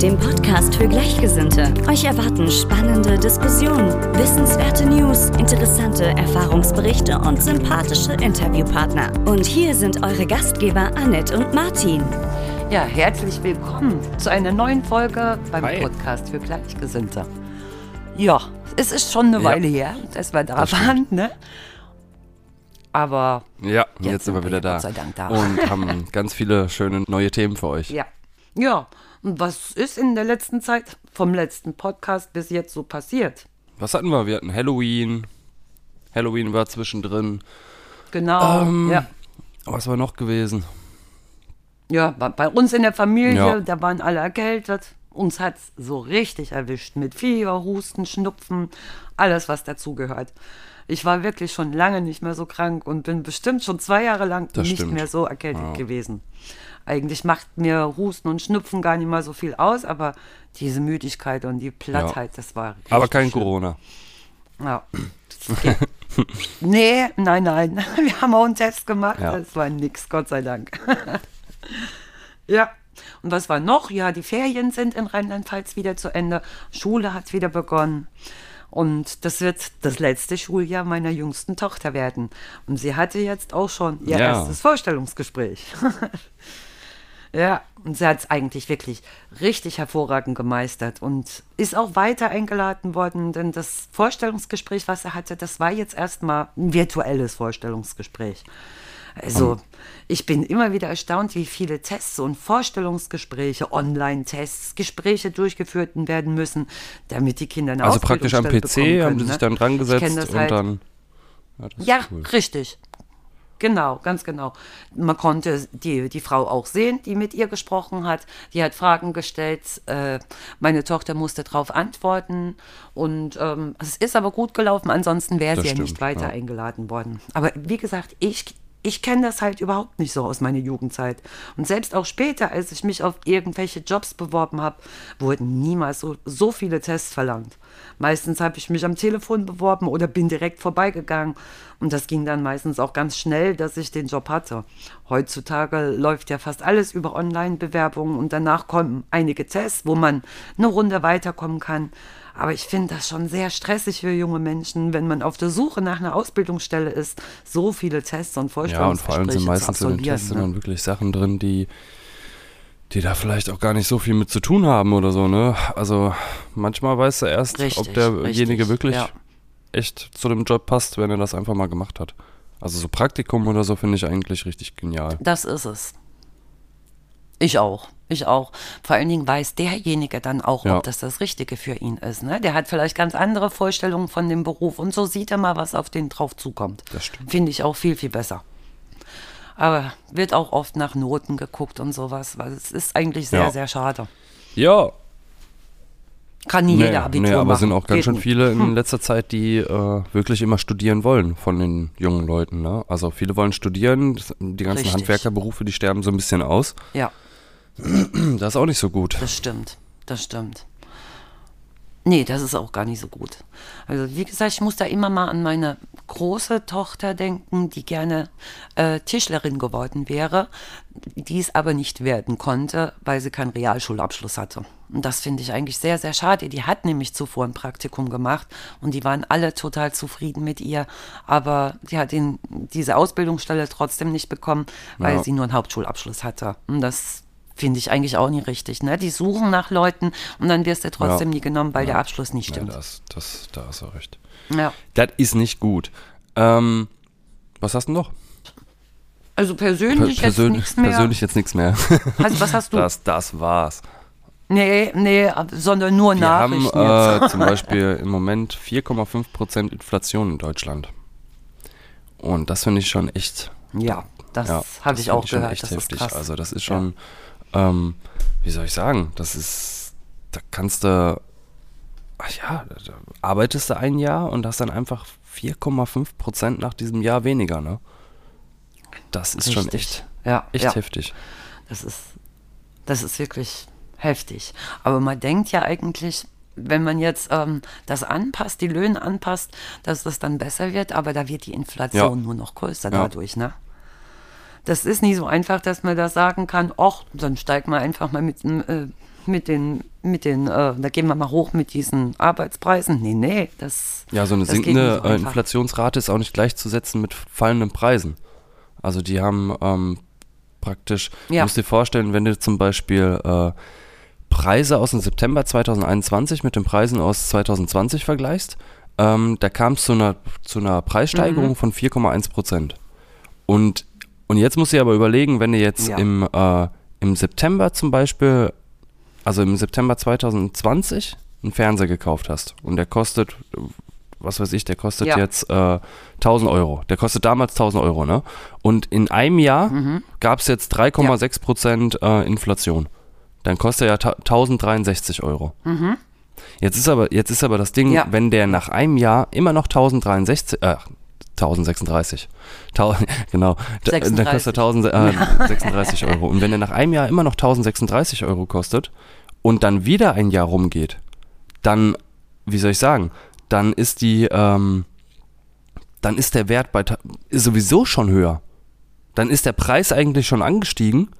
dem Podcast für Gleichgesinnte. Euch erwarten spannende Diskussionen, wissenswerte News, interessante Erfahrungsberichte und sympathische Interviewpartner. Und hier sind eure Gastgeber Annette und Martin. Ja, herzlich willkommen zu einer neuen Folge beim Hi. Podcast für Gleichgesinnte. Ja, es ist schon eine Ja. Weile her, dass wir da Das waren, ne? Aber Ja, jetzt, Jetzt sind wir wieder da. Gott sei Dank da. Und haben ganz viele schöne neue Themen für euch. ja. Ja, und was ist in der letzten Zeit vom letzten Podcast bis jetzt so passiert? Was hatten wir? Wir hatten Halloween. Halloween war zwischendrin. Genau, Ähm, ja. Was war noch gewesen? Ja, bei, uns in der Familie, Ja. da waren alle erkältet. Uns hat es so richtig erwischt mit Fieber, Husten, Schnupfen, alles, was dazugehört. Ich war wirklich schon lange nicht mehr so krank und bin bestimmt schon zwei Jahre lang Das nicht stimmt. mehr so erkältet Ja. gewesen. Eigentlich macht mir Husten und Schnupfen gar nicht mal so viel aus, aber diese Müdigkeit und die Plattheit, das war richtig Aber kein schlimm. Corona. Ja. Nee, nein, nein. Wir haben auch einen Test gemacht. Ja. Das war nix, Gott sei Dank. ja. Und was war noch? Ja, die Ferien sind in Rheinland-Pfalz wieder zu Ende. Schule hat wieder begonnen. Und das wird das letzte Schuljahr meiner jüngsten Tochter werden. Und sie hatte jetzt auch schon ihr Ja. erstes Vorstellungsgespräch. Ja, und sie hat es eigentlich wirklich richtig hervorragend gemeistert und ist auch weiter eingeladen worden, denn das Vorstellungsgespräch, was er hatte, das war jetzt erstmal ein virtuelles Vorstellungsgespräch. Also, ich bin immer wieder erstaunt, wie viele Tests und Vorstellungsgespräche, Online-Tests, Gespräche durchgeführt werden müssen, damit die Kinder eine Also praktisch am PC bekommen haben können, sich ne? dann dran gesetzt und halt. dann. Ja, Ja, cool. richtig. Genau, ganz genau. Man konnte die, die Frau auch sehen, die mit ihr gesprochen hat. Die hat Fragen gestellt. Äh, meine Tochter musste darauf antworten. Und ähm, es ist aber gut gelaufen. Ansonsten wäre sie ja nicht weiter ja. eingeladen worden. Aber wie gesagt, ich, ich kenne das halt überhaupt nicht so aus meiner Jugendzeit. Und selbst auch später, als ich mich auf irgendwelche Jobs beworben habe, wurden niemals so, so viele Tests verlangt. Meistens habe ich mich am Telefon beworben oder bin direkt vorbeigegangen. Und das ging dann meistens auch ganz schnell, dass ich den Job hatte. Heutzutage läuft ja fast alles über Online-Bewerbungen und danach kommen einige Tests, wo man eine Runde weiterkommen kann. Aber ich finde das schon sehr stressig für junge Menschen, wenn man auf der Suche nach einer Ausbildungsstelle ist, so viele Tests und Ja, und vor allem Vorstellungsgespräche sind meistens in den. Tests sind ne? dann wirklich Sachen drin, die, die da vielleicht auch gar nicht so viel mit zu tun haben oder so, ne? Also manchmal weißt du erst, ob Richtig, derjenige richtig, wirklich ja. echt zu dem Job passt, wenn er das einfach mal gemacht hat. Also so Praktikum oder so finde ich eigentlich richtig genial. Das ist es. Ich auch. Ich auch. Vor allen Dingen weiß derjenige dann auch, Ja. ob das das Richtige für ihn ist. Ne? Der hat vielleicht ganz andere Vorstellungen von dem Beruf und so sieht er mal, was auf den drauf zukommt. Das stimmt. Finde ich auch viel, viel besser. Aber wird auch oft nach Noten geguckt und sowas, weil es ist eigentlich sehr, Ja. sehr schade. Ja, Kann nie jeder Abitur nee, aber machen. sind auch ganz Geht schön viele in letzter Zeit, die äh, wirklich immer studieren wollen von den jungen Leuten. Ne? Also viele wollen studieren, die ganzen Richtig. Handwerkerberufe, die sterben so ein bisschen aus. Ja. Das ist auch nicht so gut. Das stimmt, das stimmt. Nee, das ist auch gar nicht so gut. Also wie gesagt, ich muss da immer mal an meine große Tochter denken, die gerne äh, Tischlerin geworden wäre, die es aber nicht werden konnte, weil sie keinen Realschulabschluss hatte. Und das finde ich eigentlich sehr, sehr schade. Die hat nämlich zuvor ein Praktikum gemacht und die waren alle total zufrieden mit ihr, aber die hat den, diese Ausbildungsstelle trotzdem nicht bekommen, weil Ja. sie nur einen Hauptschulabschluss hatte. Und das finde ich eigentlich auch nicht richtig. Ne? Die suchen nach Leuten und dann wirst du trotzdem Ja. nie genommen, weil der Abschluss nicht Ja, stimmt. das, das, da hast du recht. Ja. Das ist nicht gut. Ähm, was hast du noch? Also persönlich jetzt Persön- nichts mehr. Persönlich jetzt nichts mehr. Also, was hast du? Das, das war's. Nee, nee, sondern nur Wir haben Nachrichten jetzt. äh, zum Beispiel im Moment 4,5% Inflation in Deutschland. Und das finde ich schon echt. Ja, das ja, habe ich auch schon gehört. echt Das ist heftig. krass. Also das ist schon, ähm, wie soll ich sagen, das ist, da kannst du, ach ja, da arbeitest du ein Jahr und hast dann einfach 4,5% nach diesem Jahr weniger, ne? Das ist schon echt, ja, echt ja. heftig. Das ist, das ist wirklich heftig. Aber man denkt ja eigentlich, wenn man jetzt ähm, das anpasst, die Löhne anpasst, dass das dann besser wird, aber da wird die Inflation Ja. nur noch größer dadurch, ne? Das ist nie so einfach, dass man da sagen kann, ach, dann steigt man einfach mal mit, äh, mit den, mit den, äh, da gehen wir mal hoch mit diesen Arbeitspreisen. Nee, nee, das Ja, so eine sinkende nicht so äh. Inflationsrate ist auch nicht gleichzusetzen mit fallenden Preisen. Also die haben ähm, praktisch, du Ja. musst dir vorstellen, wenn du zum Beispiel äh, Preise aus dem September 2021 mit den Preisen aus 2020 vergleichst, ähm, da kam es zu einer, zu einer Mhm. Preissteigerung von 4,1 Prozent. Und, und jetzt musst du dir aber überlegen, wenn du jetzt Ja. im, äh, im September zum Beispiel, also im September 2020 einen Fernseher gekauft hast und der kostet, was weiß ich, der kostet Ja. jetzt äh, 1000 Euro. Der kostet damals 1000 Euro, ne? Und in einem Jahr Mhm. gab es jetzt 3,6 Prozent äh, Inflation. Dann kostet er ja ta- 1063 Euro. Jetzt ist aber, jetzt ist aber das Ding, Mhm. Ja. wenn der nach einem Jahr immer noch 1063, äh, 1036, Tau, genau, da- dann 36. kostet er 1036 Euro. Und wenn er nach einem Jahr immer noch 1036 Euro kostet und dann wieder ein Jahr rumgeht, dann, wie soll ich sagen, dann ist die, ähm, dann ist der Wert bei sowieso schon höher. Dann ist der Preis eigentlich schon angestiegen,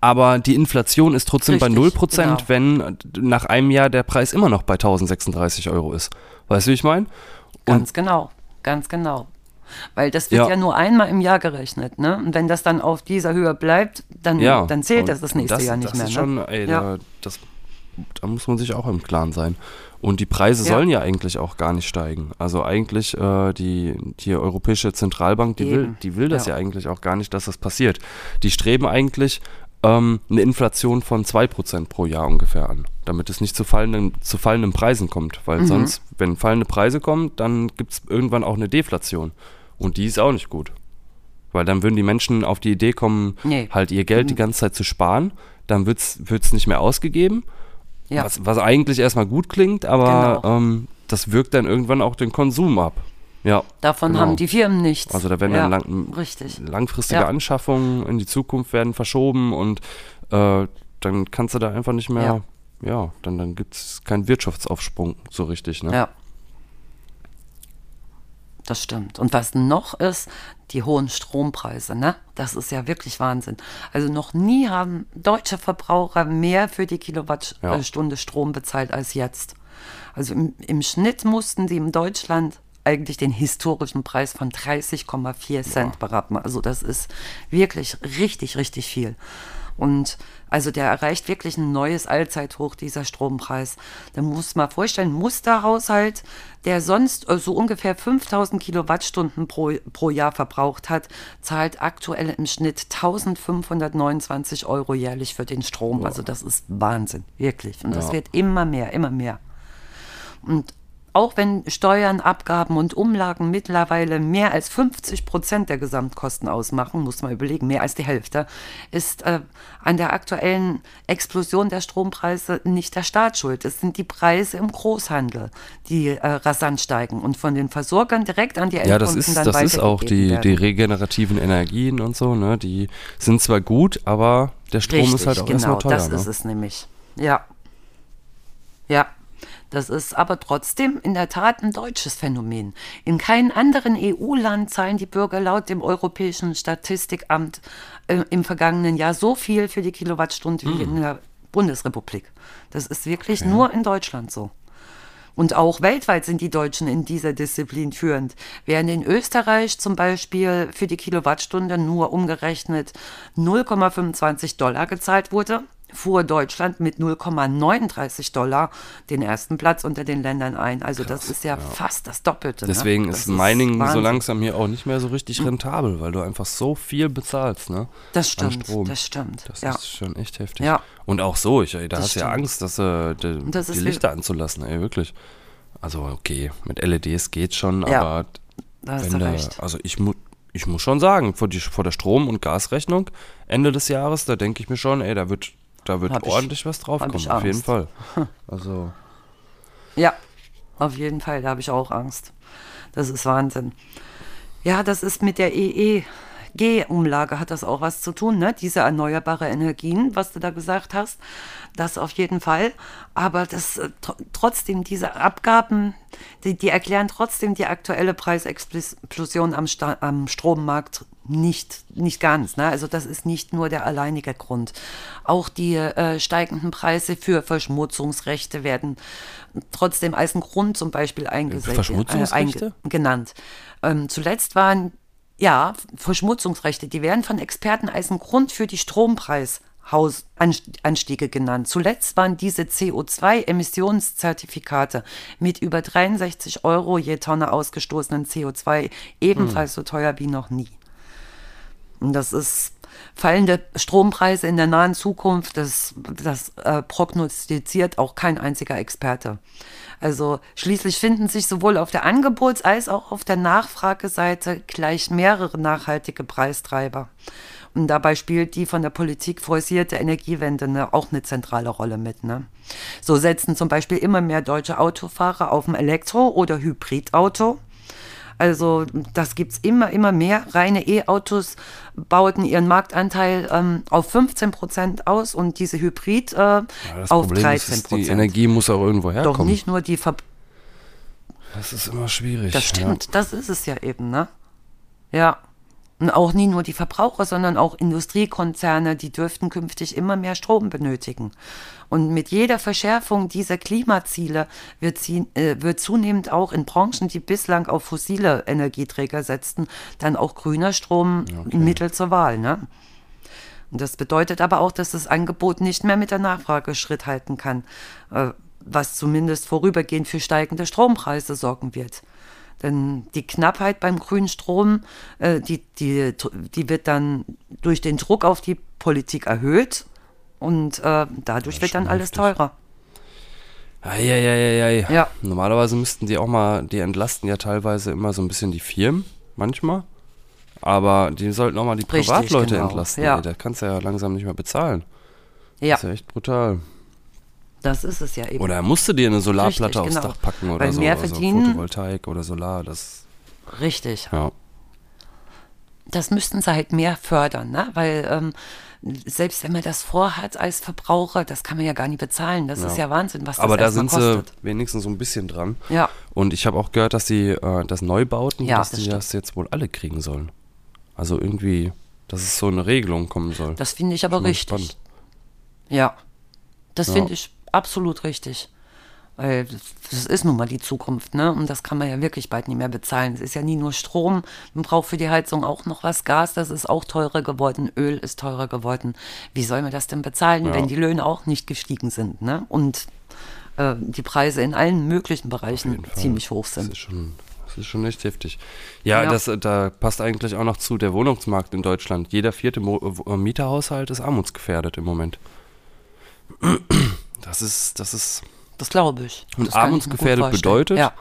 aber die Inflation ist trotzdem bei Mhm. Richtig, 0%, genau. wenn nach einem Jahr der Preis immer noch bei 1036 Euro ist. Weißt du, wie ich meine? Ganz genau, ganz genau. Weil das wird Ja. ja. nur einmal im Jahr gerechnet, ne? Und wenn das dann auf dieser Höhe bleibt, dann, Ja. dann zählt Und das das nächste das, Jahr nicht das mehr. Ist ne? schon, ey, ja. da, das, da muss man sich auch im Klaren sein. Und die Preise sollen ja eigentlich auch gar nicht steigen. Also eigentlich äh, die, die Europäische Zentralbank, die will, die will das. Ja. eigentlich auch gar nicht, dass das passiert. Die streben eigentlich ähm, eine Inflation von 2% pro Jahr ungefähr an, damit es nicht zu fallenden, zu fallenden Preisen kommt. Weil Mhm. sonst, wenn fallende Preise kommen, dann gibt es irgendwann auch eine Deflation. Und die ist auch nicht gut. Weil dann würden die Menschen auf die Idee kommen, Nee. Mhm. halt ihr Geld die ganze Zeit zu sparen. Dann wird es nicht mehr ausgegeben. Ja. Was, was eigentlich erstmal gut klingt, aber Genau. ähm, das wirkt dann irgendwann auch den Konsum ab. Ja. Davon genau. haben die Firmen nichts. Also da werden ja, dann lang, langfristige Ja. Anschaffungen in die Zukunft werden verschoben und äh, dann kannst du da einfach nicht mehr, ja, dann, dann gibt es keinen Wirtschaftsaufsprung so richtig. Ne? Ja. Das stimmt. Und was noch ist, die hohen Strompreise, ne? Das ist ja wirklich Wahnsinn. Also noch nie haben deutsche Verbraucher mehr für die Kilowattstunde Strom bezahlt als jetzt. Also im, im Schnitt mussten sie in Deutschland eigentlich den historischen Preis von 30,4 Cent beraten. Also das ist wirklich richtig, richtig viel. Und also der erreicht wirklich ein neues Allzeithoch, dieser Strompreis. Da muss man vorstellen, Musterhaushalt, der sonst äh, so ungefähr 5000 Kilowattstunden pro, pro Jahr verbraucht hat, zahlt aktuell im Schnitt 1529 Euro jährlich für den Strom. Also das ist Wahnsinn, wirklich. Und das Ja. wird immer mehr, immer mehr. Und auch wenn Steuern, Abgaben und Umlagen mittlerweile mehr als 50 Prozent der Gesamtkosten ausmachen, muss man überlegen, mehr als die Hälfte, ist äh, an der aktuellen Explosion der Strompreise nicht der Staat schuld. Es sind die Preise im Großhandel, die äh, rasant steigen und von den Versorgern direkt an die Ja, Endkunden das ist, das ist auch die, die regenerativen Energien und so, ne? Die sind zwar gut, aber der Strom Richtig, ist halt auch genau, erstmal teuer. das ne? ist es nämlich. Ja. Ja. Das ist aber trotzdem in der Tat ein deutsches Phänomen. In keinem anderen EU-Land zahlen die Bürger laut dem Europäischen Statistikamt äh, im vergangenen Jahr so viel für die Kilowattstunde wie Hm. in der Bundesrepublik. Das ist wirklich nur in Deutschland so. Und auch weltweit sind die Deutschen in dieser Disziplin führend. Während in Österreich zum Beispiel für die Kilowattstunde nur umgerechnet 0,25 Dollar gezahlt wurde, fuhr Deutschland mit 0,39 Dollar den ersten Platz unter den Ländern ein. Also das ist ja, fast das Doppelte. ne? Deswegen Das ist Mining so Wahnsinn. langsam hier auch nicht mehr so richtig rentabel, weil du einfach so viel bezahlst, ne? Das stimmt, das stimmt. Das ja. ist schon echt heftig. Ja. Und auch so, ich, ey, da Das hast du ja. Angst, dass, äh, de, das die ist Lichter anzulassen, ey, wirklich. Also okay, mit LEDs geht schon, Ja, aber da wenn recht. also ich, mu ich muss schon sagen, vor, die, vor der Strom- und Gasrechnung Ende des Jahres, da denke ich mir schon, ey, da wird, da wird Hab ich- ordentlich was hab draufkommen, ich auf jeden. Fall. Also, Ja, auf jeden Fall, da habe ich auch Angst. Das ist Wahnsinn. Ja, das ist mit der EE EEG-Umlage hat das auch was zu tun, ne? Diese erneuerbare Energien, was du da gesagt hast, das auf jeden Fall. Aber das äh, tr trotzdem diese Abgaben, die, die erklären trotzdem die aktuelle Preisexplosion am, Sta am Strommarkt nicht, nicht ganz. Ne? Also das ist nicht nur der alleinige Grund. Auch die äh, steigenden Preise für Verschmutzungsrechte werden trotzdem als ein Grund zum Beispiel eingesetzt. Verschmutzungsrechte? Äh, genannt. Ähm, zuletzt waren, ja, Verschmutzungsrechte, die werden von Experten als ein Grund für die Strompreisanstiege genannt. Zuletzt waren diese CO2-Emissionszertifikate mit über 63 Euro je Tonne ausgestoßenen CO2 ebenfalls hm. so teuer wie noch nie. Und das ist fallende Strompreise in der nahen Zukunft, das, das äh, prognostiziert auch kein einziger Experte. Also schließlich finden sich sowohl auf der Angebots- als auch auf der Nachfrageseite gleich mehrere nachhaltige Preistreiber. Und dabei spielt die von der Politik forcierte Energiewende ne, auch eine zentrale Rolle mit. Ne? So setzen zum Beispiel immer mehr deutsche Autofahrer auf ein Elektro- oder Hybridauto. Also das gibt es immer, immer mehr. Reine E-Autos bauten ihren Marktanteil ähm, auf 15 Prozent aus und diese Hybrid äh, ja, auf Problem 13 Prozent. Die Energie muss auch irgendwo herkommen. Doch nicht nur die Ver Das ist immer schwierig. Das stimmt, ja. das ist es ja eben, ne? Ja. Und auch nie nur die Verbraucher, sondern auch Industriekonzerne, die dürften künftig immer mehr Strom benötigen. Und mit jeder Verschärfung dieser Klimaziele wird, sie, äh, wird zunehmend auch in Branchen, die bislang auf fossile Energieträger setzten, dann auch grüner Strom okay. Mittel zur Wahl. Ne? Und das bedeutet aber auch, dass das Angebot nicht mehr mit der Nachfrage Schritt halten kann, äh, was zumindest vorübergehend für steigende Strompreise sorgen wird. Denn die Knappheit beim grünen Strom, äh, die, die, die wird dann durch den Druck auf die Politik erhöht und äh, dadurch wird dann alles teurer. Eieieiei. Ja. Normalerweise müssten die auch mal, die entlasten ja teilweise immer so ein bisschen die Firmen, manchmal. Aber die sollten auch mal die Richtig, Privatleute genau. entlasten. Ja. Ey, da kannst du ja langsam nicht mehr bezahlen. Ja. Das ist ja echt brutal. Das ist es ja eben. Oder er musste dir eine Solarplatte Richtig, aufs genau. Dach packen oder Weil so. Mehr verdienen, also Photovoltaik oder Solar, das. Richtig. Ja. Das müssten sie halt mehr fördern, ne? Weil ähm, selbst wenn man das vorhat als Verbraucher, das kann man ja gar nicht bezahlen. Das ja. ist ja Wahnsinn, was das Aber da sind sie wenigstens so ein bisschen dran. Ja. Und ich habe auch gehört, dass sie äh, das Neubauten, ja, dass das die stimmt. das jetzt wohl alle kriegen sollen. Also irgendwie, dass es so eine Regelung kommen soll. Das finde ich aber richtig. Spannend. Ja. Das ja. finde ich absolut richtig. Weil das ist nun mal die Zukunft, ne? Und das kann man ja wirklich bald nicht mehr bezahlen. Es ist ja nie nur Strom, man braucht für die Heizung auch noch was. Gas, das ist auch teurer geworden, Öl ist teurer geworden. Wie soll man das denn bezahlen, ja. wenn die Löhne auch nicht gestiegen sind, ne? Und äh, die Preise in allen möglichen Bereichen ziemlich hoch sind. Das ist schon, das ist schon echt heftig. Ja, ja. Das, da passt eigentlich auch noch zu der Wohnungsmarkt in Deutschland. Jeder vierte Mo äh, Mieterhaushalt ist armutsgefährdet im Moment. Das ist, das ist. Das glaube ich. Und armutsgefährdet bedeutet, ja.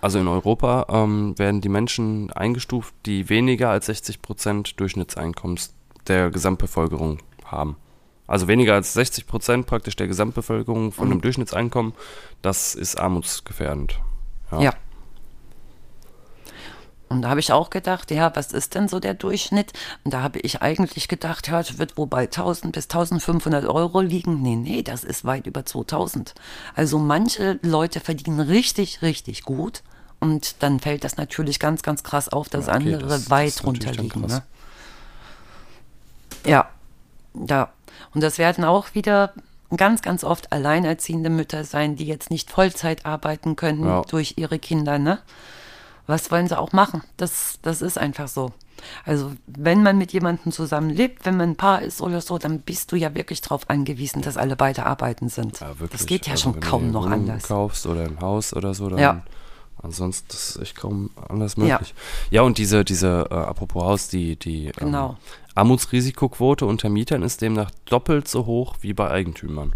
also in Europa ähm, werden die Menschen eingestuft, die weniger als 60 Prozent Durchschnittseinkommens der Gesamtbevölkerung haben. Also weniger als 60 Prozent praktisch der Gesamtbevölkerung von mhm. einem Durchschnittseinkommen, das ist armutsgefährdend. ja. ja. Und da habe ich auch gedacht, ja, was ist denn so der Durchschnitt? Und da habe ich eigentlich gedacht, ja, das wird wohl bei 1000 bis 1500 Euro liegen. Nee, nee, das ist weit über 2000. Also manche Leute verdienen richtig, richtig gut. Und dann fällt das natürlich ganz, ganz krass auf, dass ja, okay, andere das, weit das drunter liegen. Ne? Ja, ja. Und das werden auch wieder ganz, ganz oft alleinerziehende Mütter sein, die jetzt nicht Vollzeit arbeiten können ja. durch ihre Kinder, ne? Was wollen sie auch machen? Das, das ist einfach so. Also wenn man mit jemandem zusammenlebt, wenn man ein Paar ist oder so, dann bist du ja wirklich darauf angewiesen, dass alle beide arbeiten sind. Ja, das geht ja also schon kaum noch Wohnung anders. kaufst oder ein Haus oder so, dann ja. ansonsten ist es echt kaum anders möglich. Ja, ja und diese, diese äh, apropos Haus, die, die ähm, genau. ähm, Armutsrisikoquote unter Mietern ist demnach doppelt so hoch wie bei Eigentümern.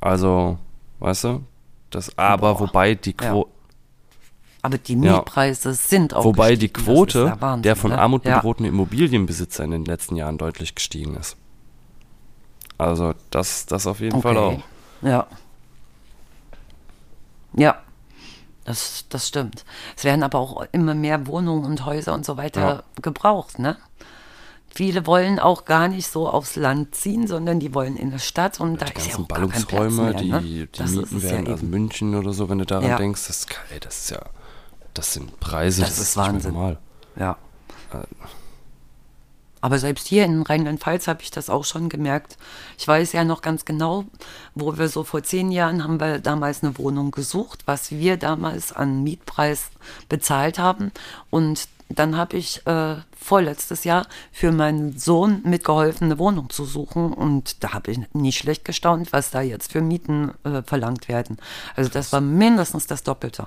Also, weißt du, das aber Boah. wobei die Quote aber die Mietpreise ja. sind auch Wobei gestiegen. die Quote ja Wahnsinn, der von ne? Armut bedrohten ja. Immobilienbesitzer in den letzten Jahren deutlich gestiegen ist. Also das, das auf jeden okay. Fall auch. Ja. Ja. Das, das stimmt. Es werden aber auch immer mehr Wohnungen und Häuser und so weiter Ja. gebraucht, ne? Viele wollen auch gar nicht so aufs Land ziehen, sondern die wollen in der Stadt und da die ist ja auch gar kein Platz Ballungsräume, mehr, die, ne? die Das ist Mieten es ja werden, also eben. München oder so, wenn du daran Ja. denkst, das, ist geil, das ist ja, das sind Preise, Das das, ist Wahnsinn. normal. Ja. Aber selbst hier in Rheinland-Pfalz habe ich das auch schon gemerkt. Ich weiß ja noch ganz genau, wo wir so vor zehn Jahren haben wir damals eine Wohnung gesucht, was wir damals an Mietpreis bezahlt haben. Und dann habe ich äh, vorletztes Jahr für meinen Sohn mitgeholfen, eine Wohnung zu suchen. Und da habe ich nicht schlecht gestaunt, was da jetzt für Mieten äh, verlangt werden. Also das war mindestens das Doppelte.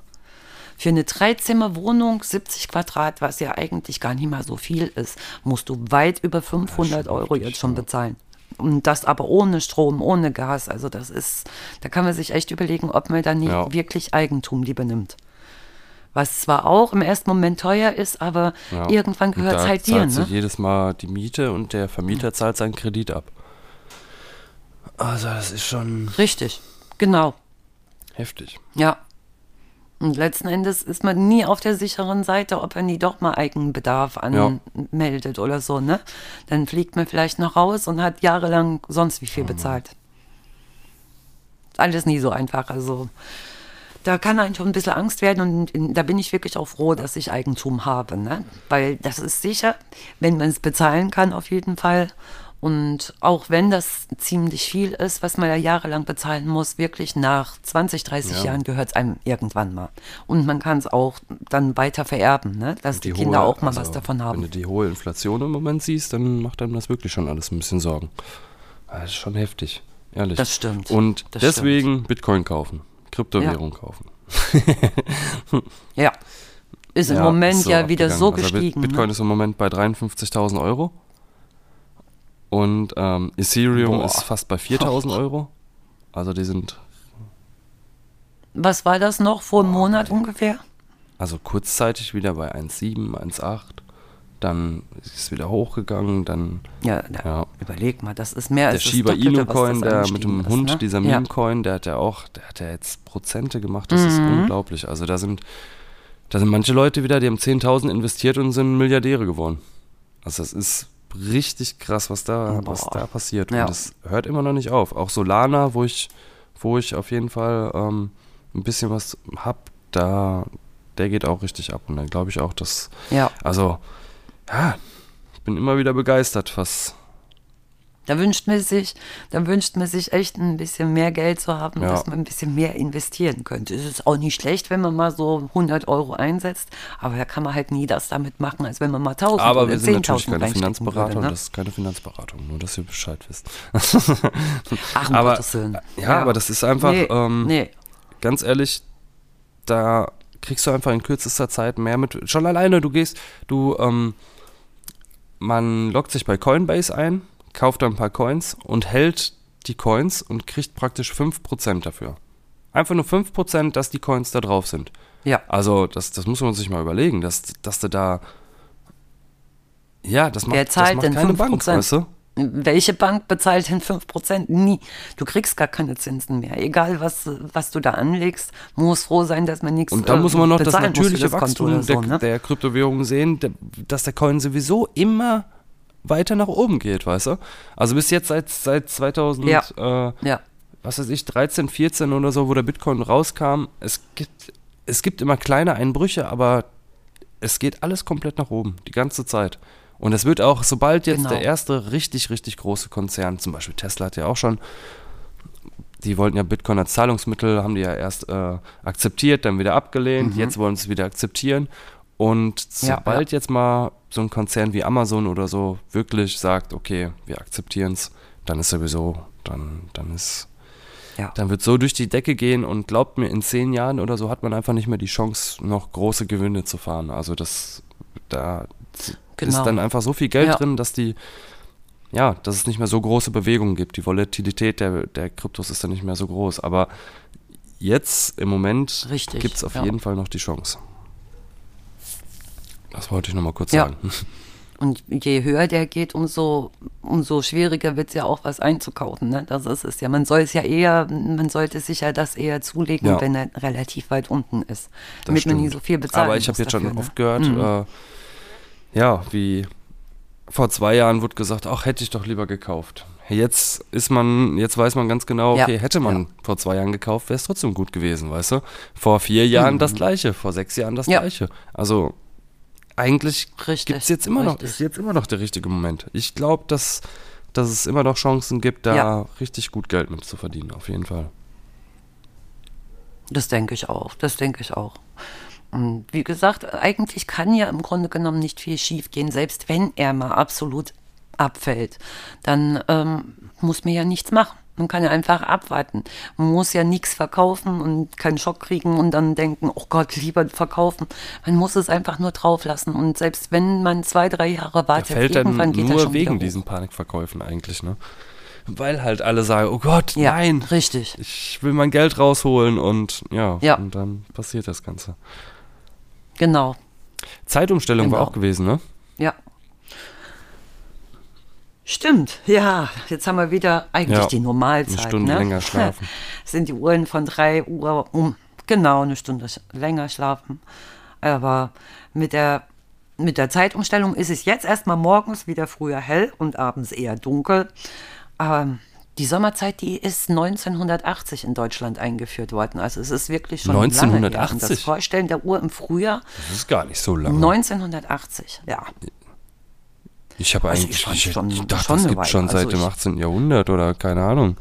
Für eine Dreizimmerwohnung, 70 Quadrat, was ja eigentlich gar nicht mal so viel ist, musst du weit über 500 Euro jetzt schon bezahlen. Und das aber ohne Strom, ohne Gas. Also das ist, da kann man sich echt überlegen, ob man da nicht Ja. wirklich Eigentum lieber nimmt. Was zwar auch im ersten Moment teuer ist, aber Ja. irgendwann gehört es halt dir. Ne? jedes Mal die Miete und der Vermieter zahlt seinen Kredit ab. Also das ist schon Richtig, genau. heftig. Ja. Und letzten Endes ist man nie auf der sicheren Seite, ob er nie doch mal Eigenbedarf anmeldet oder so, ne? Dann fliegt man vielleicht noch raus und hat jahrelang sonst wie viel bezahlt. Alles nie so einfach. Also da kann einem schon ein bisschen Angst werden und in, da bin ich wirklich auch froh, dass ich Eigentum habe, ne? Weil das ist sicher, wenn man es bezahlen kann, auf jeden Fall. Und auch wenn das ziemlich viel ist, was man ja jahrelang bezahlen muss, wirklich nach 20, 30 Ja. Jahren gehört es einem irgendwann mal. Und man kann es auch dann weiter vererben, ne? dass die, Kinder hohe- auch mal also, was davon Wenn haben. du die hohe Inflation im Moment siehst, dann macht einem das wirklich schon alles ein bisschen Sorgen. Das ist schon heftig, ehrlich. Das stimmt. Und Das deswegen Bitcoin kaufen, Kryptowährung kaufen. Ja. Ist im Ja, Moment ist so ja wieder so abgegangen. Also Bit- gestiegen. Bitcoin ne? ist im Moment bei 53.000 Euro. Und ähm, Ethereum Boah. ist fast bei 4.000 Euro. Also die sind Was war das noch vor einem Monat ungefähr? also kurzzeitig wieder bei 1,7, 1,8. Dann ist es wieder hochgegangen. Dann Ja, da, Ja. überleg mal, das ist mehr der als das Shiba Inu Coin, der mit dem ist, Hund, ne? dieser. Meme Coin, der hat ja auch, der hat ja jetzt Prozente gemacht. Das Mhm. ist unglaublich. Also da sind, da sind manche Leute wieder, die haben 10.000 investiert und sind Milliardäre geworden. Also das ist richtig krass, was da, was da passiert. Ja. Und das hört immer noch nicht auf. Auch Solana, wo ich, wo ich auf jeden Fall ähm, ein bisschen was hab, da, der geht auch richtig ab. Und dann glaube ich auch, dass, Ja, also, ja, ich bin immer wieder begeistert, was, da wünscht man sich, da wünscht man sich echt ein bisschen mehr Geld zu haben, Ja. dass man ein bisschen mehr investieren könnte. Es ist auch nicht schlecht, wenn man mal so 100 Euro einsetzt, aber da kann man halt nie das damit machen, als wenn man mal 1000 Aber oder wir sind natürlich 10.000 keine Finanzberatung, würde, ne? das ist keine Finanzberatung, nur dass ihr Bescheid wisst. Ach, um aber, Gottes Willen. Ja, aber das ist einfach, nee, ähm, nee. ganz ehrlich, da kriegst du einfach in kürzester Zeit mehr mit. Schon alleine, du gehst, du, ähm, man loggt sich bei Coinbase ein, kauft da ein paar Coins und hält die Coins und kriegt praktisch 5% dafür. Einfach nur 5%, dass die Coins da drauf sind. Ja, Also, das, das muss man sich mal überlegen, dass, dass du da. Ja, das macht, Wer zahlt das macht denn keine 5%? Bank, weißt du? Welche Bank bezahlt denn 5%? Nie. Du kriegst gar keine Zinsen mehr. Egal, was, was du da anlegst, muss froh sein, dass man nichts Und da äh, muss man noch das natürliche das Wachstum so, der, ne? der Kryptowährungen sehen, der, dass der Coin sowieso immer weiter nach oben geht, weißt du? Also bis jetzt seit, seit 2000, Ja. äh, Ja, was weiß ich, 13, 14 oder so, wo der Bitcoin rauskam, es gibt, es gibt immer kleine Einbrüche, aber es geht alles komplett nach oben, die ganze Zeit. Und es wird auch, sobald jetzt Genau. der erste richtig, richtig große Konzern, zum Beispiel Tesla hat ja auch schon, die wollten ja Bitcoin als Zahlungsmittel, haben die ja erst äh, akzeptiert, dann wieder abgelehnt, jetzt wollen sie es wieder akzeptieren. Und Mhm. Ja, sobald jetzt mal so ein Konzern wie Amazon oder so wirklich sagt, okay, wir akzeptieren es, dann ist sowieso, dann, dann ist, ja. dann wird so durch die Decke gehen und glaubt mir, in zehn Jahren oder so hat man einfach nicht mehr die Chance, noch große Gewinne zu fahren. Also das, da Genau. ist dann einfach so viel Geld Ja. drin, dass die, ja, dass es nicht mehr so große Bewegungen gibt. Die Volatilität der, der Kryptos ist dann nicht mehr so groß. Aber jetzt im Moment gibt es auf ja. jeden Fall noch die Chance. Das wollte ich nochmal kurz Ja. sagen. Und je höher der geht, umso, umso schwieriger wird es ja auch was einzukaufen. Ne? Das ist es ja. Man soll es ja eher, man sollte sich ja das eher zulegen, Ja. wenn er relativ weit unten ist. Das damit man nie stimmt. so viel bezahlt. Aber ich habe jetzt schon oft gehört, äh, ja, wie vor zwei Jahren wurde gesagt, ach, hätte ich doch lieber gekauft. Jetzt ist man, jetzt weiß man ganz genau, Ja, okay, hätte man ja. vor zwei Jahren gekauft, wäre es trotzdem gut gewesen, weißt du? Vor vier Jahren das gleiche, vor sechs Jahren das Mhm. Ja. gleiche. Also eigentlich Richtig, gibt es jetzt immer noch, ist jetzt immer noch der richtige Moment. Ich glaube, dass, dass es immer noch Chancen gibt, da Ja. richtig gut Geld mit zu verdienen, auf jeden Fall. Das denke ich auch, das denke ich auch. Und wie gesagt, eigentlich kann ja im Grunde genommen nicht viel schief gehen, selbst wenn er mal absolut abfällt. Dann ähm, muss man ja nichts machen. Man kann ja einfach abwarten. Man muss ja nichts verkaufen und keinen Schock kriegen und dann denken, oh Gott, lieber verkaufen. Man muss es einfach nur drauf lassen. Und selbst wenn man zwei, drei Jahre wartet, fällt dann irgendwann geht er nur schon wegen diesen Panikverkäufen eigentlich, ne? Weil halt alle sagen, oh Gott, Ja, nein, richtig. ich will mein Geld rausholen und ja, Ja. und dann passiert das Ganze. Genau, Zeitumstellung war Genau. auch gewesen, ne? Stimmt, ja. Jetzt haben wir wieder eigentlich Ja, die Normalzeit. eine Stunde ne? länger schlafen. Sind die Uhren von 3 Uhr um genau eine Stunde länger schlafen. Aber mit der, mit der Zeitumstellung ist es jetzt erstmal morgens wieder früher hell und abends eher dunkel. Ähm, die Sommerzeit, die ist 1980 in Deutschland eingeführt worden. Also es ist wirklich schon lange her. Und 1980? das Vorstellen der Uhr im Frühjahr Das ist gar nicht so lange. 1980, ja. Ich habe Also eigentlich ich fand ich, schon- ich dachte, schon das gibt schon seit Also dem ich- 18. Jahrhundert oder keine Ahnung.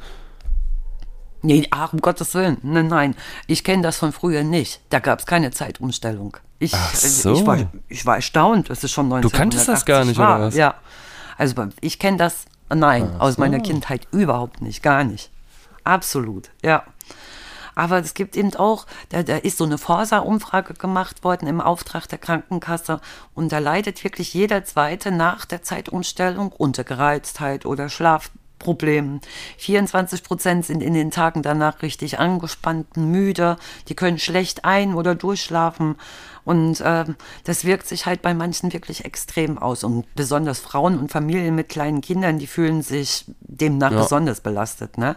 Nee, ach, um Gottes Willen. Nein, nein. Ich kenne das von früher nicht. Da gab es keine Zeitumstellung. Ich, Ach also ich, so. war, ich war erstaunt. Das ist schon 1980 Du kanntest das gar nicht, war. oder was? Ja. Also ich kenne das, nein, aus meiner Kindheit überhaupt nicht. Gar nicht. Absolut, ja. Aber es gibt eben auch, da, da ist so eine Forsa-Umfrage gemacht worden im Auftrag der Krankenkasse und da leidet wirklich jeder Zweite nach der Zeitumstellung unter Gereiztheit oder Schlafproblemen. 24 Prozent sind in den Tagen danach richtig angespannt, müde, die können schlecht ein- oder durchschlafen und ähm, das wirkt sich halt bei manchen wirklich extrem aus und besonders Frauen und Familien mit kleinen Kindern, die fühlen sich demnach Ja. besonders belastet. Ne?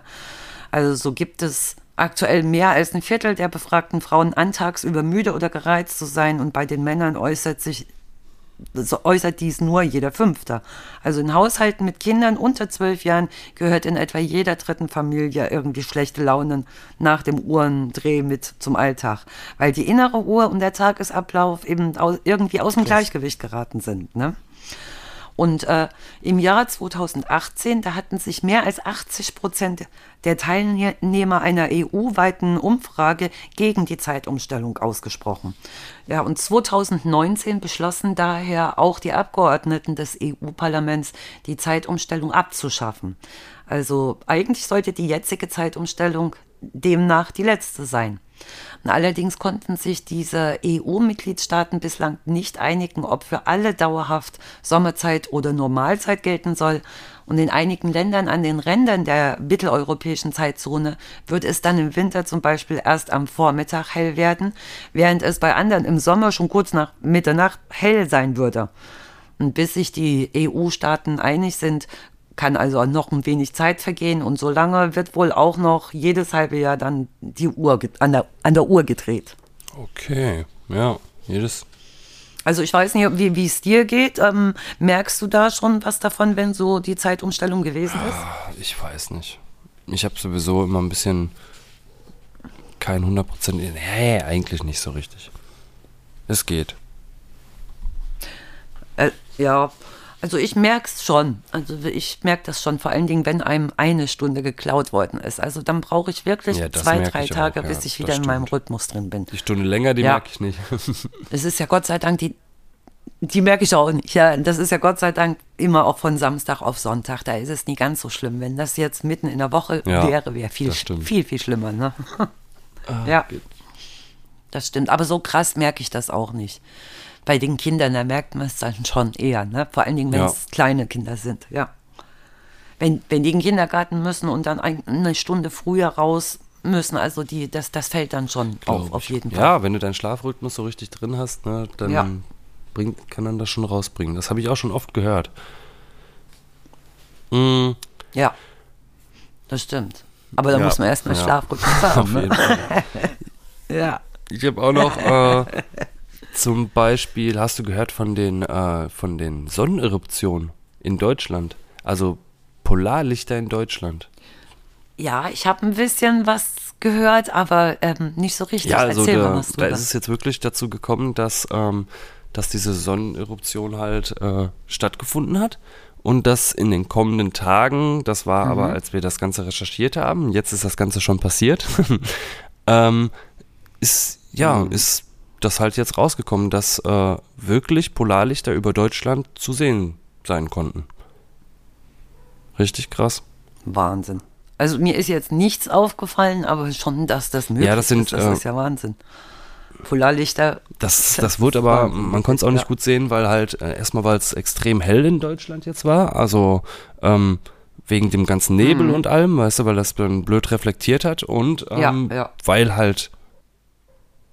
Also so gibt es aktuell mehr als ein Viertel der befragten Frauen antags über müde oder gereizt zu sein und bei den Männern äußert sich äußert dies nur jeder Fünfter. Also in Haushalten mit Kindern unter zwölf Jahren gehört in etwa jeder dritten Familie irgendwie schlechte Launen nach dem Uhrendreh mit zum Alltag, weil die innere Uhr und der Tagesablauf eben irgendwie aus dem Gleichgewicht geraten sind. Ne? Und äh, im Jahr 2018, da hatten sich mehr als 80 Prozent der Teilnehmer einer EU-weiten Umfrage gegen die Zeitumstellung ausgesprochen. Ja, und 2019 beschlossen daher auch die Abgeordneten des EU-Parlaments, die Zeitumstellung abzuschaffen. Also eigentlich sollte die jetzige Zeitumstellung demnach die letzte sein. Allerdings konnten sich diese EU-Mitgliedstaaten bislang nicht einigen, ob für alle dauerhaft Sommerzeit oder Normalzeit gelten soll. Und in einigen Ländern an den Rändern der mitteleuropäischen Zeitzone wird es dann im Winter zum Beispiel erst am Vormittag hell werden, während es bei anderen im Sommer schon kurz nach Mitternacht hell sein würde. Und bis sich die EU-Staaten einig sind, kann also noch ein wenig Zeit vergehen und so lange wird wohl auch noch jedes halbe Jahr dann die Uhr an der, an der Uhr gedreht. Okay, ja, jedes. Also ich weiß nicht, wie wie es dir geht. Ähm, merkst du da schon was davon, wenn so die Zeitumstellung gewesen ist? Ich weiß nicht. Ich habe sowieso immer ein bisschen kein 100%. Nee, eigentlich nicht so richtig. Es geht. Äh, ja, also ich merk's schon. Also ich merke das schon, vor allen Dingen, wenn einem eine Stunde geklaut worden ist. Also dann brauche ich wirklich Ja, zwei, merke drei ich auch, Tage, ja, bis ich wieder in meinem. Rhythmus drin bin. Die Stunde länger, die Ja. merke ich nicht. Es ist ja Gott sei Dank die. Die merke ich auch nicht. Ja, das ist ja Gott sei Dank immer auch von Samstag auf Sonntag. Da ist es nie ganz so schlimm. Wenn das jetzt mitten in der Woche wäre, wäre viel, viel, viel schlimmer. Ne? ja, das stimmt. Aber so krass merke ich das auch nicht. Bei den Kindern, da merkt man es dann schon eher. Ne? Vor allen Dingen, wenn Ja. es kleine Kinder sind. Ja. Wenn, wenn die in den Kindergarten müssen und dann ein, eine Stunde früher raus müssen, also die, das, das fällt dann schon auf, glaub auf ich. jeden Fall. Ja, wenn du deinen Schlafrhythmus so richtig drin hast, ne, dann Ja. bringt, kann dann das schon rausbringen. Das habe ich auch schon oft gehört. Mm, Ja, das stimmt. Aber da Ja, muss man erstmal ja. Schlafrhythmus haben. Ne? Ja. Ich habe auch noch äh, zum Beispiel, hast du gehört von den, äh, von den Sonneneruptionen in Deutschland? Also Polarlichter in Deutschland. ja, ich habe ein bisschen was gehört, aber ähm, nicht so richtig. Ja, also Erzähl mal da, was da ist es jetzt wirklich dazu gekommen, dass, ähm, dass diese Sonneneruption halt äh, stattgefunden hat. Und das in den kommenden Tagen, das war Mhm. aber, als wir das Ganze recherchiert haben, jetzt ist das Ganze schon passiert, ähm, ist, ja, Mhm. ist das halt jetzt rausgekommen, dass äh, wirklich Polarlichter über Deutschland zu sehen sein konnten. Richtig krass. Wahnsinn. Also mir ist jetzt nichts aufgefallen, aber schon, dass das möglich Ja, das sind, ist, das äh, ist ja Wahnsinn. Polarlichter, Das, Das wurde aber, man konnte es auch nicht ja. gut sehen, weil halt äh, erstmal, weil es extrem hell in Deutschland jetzt war, also ähm, wegen dem ganzen Nebel Mhm. und allem, weißt du, weil das dann blöd reflektiert hat und Ja, ähm, ja. weil halt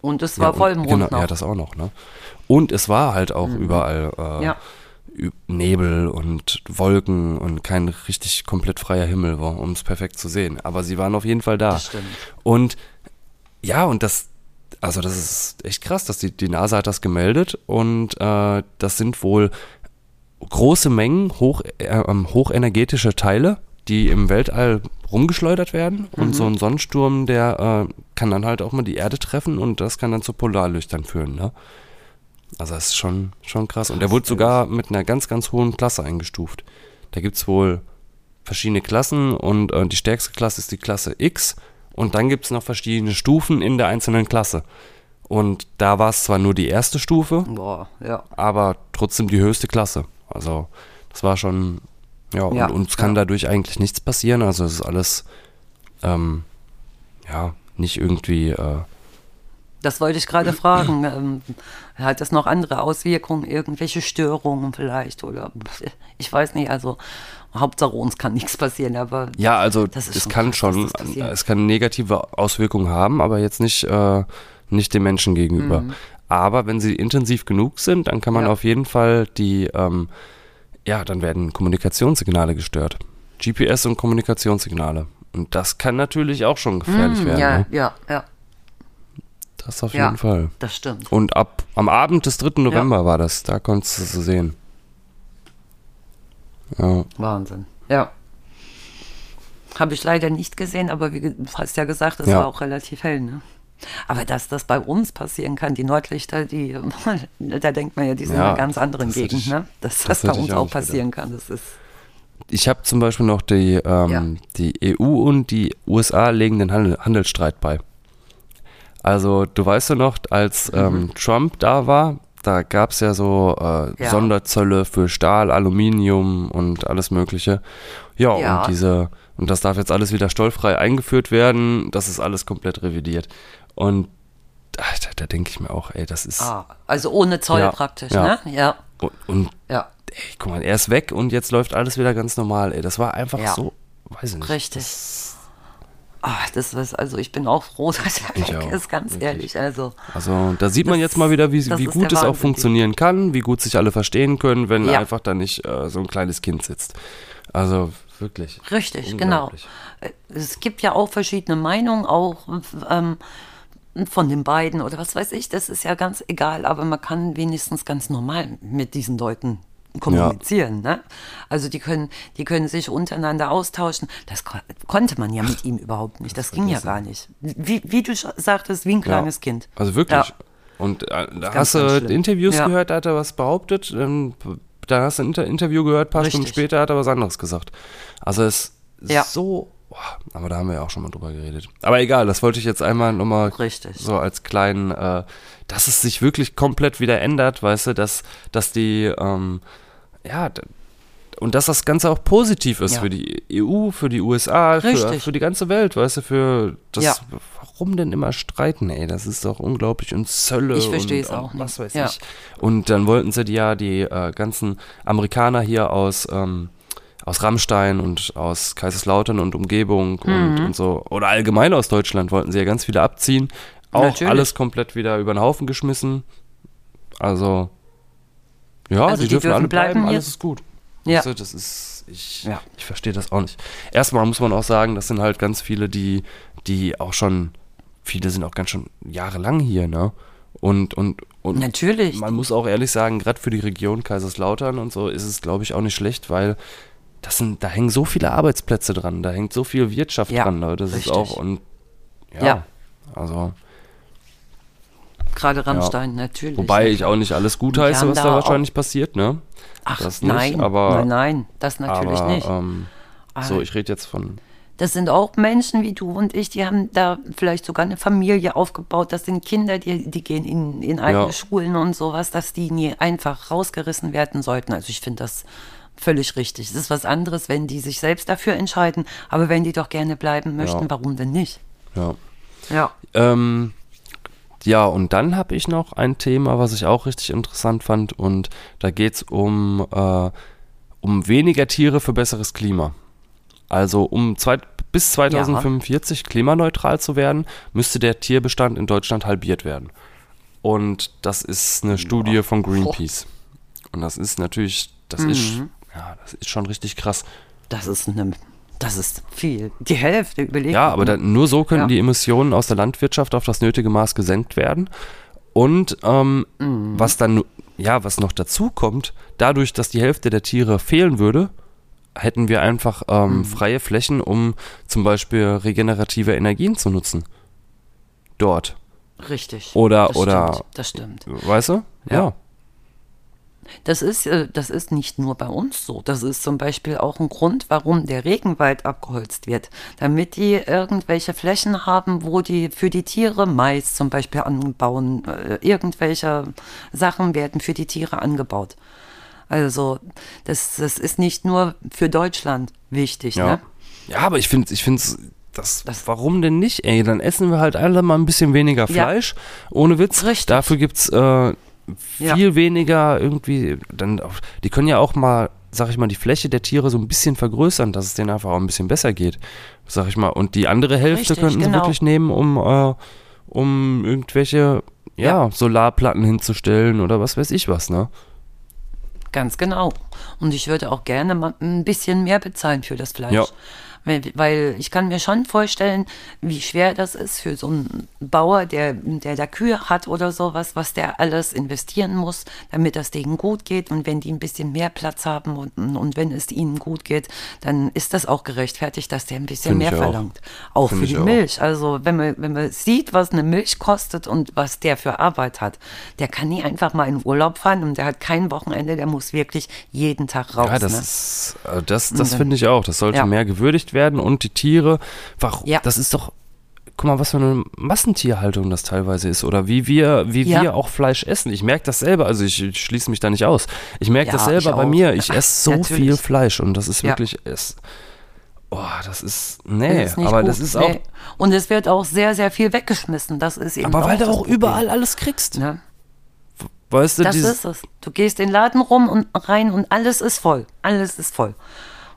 und es ja, war und- Vollmond genau, noch. ja, das auch noch, ne? Und es war halt auch überall äh, Ja. Nebel und Wolken und kein richtig komplett freier Himmel war, um es perfekt zu sehen. Aber sie waren auf jeden Fall da. Das stimmt. Und ja, und das, also das ist echt krass, dass die, die NASA hat das gemeldet und äh, das sind wohl große Mengen hoch, äh, ähm, hochenergetische Teile, die im Weltall rumgeschleudert werden und so ein Sonnensturm, der äh, kann dann halt auch mal die Erde treffen und das kann dann zu Polarlüchtern führen, ne? Also das ist schon, schon krass. Und der wurde sogar mit einer ganz, ganz hohen Klasse eingestuft. Da gibt es wohl verschiedene Klassen und äh, die stärkste Klasse ist die Klasse X und dann gibt es noch verschiedene Stufen in der einzelnen Klasse. Und da war es zwar nur die erste Stufe, Boah, ja. aber trotzdem die höchste Klasse. Also das war schon, ja, Ja, und uns kann ja. dadurch eigentlich nichts passieren. Also es ist alles, ähm, ja, nicht irgendwie, äh, Das wollte ich gerade fragen. Ähm, hat das noch andere Auswirkungen, irgendwelche Störungen vielleicht? Oder ich weiß nicht, also Hauptsache uns kann nichts passieren, aber ja, also Das ist es schon kann krass, schon, es kann negative Auswirkungen haben, aber jetzt nicht, äh, nicht dem Menschen gegenüber. Aber wenn sie intensiv genug sind, dann kann man Mhm. Ja. auf jeden Fall die, ähm, ja, dann werden Kommunikationssignale gestört. GPS und Kommunikationssignale. Und das kann natürlich auch schon gefährlich Hm, werden. ja, Ne? ja, ja, Das auf Ja. jeden Fall. das stimmt. Und ab am Abend des 3. November war das, da konntest du es sehen. Ja. Wahnsinn. Ja. Habe ich leider nicht gesehen, aber wie du hast ja gesagt, es Ja. war auch relativ hell, ne? Aber dass das bei uns passieren kann, die Nordlichter, die, da denkt man ja, die sind Ja, in einer ganz anderen Gegend, ich- ne? Dass das, das bei uns auch auch passieren kann, das ist. Ich habe zum Beispiel noch die, ähm, Ja. die EU und die USA legen den Handel, Handelsstreit bei. Also du weißt ja noch, als ähm, Trump da war, da gab es ja so äh, Ja. Sonderzölle für Stahl, Aluminium und alles Mögliche. Ja, Ja. und diese, und das darf jetzt alles wieder stollfrei eingeführt werden. Das ist alles komplett revidiert. Und ach, da, da denke ich mir auch, ey, das ist. Ah, also ohne Zoll Ja, praktisch, ja. ne? Ja, Und, und ja, ey, guck mal, er ist weg und jetzt läuft alles wieder ganz normal. Ey, das war einfach Ja. so, weiß ich nicht. richtig. Das, Ah, das ist, also ich bin auch froh, dass er Ich weg auch, ist, ganz wirklich. ehrlich. Also, also da sieht man Das- jetzt mal wieder, wie, wie gut es auch funktionieren kann, wie gut sich alle verstehen können, wenn Ja. einfach da nicht äh, so ein kleines Kind sitzt. Also wirklich. Richtig, genau. Äh, Es gibt ja auch verschiedene Meinungen, auch ähm, von den beiden oder was weiß ich, das ist ja ganz egal, aber man kann wenigstens ganz normal mit diesen Leuten kommunizieren. Ne? Also die können, die können sich untereinander austauschen. Das ko konnte man ja mit ihm überhaupt nicht. Das ging ja gar nicht. Wie, wie du sagtest, wie ein kleines ja. Kind. Also wirklich. Ja. Und äh, da hast du. Interviews Ja. gehört, da hat er was behauptet. Ähm, da hast du ein Inter Interview gehört, paar Stunden Richtig. später hat er was anderes gesagt. Also es ist Ja. so. Boah, aber da haben wir ja auch schon mal drüber geredet. Aber egal, das wollte ich jetzt einmal nochmal Richtig. so als kleinen, äh, dass es sich wirklich komplett wieder ändert, weißt du, dass, dass die, ähm, ja, und dass das Ganze auch positiv ist Ja. für die EU, für die USA, für, für die ganze Welt, weißt du, für das, Ja. warum denn immer streiten, ey, das ist doch unglaublich und Zölle Ich verstehe und, es auch und was nicht. weiß Ja. ich. Und dann wollten sie die ja die äh, ganzen Amerikaner hier aus, ähm, aus Rammstein und aus Kaiserslautern und Umgebung und, Mhm. und so, oder allgemein aus Deutschland wollten sie ja ganz viele abziehen. Auch Natürlich. alles komplett wieder über den Haufen geschmissen. Also, Ja, Also die, die dürfen, dürfen alle bleiben, bleiben alles ist gut. Ja. Du, das ist, ich, Ja. ich verstehe das auch nicht. Erstmal muss man auch sagen, das sind halt ganz viele, die, die auch schon, viele sind auch ganz schon jahrelang hier, ne? Und, und, und Natürlich. man muss auch ehrlich sagen, gerade für die Region Kaiserslautern und so ist es, glaube ich, auch nicht schlecht, weil das sind, da hängen so viele Arbeitsplätze dran, da hängt so viel Wirtschaft Ja, dran, Leute. Das richtig. ist auch, und ja, Ja. also, Gerade Rammstein, natürlich. wobei ich auch nicht alles gut heiße, was da da wahrscheinlich passiert, ne? Ach, das nicht, nein, aber- nein, nein, das natürlich Aber, nicht. Ähm, so, Ah. ich rede jetzt von, Das sind auch Menschen wie du und ich, die haben da vielleicht sogar eine Familie aufgebaut. Das sind Kinder, die, die gehen in, in eigene Ja. Schulen und sowas, dass die nie einfach rausgerissen werden sollten. Also ich finde das völlig richtig. Es ist was anderes, wenn die sich selbst dafür entscheiden. Aber wenn die doch gerne bleiben möchten, Ja. warum denn nicht? ja. Ja. Ähm, ja, und dann habe ich noch ein Thema, was ich auch richtig interessant fand. Und da geht es um, äh, um weniger Tiere für besseres Klima. Also um zwei, bis 2045 klimaneutral zu werden, müsste der Tierbestand in Deutschland halbiert werden. Und das ist eine Studie von Greenpeace. Und das ist natürlich, das ist, Mhm. Ja, das ist schon richtig krass. Das ist eine, das ist viel. Die Hälfte überlegt. Ja, aber dann, nur so können Ja. die Emissionen aus der Landwirtschaft auf das nötige Maß gesenkt werden. Und ähm, Mhm. was dann, ja, was noch dazu kommt, dadurch, dass die Hälfte der Tiere fehlen würde, hätten wir einfach ähm, Mhm. freie Flächen, um zum Beispiel regenerative Energien zu nutzen. Dort. Richtig. Oder- das oder- Stimmt, das stimmt. Weißt du? Ja. Das ist, äh, das ist nicht nur bei uns so. Das ist zum Beispiel auch ein Grund, warum der Regenwald abgeholzt wird. Damit die irgendwelche Flächen haben, wo die für die Tiere Mais zum Beispiel anbauen. Äh, Irgendwelche Sachen werden für die Tiere angebaut. Also das, das ist nicht nur für Deutschland wichtig. Ja. Ne? Ja, aber ich finde, ich finde das, Das- warum denn nicht, ey? Dann essen wir halt alle mal ein bisschen weniger Ja. Fleisch. Ohne Witz. Richtig. Dafür gibt's äh, viel weniger irgendwie, dann, auch- die können ja auch mal, sag ich mal, die Fläche der Tiere so ein bisschen vergrößern, dass es denen einfach auch ein bisschen besser geht. Sag ich mal. Und die andere Hälfte Richtig, könnten sie genau. wirklich nehmen, um, äh, um irgendwelche, ja, Ja. Solarplatten hinzustellen oder was weiß ich was, ne? Ganz genau. Und ich würde auch gerne mal ein bisschen mehr bezahlen für das Fleisch. Ja. Weil, weil ich kann mir schon vorstellen, wie schwer das ist für so einen Bauer, der, der da Kühe hat oder sowas, was der alles investieren muss, damit das denen gut geht. Und wenn die ein bisschen mehr Platz haben und, und wenn es ihnen gut geht, dann ist das auch gerechtfertigt, dass der ein bisschen Find mehr auch. verlangt. Auch Find für die auch. Milch. Also wenn man, wenn man sieht, was eine Milch kostet und was der für Arbeit hat, der kann nie einfach mal in Urlaub fahren und der hat kein Wochenende, der muss wirklich jeden Tag raus. Ja, das ne? ist, äh, das, das finde ich auch. Das sollte Ja. mehr gewürdigt werden und die Tiere, warum, Ja. das ist doch, guck mal, was für eine Massentierhaltung das teilweise ist oder wie wir, wie Ja. wir auch Fleisch essen. Ich merke das selber, also ich, ich schließe mich da nicht aus. Ich merke Ja, das selber bei auch. mir. Ich esse so natürlich. viel Fleisch und das ist Ja. wirklich, es, oh, das ist, nee, Das ist aber gut. das ist auch, Nee. Und es wird auch sehr, sehr viel weggeschmissen. Das ist eben aber weil du auch überall alles kriegst. Ne? Weißt du, Das ist es. Du gehst in den Laden rum und rein und alles ist voll. Alles ist voll.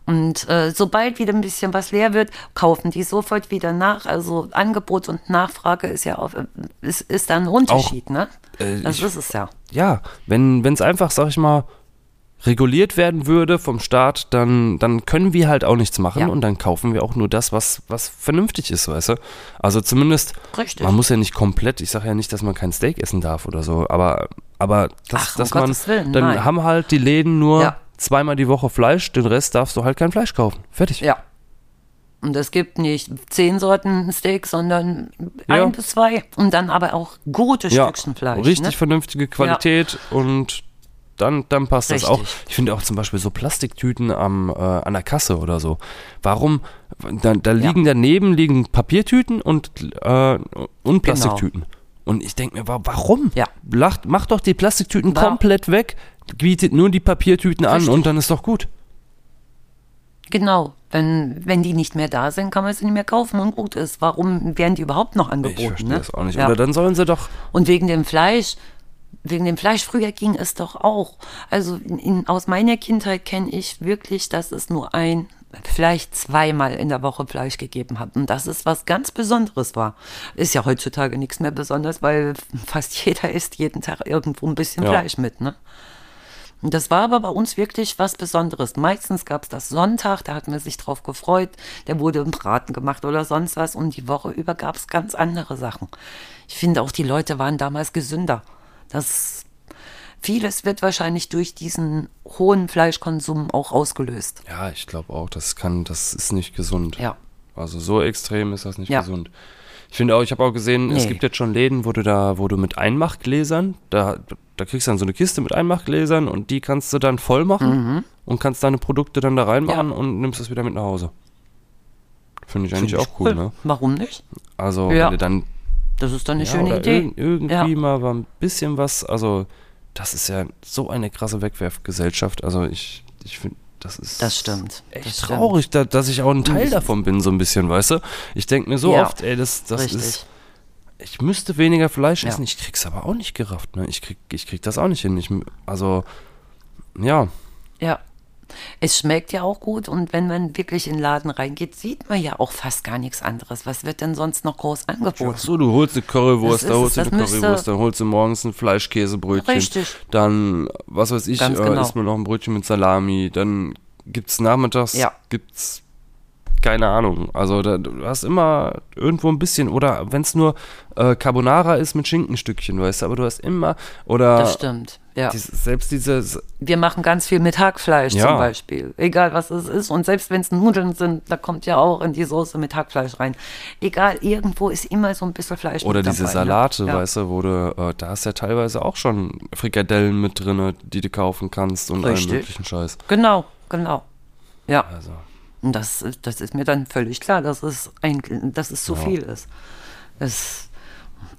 Und äh, sobald wieder ein bisschen was leer wird, kaufen die sofort wieder nach. Also Angebot und Nachfrage ist ja auch, äh, ist, ist da ein Unterschied, ne? äh, Das ich- ist es ja. ja, wenn es einfach, sag ich mal, reguliert werden würde vom Staat, dann, dann können wir halt auch nichts machen Ja. und dann kaufen wir auch nur das, was, was vernünftig ist, weißt du? Also zumindest, Richtig. man muss ja nicht komplett, ich sage ja nicht, dass man kein Steak essen darf oder so, aber, aber das, Ach, um dass man, Gottes Willen, dann nein. haben halt die Läden nur Ja. Zweimal die Woche Fleisch, den Rest darfst du halt kein Fleisch kaufen. Fertig. Ja. Und es gibt nicht zehn Sorten Steak, sondern Ja. ein bis zwei. Und dann aber auch gute Stückchen Fleisch. Richtig ne? vernünftige Qualität und dann, dann passt das auch. Richtig. Ich finde auch zum Beispiel so Plastiktüten am, äh, an der Kasse oder so. Warum? Da, da liegen daneben liegen Papiertüten und, äh, und Plastiktüten. Und ich denke mir, wa- warum? Genau. Ja. Lacht, mach doch die Plastiktüten Ja. komplett weg, bietet nur die Papiertüten an Richtig. und dann ist doch gut. Genau. Wenn, wenn die nicht mehr da sind, kann man sie nicht mehr kaufen und gut ist. Warum werden die überhaupt noch angeboten? Ich verstehe ne? das auch nicht. Ja. Oder dann sollen sie doch. Und wegen dem Fleisch, wegen dem Fleisch früher ging es doch auch. Also in, aus meiner Kindheit kenne ich wirklich, dass es nur ein, vielleicht zweimal in der Woche Fleisch gegeben hat. Und das ist was ganz Besonderes war. Ist ja heutzutage nichts mehr Besonderes, weil fast jeder isst jeden Tag irgendwo ein bisschen Ja. Fleisch mit, ne? Und das war aber bei uns wirklich was Besonderes. Meistens gab es das Sonntag, da hat man sich drauf gefreut, der wurde im Braten gemacht oder sonst was und die Woche über gab es ganz andere Sachen. Ich finde auch, die Leute waren damals gesünder. Das vieles wird wahrscheinlich durch diesen hohen Fleischkonsum auch ausgelöst. Ja, ich glaube auch, das kann, das ist nicht gesund. Ja. Also so extrem ist das nicht Ja. gesund. Ich finde auch, ich habe auch gesehen, es Nee. gibt jetzt schon Läden, wo du da, wo du mit Einmachgläsern, da, da kriegst du dann so eine Kiste mit Einmachgläsern und die kannst du dann voll machen und kannst deine Produkte dann da reinmachen Mhm. Ja. und nimmst das wieder mit nach Hause. Finde ich eigentlich Finde ich auch cool, ne? Warum nicht? Also Ja. wenn du dann Das ist doch eine ja, schöne Idee. irg- irgendwie Ja. mal war ein bisschen was, also das ist ja so eine krasse Wegwerfgesellschaft. Also ich, ich finde, das ist Das stimmt. echt Das stimmt. traurig, da, dass ich auch ein Teil davon bin, so ein bisschen, weißt du? Ich denke mir so Ja, oft, ey, das, das Richtig. ist, ich müsste weniger Fleisch Ja. essen, ich krieg's aber auch nicht gerafft, ne? Ich krieg, ich krieg das auch nicht hin. Ich, also, ja, Ja. Es schmeckt ja auch gut und wenn man wirklich in den Laden reingeht, sieht man ja auch fast gar nichts anderes. Was wird denn sonst noch groß angeboten? Ach so, du holst eine Currywurst, da holst du es, eine Currywurst, dann holst du morgens ein Fleischkäsebrötchen. Richtig. Dann, was weiß ich, Ganz äh, genau. isst man noch ein Brötchen mit Salami. Dann gibt's nachmittags, Ja. gibt's keine Ahnung. Also da, du hast immer irgendwo ein bisschen, oder wenn es nur äh, Carbonara ist mit Schinkenstückchen, weißt du, aber du hast immer, oder Das stimmt. Ja. dies- selbst dieses, Wir machen ganz viel mit Hackfleisch Ja. zum Beispiel. Egal was es ist. Und selbst wenn es Nudeln sind, da kommt ja auch in die Soße mit Hackfleisch rein. Egal, irgendwo ist immer so ein bisschen Fleisch oder diese dabei, Salate, ne? ja. weißt du, wo du, äh, da ist ja teilweise auch schon Frikadellen mit drin, die du kaufen kannst und allen Richtig. möglichen Scheiß. Genau, genau. Ja. Also. Und das, das ist mir dann völlig klar, dass es, ein, dass es zu viel ist. Es,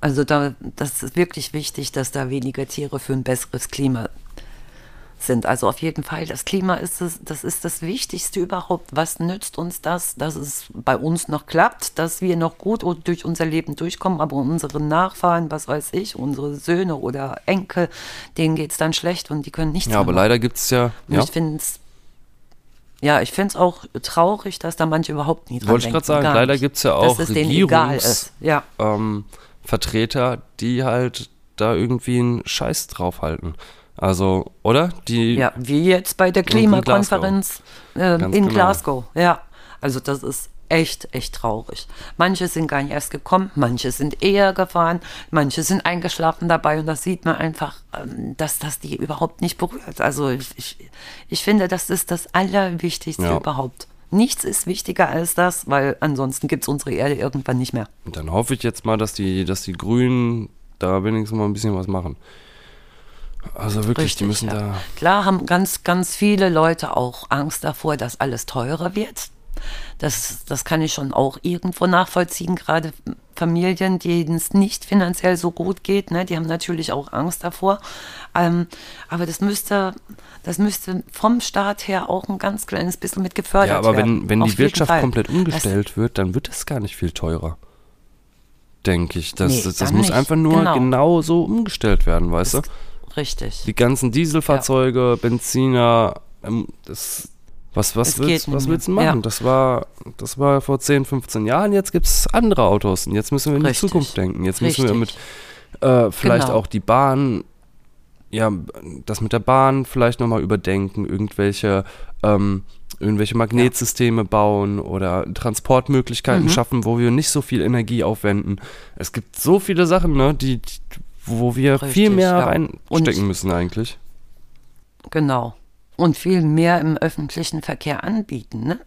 also da, das ist wirklich wichtig, dass da weniger Tiere für ein besseres Klima sind. Also auf jeden Fall, das Klima ist das, das ist das Wichtigste überhaupt. Was nützt uns das, dass es bei uns noch klappt, dass wir noch gut durch unser Leben durchkommen, aber unsere Nachfahren, was weiß ich, unsere Söhne oder Enkel, denen geht es dann schlecht und die können nichts Ja, aber machen. leider gibt's ja, Und ja, Ich finde es ja, ich finde es auch traurig, dass da manche überhaupt nie dran Wollte ich grad sagen, leider nicht. gibt's ja auch Dass es denen egal Regierungs- ist. Ja, ähm, Vertreter, die halt da irgendwie einen Scheiß draufhalten. Also, oder? Die, ja, wie jetzt bei der in Klimakonferenz äh, in genau. Glasgow. Ja, also das ist echt, echt traurig. Manche sind gar nicht erst gekommen, manche sind eher gefahren, manche sind eingeschlafen dabei und das sieht man einfach, ähm, dass das die überhaupt nicht berührt. Also ich, ich, ich finde, das ist das Allerwichtigste Ja. überhaupt. Nichts ist wichtiger als das, weil ansonsten gibt es unsere Erde irgendwann nicht mehr. Und dann hoffe ich jetzt mal, dass die, dass die Grünen da wenigstens mal ein bisschen was machen. Also wirklich, die müssen ja. da. Klar haben ganz, ganz viele Leute auch Angst davor, dass alles teurer wird. Das, das kann ich schon auch irgendwo nachvollziehen, gerade Familien, denen es nicht finanziell so gut geht, ne, die haben natürlich auch Angst davor. Ähm, aber das müsste, das müsste vom Staat her auch ein ganz kleines bisschen mit gefördert Ja, aber werden. wenn, wenn die Wirtschaft Fall. komplett Das- umgestellt wird, dann wird es gar nicht viel teurer. Denke ich. Das, Nee, das, das muss nicht. einfach nur Genau. genau. so umgestellt werden, weißt du? Richtig. Die ganzen Dieselfahrzeuge, Benziner, ähm, das, was, was, willst, was willst du machen? Ja. Das, war, das war vor 10, 15 Jahren, jetzt gibt es andere Autos und jetzt müssen wir in die Richtig. Zukunft denken. Jetzt müssen wir mit Richtig. äh, vielleicht Genau. auch die Bahn, ja, das mit der Bahn vielleicht nochmal überdenken, irgendwelche, ähm, irgendwelche Magnetsysteme bauen oder Transportmöglichkeiten Mhm. schaffen, wo wir nicht so viel Energie aufwenden. Es gibt so viele Sachen, ne, die, die wo wir viel Richtig, mehr ja. reinstecken müssen eigentlich. Genau. Und viel mehr im öffentlichen Verkehr anbieten. Ne?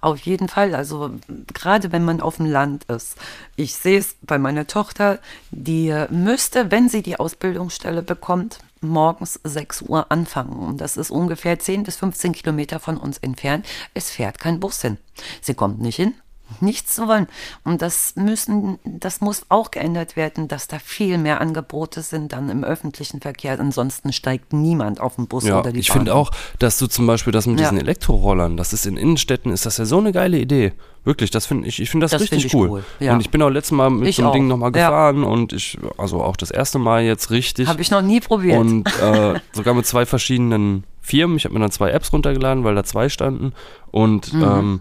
Auf jeden Fall. Also gerade wenn man auf dem Land ist. Ich sehe es bei meiner Tochter, die äh, müsste, wenn sie die Ausbildungsstelle bekommt, morgens 6 Uhr anfangen. Und das ist ungefähr 10 bis 15 Kilometer von uns entfernt. Es fährt kein Bus hin. Sie kommt nicht hin. Nichts zu wollen. Und das müssen, das muss auch geändert werden, dass da viel mehr Angebote sind dann im öffentlichen Verkehr. Ansonsten steigt niemand auf den Bus Ja, oder die ich Bahn. finde auch, dass du zum Beispiel das mit Ja. diesen Elektrorollern, das ist in Innenstädten, ist das ja so eine geile Idee. Wirklich, das finde ich, ich finde das, Das richtig find ich cool. cool, ja. Und ich bin auch letztes Mal mit Ich so einem auch, Ding nochmal gefahren und ich, also auch das erste Mal jetzt richtig. Habe ich noch nie probiert. und äh, sogar mit zwei verschiedenen Firmen. Ich habe mir dann zwei Apps runtergeladen, weil da zwei standen. Und Mhm. ähm,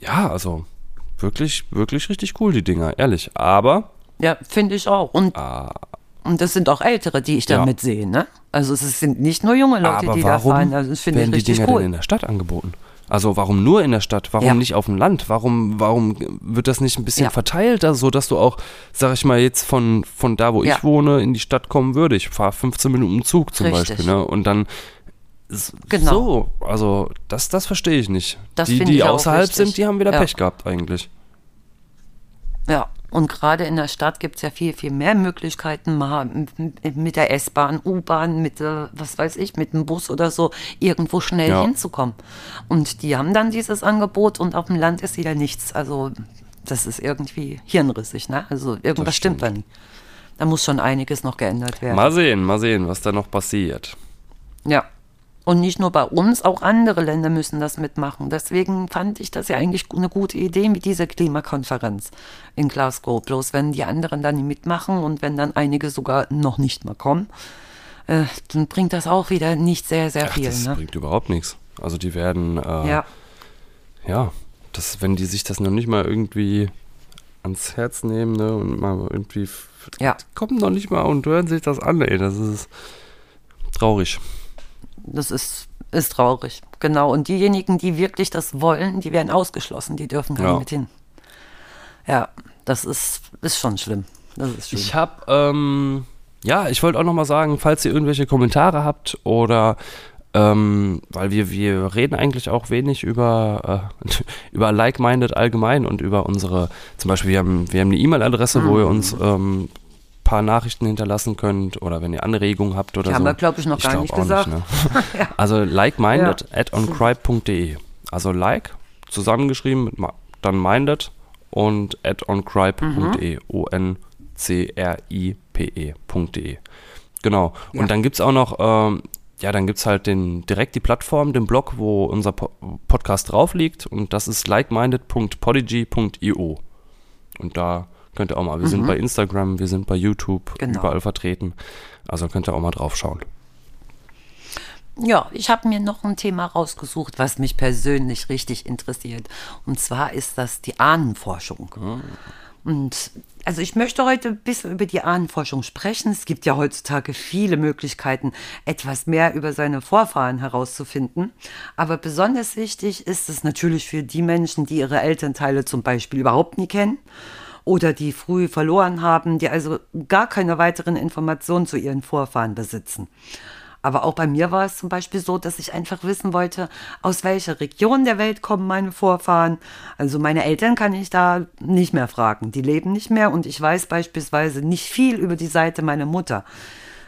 ja, also wirklich, wirklich richtig cool, die Dinger, ehrlich. Aber ja, finde ich auch. Und Ah. Und das sind auch Ältere, die ich Ja. damit sehe, ne? Also es sind nicht nur junge Leute, Aber die da fahren. Also das finde ich werden die richtig Dinger cool. denn in der Stadt angeboten? Also warum nur in der Stadt? Warum Ja. nicht auf dem Land? Warum, warum wird das nicht ein bisschen Ja. verteilter, so dass du auch, sag ich mal, jetzt von, von da, wo Ja. ich wohne, in die Stadt kommen würde? Ich fahre 15 Minuten Zug zum Richtig. Beispiel, ne? Und dann Genau. so, also das, das verstehe ich nicht. Das die, die außerhalb sind, die haben wieder Ja. Pech gehabt eigentlich. Ja, und gerade in der Stadt gibt es ja viel, viel mehr Möglichkeiten, mal mit der S-Bahn, U-Bahn, mit, was weiß ich, mit dem Bus oder so, irgendwo schnell Ja. hinzukommen. Und die haben dann dieses Angebot und auf dem Land ist wieder nichts. Also, das ist irgendwie hirnrissig, ne? Also, irgendwas Das stimmt da nicht. Da muss schon einiges noch geändert werden. Mal sehen, mal sehen, was da noch passiert. Ja. Und nicht nur bei uns, auch andere Länder müssen das mitmachen. Deswegen fand ich das ja eigentlich eine gute Idee mit dieser Klimakonferenz in Glasgow. Bloß wenn die anderen dann nicht mitmachen und wenn dann einige sogar noch nicht mal kommen, äh, dann bringt das auch wieder nicht sehr, sehr Ach, viel. das Ne? bringt überhaupt nichts. Also die werden, äh, Ja, ja, das, wenn die sich das noch nicht mal irgendwie ans Herz nehmen, ne, und mal irgendwie, Ja. kommen noch nicht mal und hören sich das an, ey, das ist traurig. Das ist, ist traurig. Genau. Und diejenigen, die wirklich das wollen, die werden ausgeschlossen. Die dürfen gar Ja. nicht mit hin. Ja, das ist, ist schon schlimm. Das ist schlimm. Ich habe, ähm, ja, ich wollte auch noch mal sagen, falls ihr irgendwelche Kommentare habt oder ähm, weil wir, wir reden eigentlich auch wenig über, äh, über Like-Minded allgemein und über unsere, zum Beispiel, wir haben, wir haben eine E-Mail-Adresse, wo ihr uns ähm, paar Nachrichten hinterlassen könnt oder wenn ihr Anregungen habt oder Die so. haben wir, glaub ich, noch gar glaub nicht gesagt. ne? Also like-minded at oncribe.de. Also like, zusammengeschrieben, dann minded und at oncribe.de. O-N-C-R-I-P-E.de. Genau. Und Ja. dann gibt es auch noch, ähm, ja, dann gibt es halt den, direkt die Plattform, den Blog, wo unser po Podcast drauf liegt und das ist likeminded.podigy.io. Und da könnt ihr auch mal, wir sind bei Instagram, wir sind bei YouTube, Genau. überall vertreten. Also könnt ihr auch mal drauf schauen. Ja, ich habe mir noch ein Thema rausgesucht, was mich persönlich richtig interessiert. Und zwar ist das die Ahnenforschung. Und also ich möchte heute ein bisschen über die Ahnenforschung sprechen. Es gibt ja heutzutage viele Möglichkeiten, etwas mehr über seine Vorfahren herauszufinden. Aber besonders wichtig ist es natürlich für die Menschen, die ihre Elternteile zum Beispiel überhaupt nie kennen oder die früh verloren haben, die also gar keine weiteren Informationen zu ihren Vorfahren besitzen. Aber auch bei mir war es zum Beispiel so, dass ich einfach wissen wollte, aus welcher Region der Welt kommen meine Vorfahren. Also meine Eltern kann ich da nicht mehr fragen. Die leben nicht mehr und ich weiß beispielsweise nicht viel über die Seite meiner Mutter.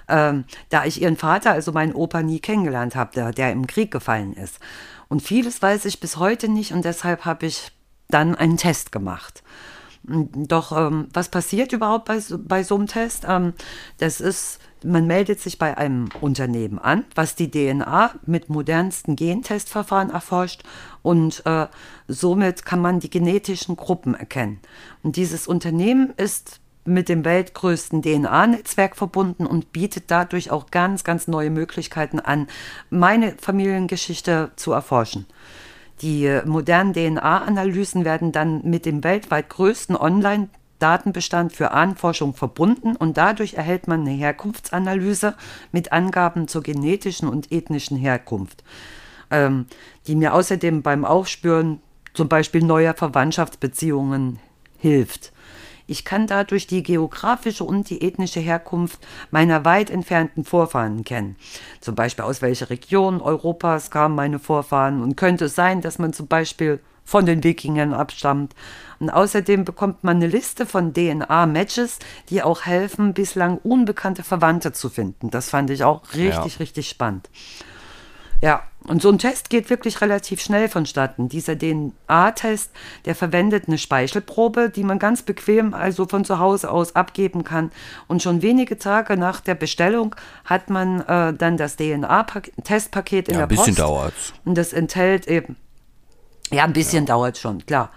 Ähm, da ich ihren Vater, also meinen Opa, nie kennengelernt habe, der, der im Krieg gefallen ist. Und vieles weiß ich bis heute nicht und deshalb habe ich dann einen Test gemacht. Doch ähm, was passiert überhaupt bei, bei so einem Test? Ähm, das ist, man meldet sich bei einem Unternehmen an, was die DNA mit modernsten Gentestverfahren erforscht und äh, somit kann man die genetischen Gruppen erkennen. Und dieses Unternehmen ist mit dem weltgrößten DNA-Netzwerk verbunden und bietet dadurch auch ganz, ganz neue Möglichkeiten an, meine Familiengeschichte zu erforschen. Die modernen DNA-Analysen werden dann mit dem weltweit größten Online-Datenbestand für Ahnenforschung verbunden und dadurch erhält man eine Herkunftsanalyse mit Angaben zur genetischen und ethnischen Herkunft, ähm, die mir außerdem beim Aufspüren zum Beispiel neuer Verwandtschaftsbeziehungen hilft. Ich kann dadurch die geografische und die ethnische Herkunft meiner weit entfernten Vorfahren kennen. Zum Beispiel aus welcher Region Europas kamen meine Vorfahren und könnte es sein, dass man zum Beispiel von den Wikingern abstammt. Und außerdem bekommt man eine Liste von DNA-Matches, die auch helfen, bislang unbekannte Verwandte zu finden. Das fand ich auch richtig, Ja. richtig spannend. Ja, und so ein Test geht wirklich relativ schnell vonstatten. Dieser DNA-Test, der verwendet eine Speichelprobe, die man ganz bequem also von zu Hause aus abgeben kann. Und schon wenige Tage nach der Bestellung hat man äh, dann das DNA-Testpaket in Ja, der ein bisschen Post. dauert's. Und das enthält eben, ja, ein bisschen dauert schon, klar.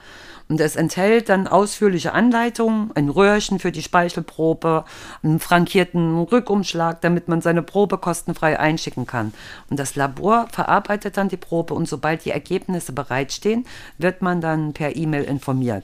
Und es enthält dann ausführliche Anleitungen, ein Röhrchen für die Speichelprobe, einen frankierten Rückumschlag, damit man seine Probe kostenfrei einschicken kann. Und das Labor verarbeitet dann die Probe und sobald die Ergebnisse bereitstehen, wird man dann per E-Mail informiert.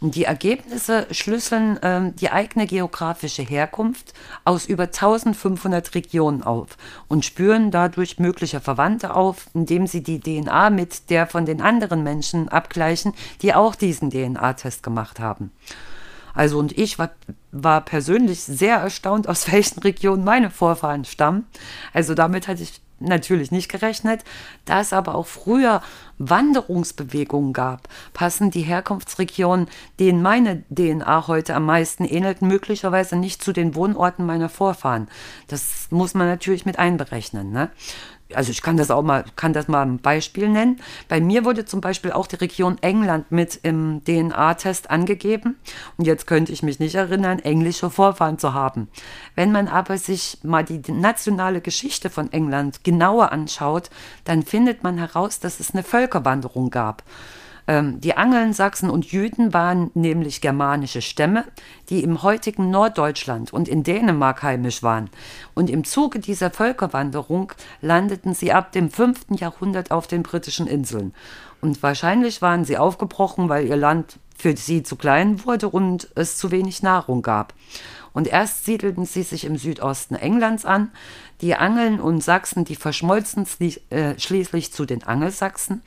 Die Ergebnisse schlüsseln ähm, die eigene geografische Herkunft aus über 1500 Regionen auf und spüren dadurch mögliche Verwandte auf, indem sie die DNA mit der von den anderen Menschen abgleichen, die auch diesen DNA-Test gemacht haben. Also und ich war, war persönlich sehr erstaunt, aus welchen Regionen meine Vorfahren stammen. Also damit hatte ich natürlich nicht gerechnet. Da es aber auch früher Wanderungsbewegungen gab, passen die Herkunftsregionen, denen meine DNA heute am meisten ähnelt, möglicherweise nicht zu den Wohnorten meiner Vorfahren. Das muss man natürlich mit einberechnen. Ne? Also ich kann das auch mal, kann das mal ein Beispiel nennen. Bei mir wurde zum Beispiel auch die Region England mit im DNA-Test angegeben. Und jetzt könnte ich mich nicht erinnern, englische Vorfahren zu haben. Wenn man aber sich mal die nationale Geschichte von England genauer anschaut, dann findet man heraus, dass es eine Völkerwanderung gab. Ähm, die Angeln, Sachsen und Jüden waren nämlich germanische Stämme, die im heutigen Norddeutschland und in Dänemark heimisch waren. Und im Zuge dieser Völkerwanderung landeten sie ab dem 5. Jahrhundert auf den britischen Inseln. Und wahrscheinlich waren sie aufgebrochen, weil ihr Land für sie zu klein wurde und es zu wenig Nahrung gab. Und erst siedelten sie sich im Südosten Englands an. Die Angeln und Sachsen, die verschmolzen äh, schließlich zu den Angelsachsen.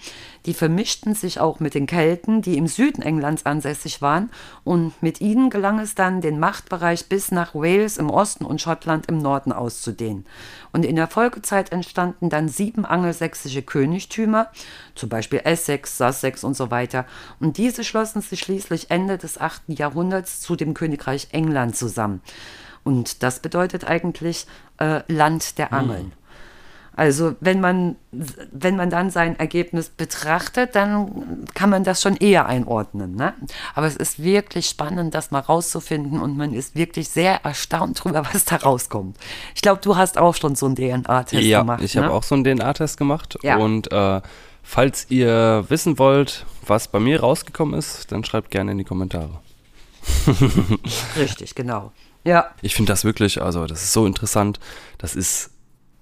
Die vermischten sich auch mit den Kelten, die im Süden Englands ansässig waren. Und mit ihnen gelang es dann, den Machtbereich bis nach Wales im Osten und Schottland im Norden auszudehnen. Und in der Folgezeit entstanden dann sieben angelsächsische Königtümer, zum Beispiel Essex, Sussex und so weiter. Und diese schlossen sich schließlich Ende des 8. Jahrhunderts zu dem Königreich England zusammen. Und das bedeutet eigentlich äh, Land der Angeln. Hm. Also wenn man, wenn man dann sein Ergebnis betrachtet, dann kann man das schon eher einordnen. Ne? Aber es ist wirklich spannend, das mal rauszufinden und man ist wirklich sehr erstaunt darüber, was da rauskommt. Ich glaube, du hast auch schon so einen DNA-Test ja, gemacht. Ja, ich ne? habe auch so einen DNA-Test gemacht ja. und äh, falls ihr wissen wollt, was bei mir rausgekommen ist, dann schreibt gerne in die Kommentare. Richtig, genau. Ja. Ich finde das wirklich, also das ist so interessant. Das ist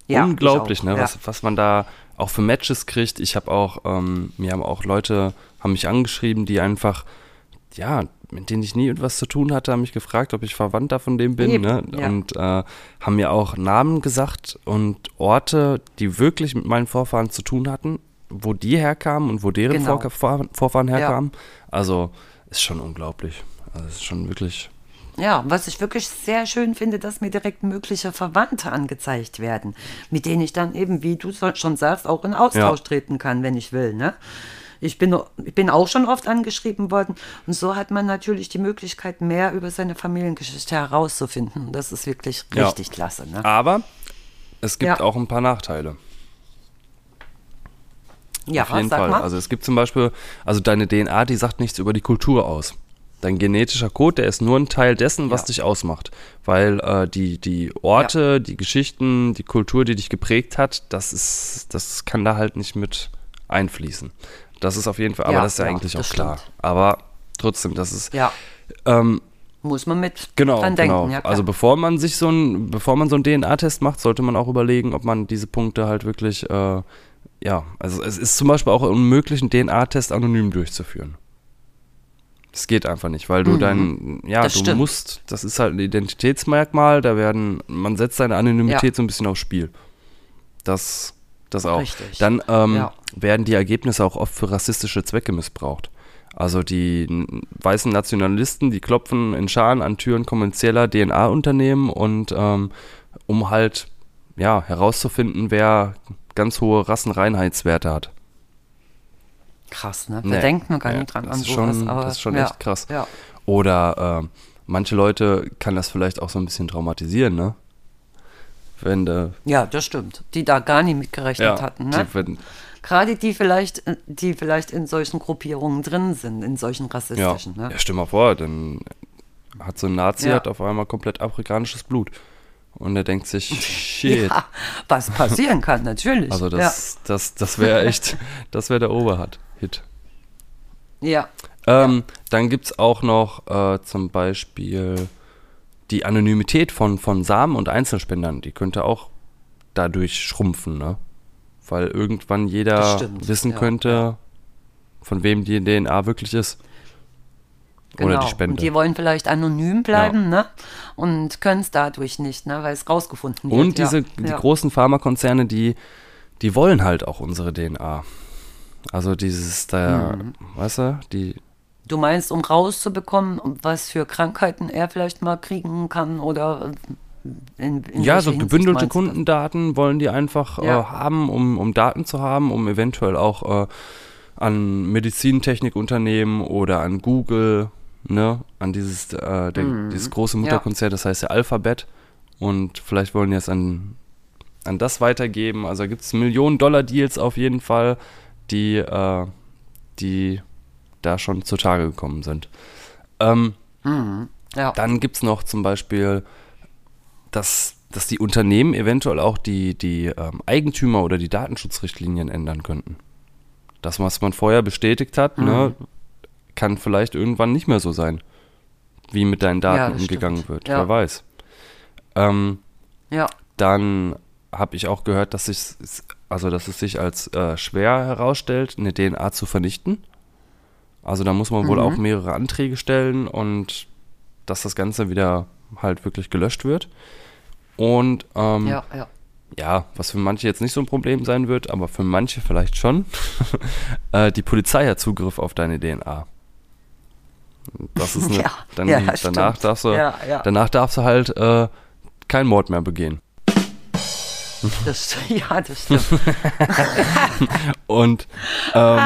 ja, unglaublich, ne? Ja. Was, was man da auch für Matches kriegt. Ich habe auch, ähm, mir haben auch Leute, haben mich angeschrieben, die einfach, ja, mit denen ich nie etwas zu tun hatte, haben mich gefragt, ob ich Verwandter von dem bin. Ne? Ja. Und äh, haben mir auch Namen gesagt und Orte, die wirklich mit meinen Vorfahren zu tun hatten, wo die herkamen und wo deren genau. Vor Vorfahren herkamen. Ja. Also ist schon unglaublich. Also ist schon wirklich ja, was ich wirklich sehr schön finde, dass mir direkt mögliche Verwandte angezeigt werden, mit denen ich dann eben, wie du schon sagst, auch in Austausch ja. treten kann, wenn ich will. Ne? Ich bin, ich bin auch schon oft angeschrieben worden und so hat man natürlich die Möglichkeit, mehr über seine Familiengeschichte herauszufinden. Das ist wirklich richtig ja. klasse. Ne? Aber es gibt ja. auch ein paar Nachteile. Ja, Auf jeden Fall. Mal. Also es gibt zum Beispiel, also deine DNA, die sagt nichts über die Kultur aus. Dein genetischer Code, der ist nur ein Teil dessen, was ja. dich ausmacht. Weil äh, die, die Orte, ja. die Geschichten, die Kultur, die dich geprägt hat, das ist, das kann da halt nicht mit einfließen. Das ist auf jeden Fall, aber ja, das ist ja, eigentlich auch klar. Aber trotzdem, das ist. Ja. Ähm, muss man mit genau, dran denken. Genau. Ja, also bevor man sich so ein, bevor man so einen DNA-Test macht, sollte man auch überlegen, ob man diese Punkte halt wirklich, äh, ja, also es ist zum Beispiel auch unmöglich, einen DNA-Test anonym durchzuführen. Das geht einfach nicht, weil du mhm. dein, ja, das du stimmt. musst, das ist halt ein Identitätsmerkmal, da werden, man setzt seine Anonymität ja. so ein bisschen aufs Spiel. Das, das auch. Richtig. Dann ähm, ja. werden die Ergebnisse auch oft für rassistische Zwecke missbraucht. Also die weißen Nationalisten, die klopfen in Scharen an Türen kommerzieller DNA-Unternehmen und ähm, um halt ja herauszufinden, wer ganz hohe Rassenreinheitswerte hat. Krass, ne? Da nee, denkt man gar nee, nicht dran an sowas. Schon, aber, das ist schon ja, echt krass. Ja. Oder äh, manche Leute kann das vielleicht auch so ein bisschen traumatisieren, ne? Wenn de, ja, das stimmt. Die da gar nicht mitgerechnet ja, hatten, ne? Die, Gerade die vielleicht, die vielleicht in solchen Gruppierungen drin sind, in solchen rassistischen. Ja, ne? ja stell mal vor, dann hat so ein Nazi ja. hat auf einmal komplett afrikanisches Blut. Und er denkt sich, shit. Ja, was passieren kann, natürlich. Also das, ja. das, das wäre echt, das wäre der Oberhut. Hit. Ja. Ähm, ja. Dann gibt es auch noch äh, zum Beispiel die Anonymität von, von Samen und Einzelspendern. Die könnte auch dadurch schrumpfen, ne? Weil irgendwann jeder wissen ja, könnte, ja. von wem die DNA wirklich ist. Genau. Oder die Spende. Und die wollen vielleicht anonym bleiben, ne? Und können es dadurch nicht, ne? Weil es rausgefunden wird. Und diese ja. die ja. großen Pharmakonzerne, die, die wollen halt auch unsere DNA. Also dieses da, Mhm. weißt du, die, Du meinst, um rauszubekommen, was für Krankheiten er vielleicht mal kriegen kann oder in, in ja, so Hinsicht gebündelte? Kundendaten wollen die einfach Ja. äh, haben, um, um Daten zu haben, um eventuell auch äh, an Medizintechnikunternehmen oder an Google, ne, an dieses, äh, der, Mhm. dieses große Mutterkonzert, das heißt ja Alphabet. Und vielleicht wollen die es an, an das weitergeben. Also gibt es Millionen-Dollar-Deals auf jeden Fall, die, äh, die da schon zutage gekommen sind. Ähm, Ja. dann gibt es noch zum Beispiel, dass, dass die Unternehmen eventuell auch die, die ähm, Eigentümer oder die Datenschutzrichtlinien ändern könnten. Das, was man vorher bestätigt hat, ne, kann vielleicht irgendwann nicht mehr so sein, wie mit deinen Ja, Daten das umgegangen stimmt. wird. Ja. Wer weiß. Ähm, ja. dann habe ich auch gehört, dass sich, also dass es sich als äh, schwer herausstellt, eine DNA zu vernichten. Also da muss man Mhm. wohl auch mehrere Anträge stellen und dass das Ganze wieder halt wirklich gelöscht wird. Und ähm, Ja, ja. ja, was für manche jetzt nicht so ein Problem sein wird, aber für manche vielleicht schon, äh, die Polizei hat Zugriff auf deine DNA. Das ist eine, Ja, dann, ja, danach stimmt. darfst du, danach darfst du halt äh, keinen Mord mehr begehen. Das, ja, das stimmt. Und ähm,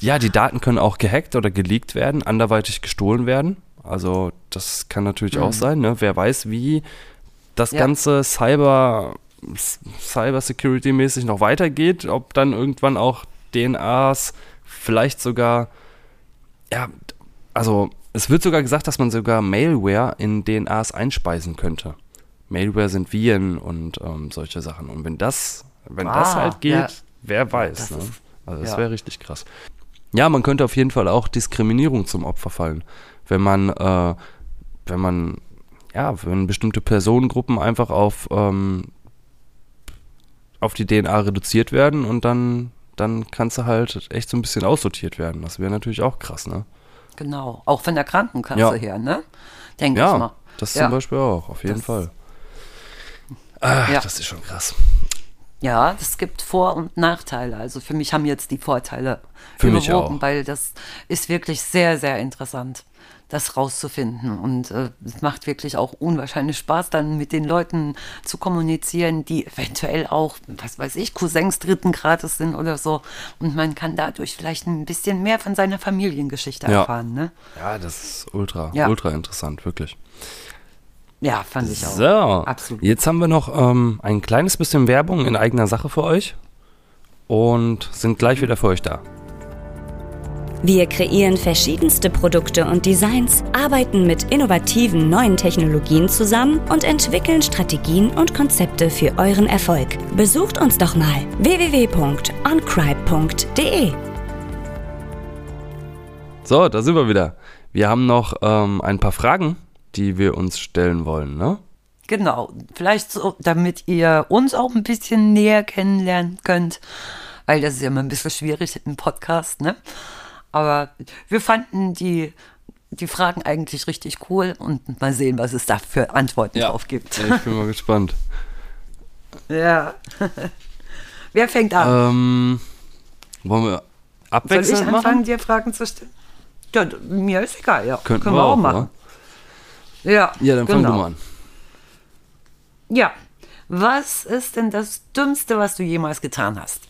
ja, die Daten können auch gehackt oder geleakt werden, anderweitig gestohlen werden. Also das kann natürlich auch sein. Ne? Wer weiß, wie das Ja. ganze Cyber Cyber Security mäßig noch weitergeht, ob dann irgendwann auch DNAs vielleicht sogar ja, also es wird sogar gesagt, dass man sogar Malware in DNAs einspeisen könnte. Malware sind Viren und ähm, solche Sachen. Und wenn das, wenn das Ah, halt geht, ja. wer weiß. das ne? ist- also das ja. wäre richtig krass. Ja, man könnte auf jeden Fall auch Diskriminierung zum Opfer fallen, wenn man, äh, wenn man, ja, wenn bestimmte Personengruppen einfach auf ähm, auf die DNA reduziert werden und dann dann kannst du halt echt so ein bisschen aussortiert werden. Das wäre natürlich auch krass, ne? Genau. Auch von der Krankenkasse Ja. her, ne? Denke ich Ja, mal. das Ja. zum Beispiel auch, auf jeden Das- Fall. Ach, Ja. das ist schon krass. Ja, es gibt Vor- und Nachteile. Also für mich haben jetzt die Vorteile Für überwogen, weil das ist wirklich sehr, sehr interessant, das rauszufinden. Und äh, es macht wirklich auch unwahrscheinlich Spaß, dann mit den Leuten zu kommunizieren, die eventuell auch, was weiß ich, Cousins dritten Grades sind oder so. Und man kann dadurch vielleicht ein bisschen mehr von seiner Familiengeschichte Ja. erfahren. Ne? Ja, das ist ultra, Ja. ultra interessant, wirklich. Ja, fand ich auch. So, Absolut. jetzt haben wir noch ähm, ein kleines bisschen Werbung in eigener Sache für euch und sind gleich wieder für euch da. Wir kreieren verschiedenste Produkte und Designs, arbeiten mit innovativen neuen Technologien zusammen und entwickeln Strategien und Konzepte für euren Erfolg. Besucht uns doch mal www.oncribe.de. So, da sind wir wieder. Wir haben noch ähm, ein paar Fragen, die wir uns stellen wollen, ne? Genau, vielleicht so, damit ihr uns auch ein bisschen näher kennenlernen könnt, weil das ist ja immer ein bisschen schwierig im Podcast, ne? Aber wir fanden die, die Fragen eigentlich richtig cool und mal sehen, was es da für Antworten drauf gibt. Ich bin mal gespannt. Ja. Wer fängt an? Ähm, wollen wir Soll ich abwechselnd anfangen, machen? dir Fragen zu stellen? Ja, mir ist egal, ja. Könnten Können wir wir auch auch, machen. Ja, Ja, dann fang genau. du mal an. Ja. Was ist denn das Dümmste, was du jemals getan hast?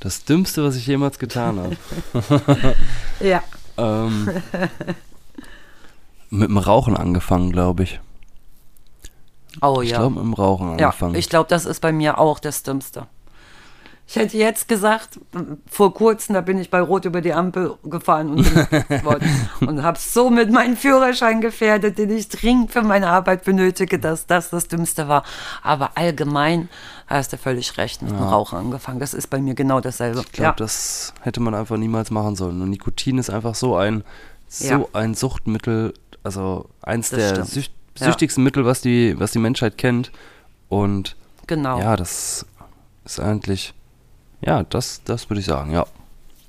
Das Dümmste, was ich jemals getan habe. Ja. ähm, mit dem Rauchen angefangen, glaube ich. Oh Ich ja. glaube, mit dem Rauchen Ja, angefangen. ich glaube, das ist bei mir auch das Dümmste. Ich hätte jetzt gesagt, vor kurzem, da bin ich bei Rot über die Ampel gefahren und, und habe somit meinen Führerschein gefährdet, den ich dringend für meine Arbeit benötige, dass das das Dümmste war. Aber allgemein hast du völlig recht, mit dem Rauchen angefangen. Das ist bei mir genau dasselbe. Ich glaube, das hätte man einfach niemals machen sollen. Und Nikotin ist einfach so ein, so Ja. ein Suchtmittel, also eins Das der sücht, Ja. süchtigsten Mittel, was die, was die Menschheit kennt. Und genau. ja, das ist eigentlich, ja, das, das würde ich sagen, ja.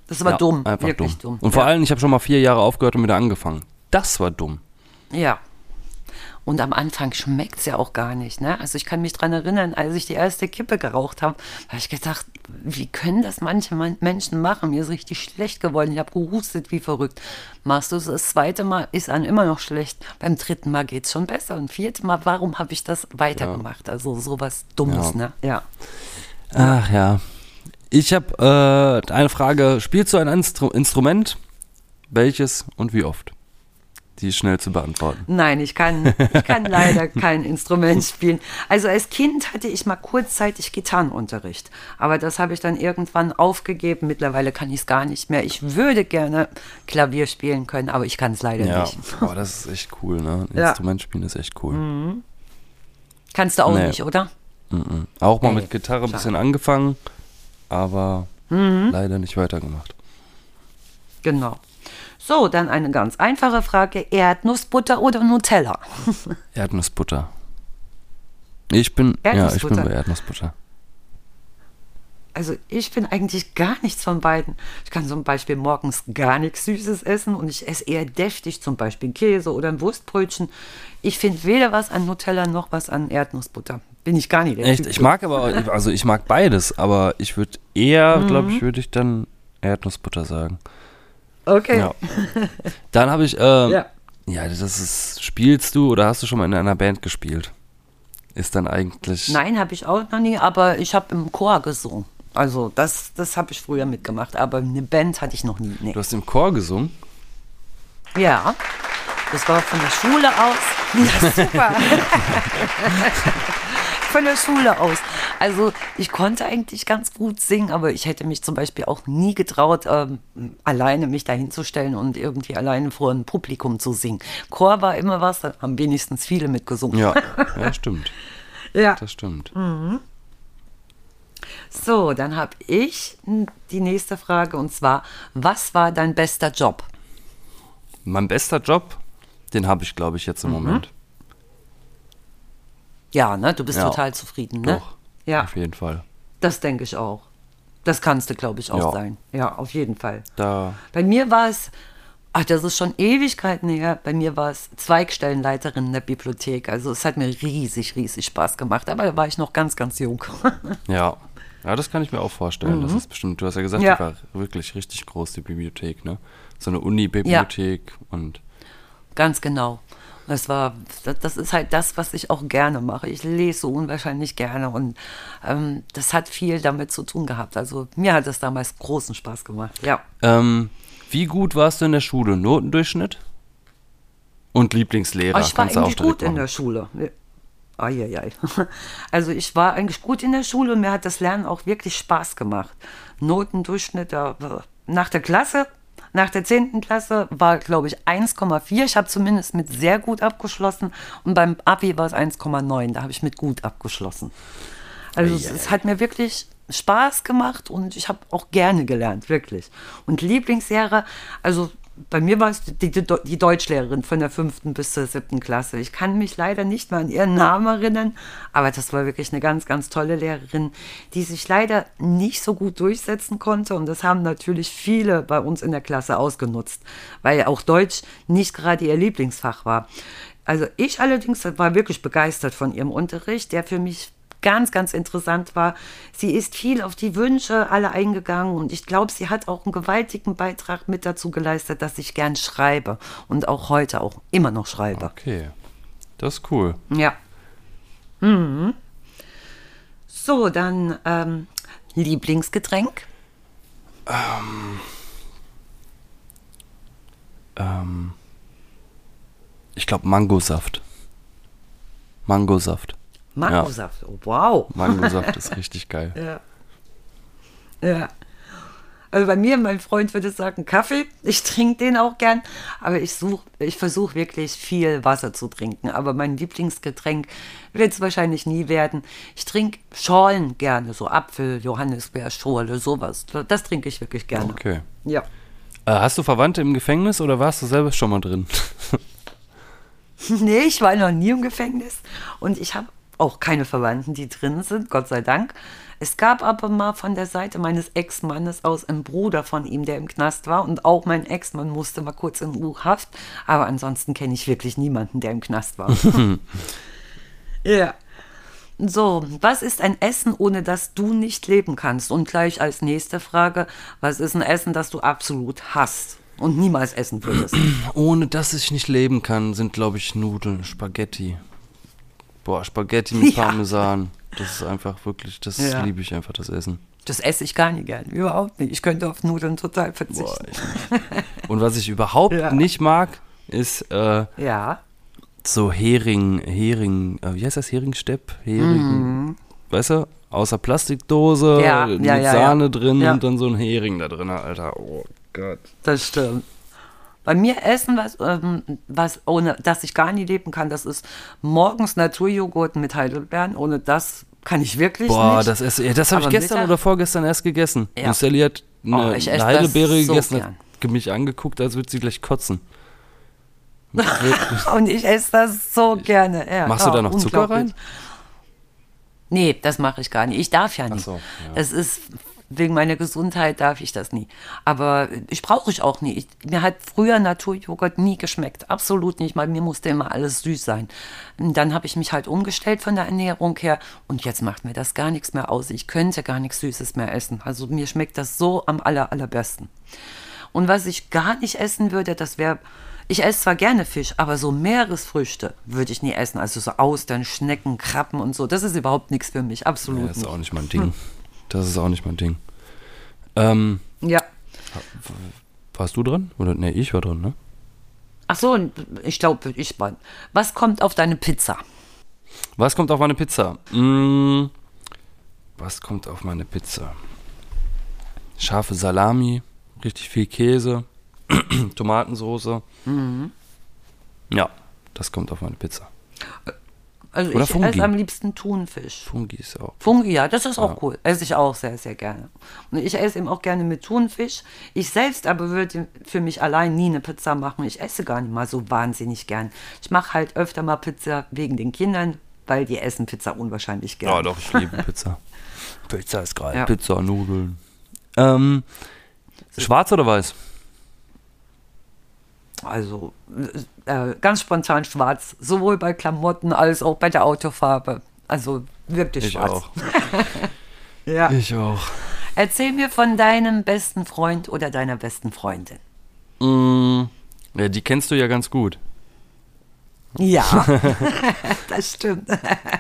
Das war Ja, dumm, Einfach wirklich dumm. dumm. Und vor ja. allem, ich habe schon mal vier Jahre aufgehört und wieder angefangen. Das war dumm. Ja. Und am Anfang schmeckt es ja auch gar nicht. Ne? Also ich kann mich dran erinnern, als ich die erste Kippe geraucht habe, habe ich gedacht, wie können das manche Man- Menschen machen? Mir ist richtig schlecht geworden. Ich habe gehustet wie verrückt. Machst du es das zweite Mal, ist einem immer noch schlecht. Beim dritten Mal geht es schon besser. Und vierte Mal, warum habe ich das weitergemacht? Also sowas Dummes, Ja. ne? Ja. Ach ja. Ich habe äh, eine Frage. Spielst du ein Instru Instrument? Welches und wie oft? Die ist schnell zu beantworten. Nein, ich kann, ich kann leider kein Instrument spielen. Also als Kind hatte ich mal kurzzeitig Gitarrenunterricht, aber das habe ich dann irgendwann aufgegeben. Mittlerweile kann ich es gar nicht mehr. Ich würde gerne Klavier spielen können, aber ich kann es leider Ja, nicht. boah, das ist echt cool, ne? Ja. Instrument spielen ist echt cool. Kannst du auch Nee. nicht, oder? Mhm. Auch mal Ey, mit Gitarre ein bisschen angefangen, aber Mhm. leider nicht weitergemacht. Genau. So, dann eine ganz einfache Frage: Erdnussbutter oder Nutella? Erdnussbutter. Ich bin, ja, ich bin bei Erdnussbutter. Also ich bin eigentlich gar nichts von beiden. Ich kann zum Beispiel morgens gar nichts Süßes essen und ich esse eher deftig, zum Beispiel Käse oder ein Wurstbrötchen. Ich finde weder was an Nutella noch was an Erdnussbutter. Bin ich gar nicht. Echt, ich mag aber, also ich mag beides, aber ich würde eher, Mhm. glaube ich, würde ich dann Erdnussbutter sagen. Okay. Ja. Dann habe ich, ähm, Ja. ja, das ist, spielst du oder hast du schon mal in einer Band gespielt? Ist dann eigentlich, Nein, habe ich auch noch nie, aber ich habe im Chor gesungen. Also das, das habe ich früher mitgemacht, aber eine Band hatte ich noch nie. Nee. du hast im Chor gesungen? Ja, das war von der Schule aus. Ja, super. von der Schule aus. Also ich konnte eigentlich ganz gut singen, aber ich hätte mich zum Beispiel auch nie getraut, ähm, alleine mich dahin zu stellen und irgendwie alleine vor einem Publikum zu singen. Chor war immer was, da haben wenigstens viele mitgesungen. Ja, ja, stimmt. ja. Das stimmt. So, dann habe ich die nächste Frage und zwar, was war dein bester Job? Mein bester Job, den habe ich, glaube ich, jetzt im Mhm. Moment. Ja, ne? Du bist Ja. total zufrieden, ne? Doch, Ja, auf jeden Fall. das denke ich auch. Das kannst du, glaube ich, auch Ja. sein. Ja, auf jeden Fall. Da, Bei mir war es, ach, das ist schon Ewigkeiten her, bei mir war es Zweigstellenleiterin in der Bibliothek. Also es hat mir riesig, riesig Spaß gemacht, aber da war ich noch ganz, ganz jung. ja. Ja, das kann ich mir auch vorstellen. Das ist bestimmt, du hast ja gesagt, Mhm. Ja. die war wirklich richtig groß, die Bibliothek, ne? So eine Uni-Bibliothek und Ganz genau. Das war, das- das ist halt das, was ich auch gerne mache. Ich lese so unwahrscheinlich gerne und ähm, das hat viel damit zu tun gehabt. Also mir hat es damals großen Spaß gemacht. Ja. Ähm, wie gut warst du in der Schule? Notendurchschnitt? Und Lieblingslehrer? Aber ich war Kannst eigentlich gut in machen. der Schule. Eieiei. Also ich war eigentlich gut in der Schule und mir hat das Lernen auch wirklich Spaß gemacht. Notendurchschnitt nach der Klasse, nach der 10. Klasse war, glaube ich, 1,4. Ich habe zumindest mit sehr gut abgeschlossen und beim Abi war es 1,9. Da habe ich mit gut abgeschlossen. Also es, es hat mir wirklich Spaß gemacht und ich habe auch gerne gelernt, wirklich. Und Lieblingslehrer, also bei mir war es die, die, die Deutschlehrerin von der fünften bis zur siebten Klasse. Ich kann mich leider nicht mehr an ihren Namen erinnern, aber das war wirklich eine ganz, ganz tolle Lehrerin, die sich leider nicht so gut durchsetzen konnte. Und das haben natürlich viele bei uns in der Klasse ausgenutzt, weil auch Deutsch nicht gerade ihr Lieblingsfach war. Also ich allerdings war wirklich begeistert von ihrem Unterricht, der für mich ganz, ganz interessant war. Sie ist viel auf die Wünsche alle eingegangen und ich glaube, sie hat auch einen gewaltigen Beitrag mit dazu geleistet, dass ich gern schreibe und auch heute auch immer noch schreibe. Okay. Das ist cool. Ja. Mhm. So, dann ähm, Lieblingsgetränk. Ähm, ich glaube Mangosaft. Mangosaft. Mangosaft. Oh, wow. Mangosaft ist richtig geil. Ja. Ja. Also bei mir, mein Freund würde sagen Kaffee. Ich trinke den auch gern, aber ich such, ich versuche wirklich viel Wasser zu trinken. Aber mein Lieblingsgetränk wird es wahrscheinlich nie werden. Ich trinke Schorlen gerne, so Apfel, Johannisbeer, Schorle, sowas. Das trinke ich wirklich gerne. Okay. Ja. Äh, hast du Verwandte im Gefängnis oder warst du selber schon mal drin? Nee, ich war noch nie im Gefängnis und ich habe auch keine Verwandten, die drin sind, Gott sei Dank. Es gab aber mal von der Seite meines Ex-Mannes aus einen Bruder von ihm, der im Knast war. Und auch mein Ex-Mann musste mal kurz in U-Haft. Aber ansonsten kenne ich wirklich niemanden, der im Knast war. ja. So, was ist ein Essen, ohne das du nicht leben kannst? Und gleich als nächste Frage, was ist ein Essen, das du absolut hasst und niemals essen würdest? Ohne dass ich nicht leben kann, sind, glaube ich, Nudeln, Spaghetti. Boah, Spaghetti mit Ja. Parmesan. Das ist einfach wirklich, das Ja. liebe ich einfach, das Essen. Das esse ich gar nicht gern, überhaupt nicht. Ich könnte auf Nudeln total Boah, verzichten. ich Und was ich überhaupt Ja. nicht mag, ist äh, Ja, so Hering, Hering, äh, wie heißt das? Heringstepp? Hering, weißt du? Außer Plastikdose, Mhm. Ja, mit Sahne drin und dann so ein Hering da drin, Alter. Oh Gott. das stimmt. Bei mir essen, was, ähm, was ohne das ich gar nie leben kann, das ist morgens Naturjoghurt mit Heidelbeeren. Ohne das kann ich wirklich Boah, nicht. das, ja, das habe ich gestern Mittag- oder vorgestern erst gegessen. Ja. Und Sally hat eine, Oh, eine Heidelbeere so gegessen, gern. hat mich angeguckt, als würde sie gleich kotzen. Und ich esse das so gerne. Ja, Machst du da noch Zucker rein? Nee, das mache ich gar nicht. Ich darf ja nicht. so, ja. Es ist wegen meiner Gesundheit darf ich das nie. Aber ich brauche ich auch nie. Ich, mir hat früher Naturjoghurt nie geschmeckt. Absolut nicht. Weil mir musste immer alles süß sein. Und dann habe ich mich halt umgestellt von der Ernährung her. Und jetzt macht mir das gar nichts mehr aus. Ich könnte gar nichts Süßes mehr essen. Also mir schmeckt das so am aller, allerbesten. Und was ich gar nicht essen würde, das wäre, ich esse zwar gerne Fisch, aber so Meeresfrüchte würde ich nie essen. Also so Austern, Schnecken, Krabben und so. Das ist überhaupt nichts für mich. Absolut Ja, das ist nicht. auch nicht mein Ding. Das ist auch nicht mein Ding. Ähm, Ja. warst du dran? Oder nee, ich war dran, ne? Ach so, ich glaube, ich war. Was kommt auf deine Pizza? Was kommt auf meine Pizza? Mm, was kommt auf meine Pizza? Scharfe Salami, richtig viel Käse, Tomatensoße. Mhm. Ja, das kommt auf meine Pizza. Also Oder ich Fungi. esse am liebsten Thunfisch. Fungi ist auch. Fungi, ja, das ist auch Ja. cool. Esse ich auch sehr, sehr gerne. Und ich esse eben auch gerne mit Thunfisch. Ich selbst aber würde für mich allein nie eine Pizza machen. Ich esse gar nicht mal so wahnsinnig gern. Ich mache halt öfter mal Pizza wegen den Kindern, weil die essen Pizza unwahrscheinlich gern. Ja, doch, ich liebe Pizza. Pizza ist geil. Ja. Pizza, Nudeln. Ähm, schwarz oder weiß? Also äh, ganz spontan schwarz, sowohl bei Klamotten als auch bei der Autofarbe. Also wirklich Ich schwarz. auch. Ja. Ich auch. Erzähl mir von deinem besten Freund oder deiner besten Freundin. Mm, ja, die kennst du ja ganz gut. Ja, das stimmt.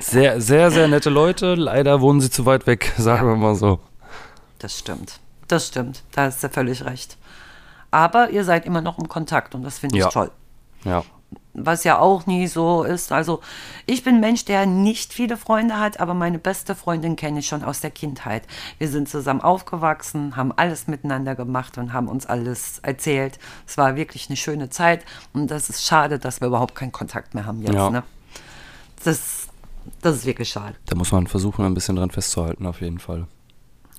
Sehr, sehr, sehr nette Leute. Leider wohnen sie zu weit weg, sagen wir mal so. Das stimmt. Das stimmt. Da hast du völlig recht. Aber ihr seid immer noch im Kontakt und das finde ich Ja. toll. Ja. Was ja auch nie so ist. Also, ich bin ein Mensch, der nicht viele Freunde hat, aber meine beste Freundin kenne ich schon aus der Kindheit. Wir sind zusammen aufgewachsen, haben alles miteinander gemacht und haben uns alles erzählt. Es war wirklich eine schöne Zeit und das ist schade, dass wir überhaupt keinen Kontakt mehr haben jetzt. Ja. Ne? Das, das ist wirklich schade. Da muss man versuchen, ein bisschen dran festzuhalten, auf jeden Fall. Mhm.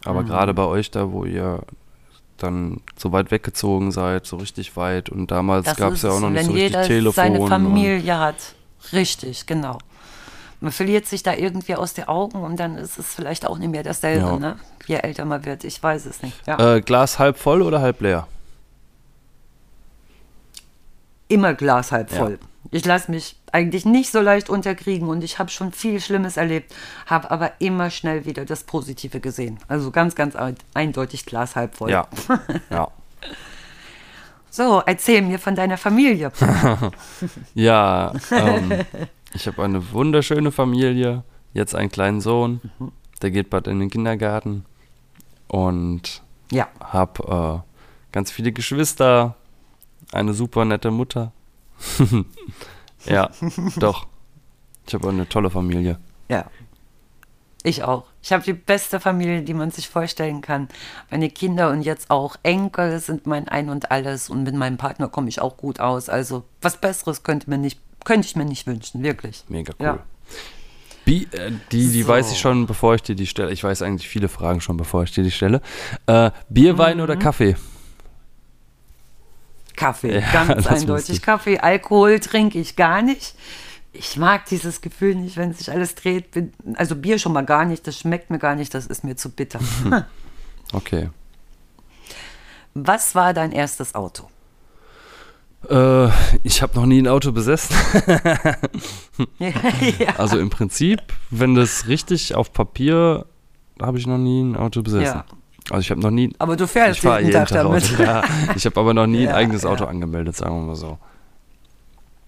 Aber gerade bei euch da, wo ihr dann so weit weggezogen seid, so richtig weit und damals gab es ja auch noch nicht so richtig jeder Telefon. seine Familie hat. Richtig, genau. Man verliert sich da irgendwie aus den Augen und dann ist es vielleicht auch nicht mehr dasselbe, Ja. ne? je älter man wird. Ich weiß es nicht. Ja. Äh, Glas halb voll oder halb leer? Immer Glas halb Ja. Ich lasse mich eigentlich nicht so leicht unterkriegen und ich habe schon viel Schlimmes erlebt, habe aber immer schnell wieder das Positive gesehen. Also ganz, ganz ein- eindeutig Glas halb voll. Ja. ja. So, erzähl mir von deiner Familie. Ja, ähm, ich habe eine wunderschöne Familie, jetzt einen kleinen Sohn, Mhm. der geht bald in den Kindergarten und ja, habe äh, ganz viele Geschwister, eine super nette Mutter. ja, doch. Ich habe eine tolle Familie. Ja. Ich auch. Ich habe die beste Familie, die man sich vorstellen kann. Meine Kinder und jetzt auch Enkel sind mein Ein und Alles und mit meinem Partner komme ich auch gut aus. Also was Besseres könnte, mir nicht, könnte ich mir nicht wünschen, wirklich. Mega cool. Ja. Bi äh, die die So. weiß ich schon, bevor ich dir die stelle. Ich weiß eigentlich viele Fragen schon, bevor ich dir die stelle. Äh, Bier, Wein Mhm. oder Kaffee? Kaffee, Ja, ganz eindeutig. Kaffee. Alkohol trinke ich gar nicht. ich mag dieses Gefühl nicht, wenn sich alles dreht. Also Bier schon mal gar nicht, das schmeckt mir gar nicht, das ist mir zu bitter. Okay. Was war dein erstes Auto? Äh, ich habe noch nie ein Auto besessen. ja. Also im Prinzip, wenn das richtig auf Papier, habe ich noch nie ein Auto besessen. Ja. Also ich habe noch nie. Aber du fährst ich jeden jeden Tag Tag damit. Ja, ich habe aber noch nie ein Ja, eigenes ja. Auto angemeldet, sagen wir mal so.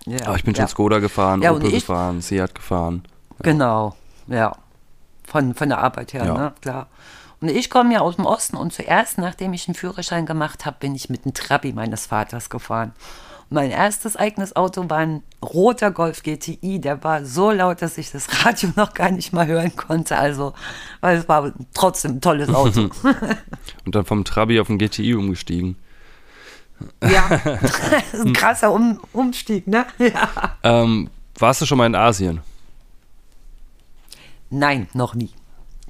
Ja, Aber ich bin schon. Skoda gefahren, Opel gefahren, Seat gefahren. Genau, ja. Von, von der Arbeit her, Ja. ne? Klar. Und ich komme ja aus dem Osten und zuerst, nachdem ich einen Führerschein gemacht habe, bin ich mit dem Trabi meines Vaters gefahren. Und mein erstes eigenes Auto war ein roter Golf GTI. Der war so laut, dass ich das Radio noch gar nicht mal hören konnte. Also, weil es war trotzdem ein tolles Auto. Und dann vom Trabi auf den GTI umgestiegen. ja, ein krasser um Umstieg, ne? Ja. Ähm, warst du schon mal in Asien? Nein, noch nie.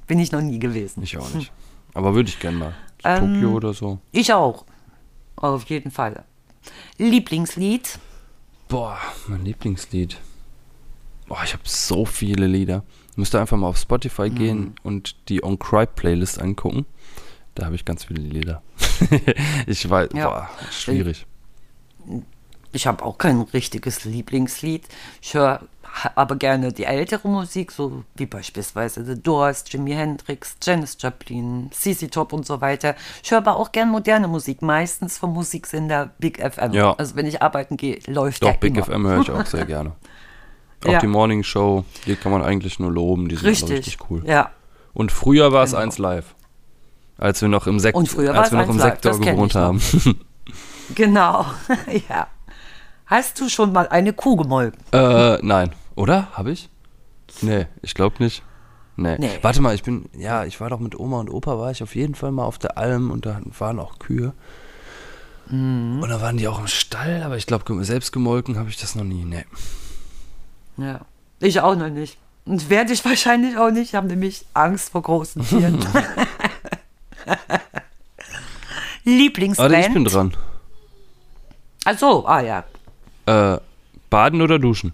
Bin ich noch nie gewesen. Ich auch nicht. Aber würde ich gerne mal. Ähm, Tokio oder so. Ich auch. Auf jeden Fall. Lieblingslied? Boah, mein Lieblingslied. Boah, ich habe so viele Lieder. Müsst ihr einfach mal auf Spotify Mhm. gehen und die On Cry Playlist angucken. Da habe ich ganz viele Lieder. ich weiß, Ja. boah, schwierig. Ich habe auch kein richtiges Lieblingslied. Ich höre aber gerne die ältere Musik, so wie beispielsweise The Doors, Jimi Hendrix, Janis Joplin, CC Top und so weiter. Ich höre aber auch gerne moderne Musik, meistens vom Musiksender Big FM. Ja. Also wenn ich arbeiten gehe, läuft Doch, der Big immer. FM höre ich auch sehr gerne. Auch Ja. die Morning Show, die kann man eigentlich nur loben, die sind Richtig. richtig cool. Ja. Und früher war es Genau. eins live. Als wir noch im war als es wir noch im live, Sektor gewohnt haben. Genau. ja. Hast du schon mal eine Kuh gemolken? äh, nein. Oder? Habe ich? Nee, ich glaube nicht. Nee. Nee. Warte mal, ich bin, ja, ich war doch mit Oma und Opa, war ich auf jeden Fall mal auf der Alm und da waren auch Kühe. Mhm. Und da waren die auch im Stall, aber ich glaube, selbst gemolken habe ich das noch nie. Nee. Ja. Ich auch noch nicht. Und werde ich wahrscheinlich auch nicht. Ich habe nämlich Angst vor großen Tieren. Lieblingsband? Warte, ich bin dran. Ach so, ah ja. Äh, baden oder duschen?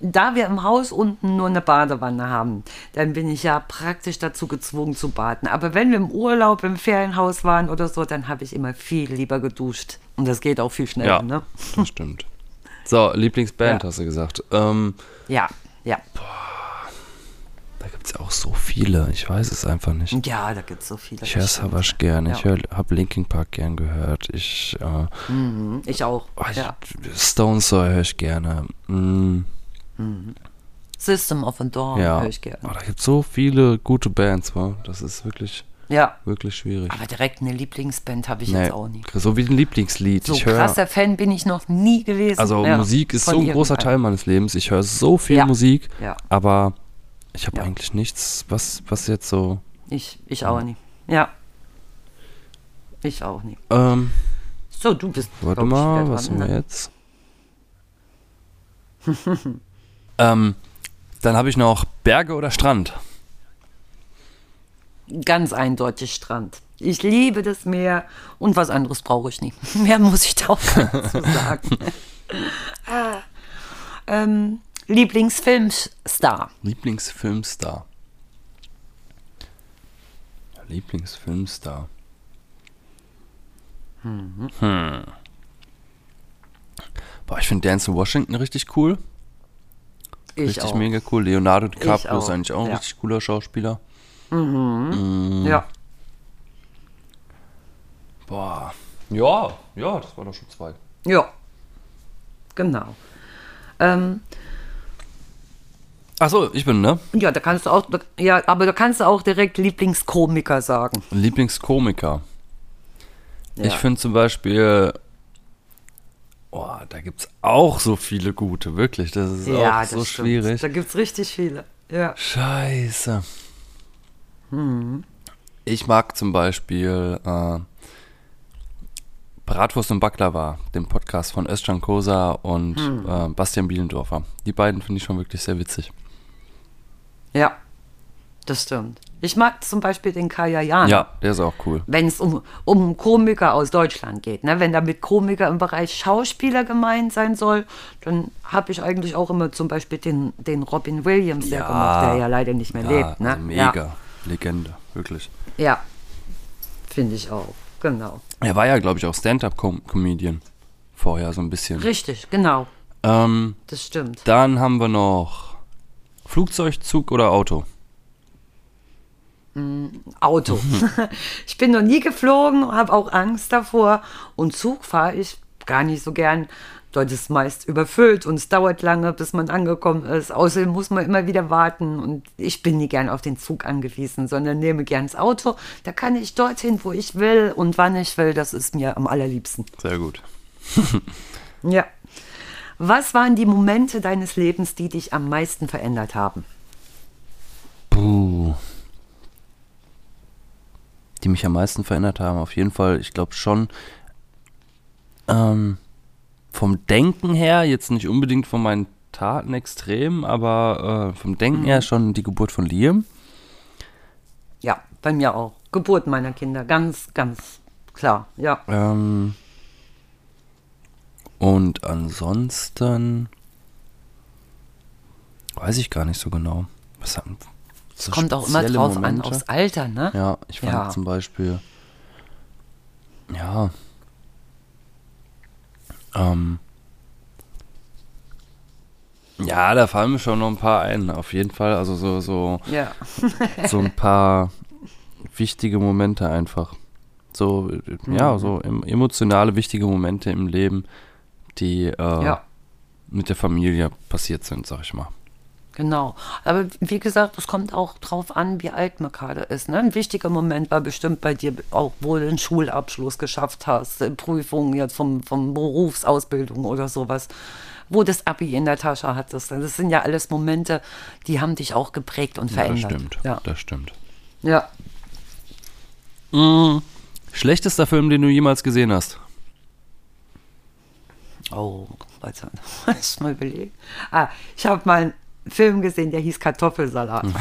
Da wir im Haus unten nur eine Badewanne haben, dann bin ich ja praktisch dazu gezwungen zu baden. Aber wenn wir im Urlaub im Ferienhaus waren oder so, dann habe ich immer viel lieber geduscht. Und das geht auch viel schneller, Ja, ne? das stimmt. So, Lieblingsband Ja. hast du gesagt. Ähm, Ja, ja. da gibt es auch so viele. Ich weiß es einfach nicht. Ja, da gibt es so viele. Ich höre. Savage gern. Ich Ja. habe Linkin Park gern gehört. Ich, äh, Mhm, Ich auch. oh, ich ja. Stone Sour höre ich gerne. Mm, System of a Dawn ja. höre ich gerne. Oh, da gibt es so viele gute Bands, wa? Das ist wirklich, Ja, wirklich schwierig. aber direkt eine Lieblingsband habe ich Nee, jetzt auch nie. so wie ein Lieblingslied. So ich höre, krasser Fan bin ich noch nie gewesen. also Ja, Musik ist so ein großer. Teil meines Lebens. Ich höre so viel Ja. Musik, Ja, aber ich habe Ja. eigentlich nichts, was, was jetzt so. ich, ich auch nie. Ja. Ich auch nie. Ähm, So, du bist. warte mal, was dran, haben wir jetzt? ähm, dann habe ich noch Berge oder Strand. Ganz eindeutig Strand. Ich liebe das Meer und was anderes brauche ich nie. Mehr muss ich da auch gar nicht zu sagen. ah. ähm, Lieblingsfilmstar. Lieblingsfilmstar. Lieblingsfilmstar. Hm. Boah, ich finde Dance in Washington richtig cool. Ich richtig auch. mega cool. Leonardo DiCaprio ist eigentlich auch ein ja. richtig cooler Schauspieler. Ja. Boah. Ja, ja, das war doch schon zwei. Ja. Genau. Ähm, Achso, ich bin, ne? ja, da kannst du auch, ja, aber da kannst du auch direkt Lieblingskomiker sagen. Lieblingskomiker. Ja. Ich finde zum Beispiel, oh, da gibt es auch so viele gute, wirklich. Das ist ja, auch das so stimmt. schwierig. Da gibt es richtig viele. Ja. Scheiße. Hm. Ich mag zum Beispiel äh, Bratwurst und Baklava, den Podcast von Özcan Kosa und Hm. äh, Bastian Bielendorfer. Die beiden finde ich schon wirklich sehr witzig. Ja, das stimmt. Ich mag zum Beispiel den Kaya Jana. Ja, der ist auch cool. Wenn es um, um Komiker aus Deutschland geht. Ne? Wenn da mit Komiker im Bereich Schauspieler gemeint sein soll, dann habe ich eigentlich auch immer zum Beispiel den, den Robin Williams sehr Ja. gemocht, der ja leider nicht mehr Ja, lebt. Ne? also mega. Legende, wirklich. Ja, ja. finde ich auch. Genau. Er war ja, glaube ich, auch Stand-Up-Comedian vorher so ein bisschen. Richtig, genau. Ähm, Das stimmt. dann haben wir noch Flugzeug, Zug oder Auto. Auto. ich bin noch nie geflogen, habe auch Angst davor. Und Zug fahre ich gar nicht so gern. Dort ist meist überfüllt und es dauert lange, bis man angekommen ist. Außerdem muss man immer wieder warten. Und ich bin nie gern auf den Zug angewiesen, sondern nehme gern das Auto. Da kann ich dorthin, wo ich will und wann ich will. Das ist mir am allerliebsten. Sehr gut. Ja. Was waren die Momente deines Lebens, die dich am meisten verändert haben? Puh. Die mich am meisten verändert haben, auf jeden Fall, ich glaube schon ähm, vom Denken her, jetzt nicht unbedingt von meinen Taten extrem, aber äh, vom Denken her schon die Geburt von Liam. Ja, bei mir auch. Geburt meiner Kinder, ganz, ganz klar. Ja. Ähm, und ansonsten weiß ich gar nicht so genau. Was haben so Kommt auch immer drauf Momente? an, aufs Alter, ne? Ja, ich fand Ja. zum Beispiel, ja, ähm, ja, da fallen mir schon noch ein paar ein, auf jeden Fall. Also so, so, Ja. so ein paar wichtige Momente einfach. So, ja, so em- emotionale, wichtige Momente im Leben, die äh, Ja. mit der Familie passiert sind, sag ich mal. Genau. Aber wie gesagt, es kommt auch drauf an, wie alt man gerade ist. Ne? Ein wichtiger Moment war bestimmt bei dir auch, wo du den Schulabschluss geschafft hast, äh, Prüfungen jetzt vom, vom Berufsausbildung oder sowas, wo das Abi in der Tasche hattest. Das sind ja alles Momente, die haben dich auch geprägt und Ja, das verändert. stimmt. Ja. Das stimmt. ja. Schlechtester Film, den du jemals gesehen hast? Oh, warte, lass mal überlegen. Ah, ich habe mal einen Film gesehen, der hieß Kartoffelsalat.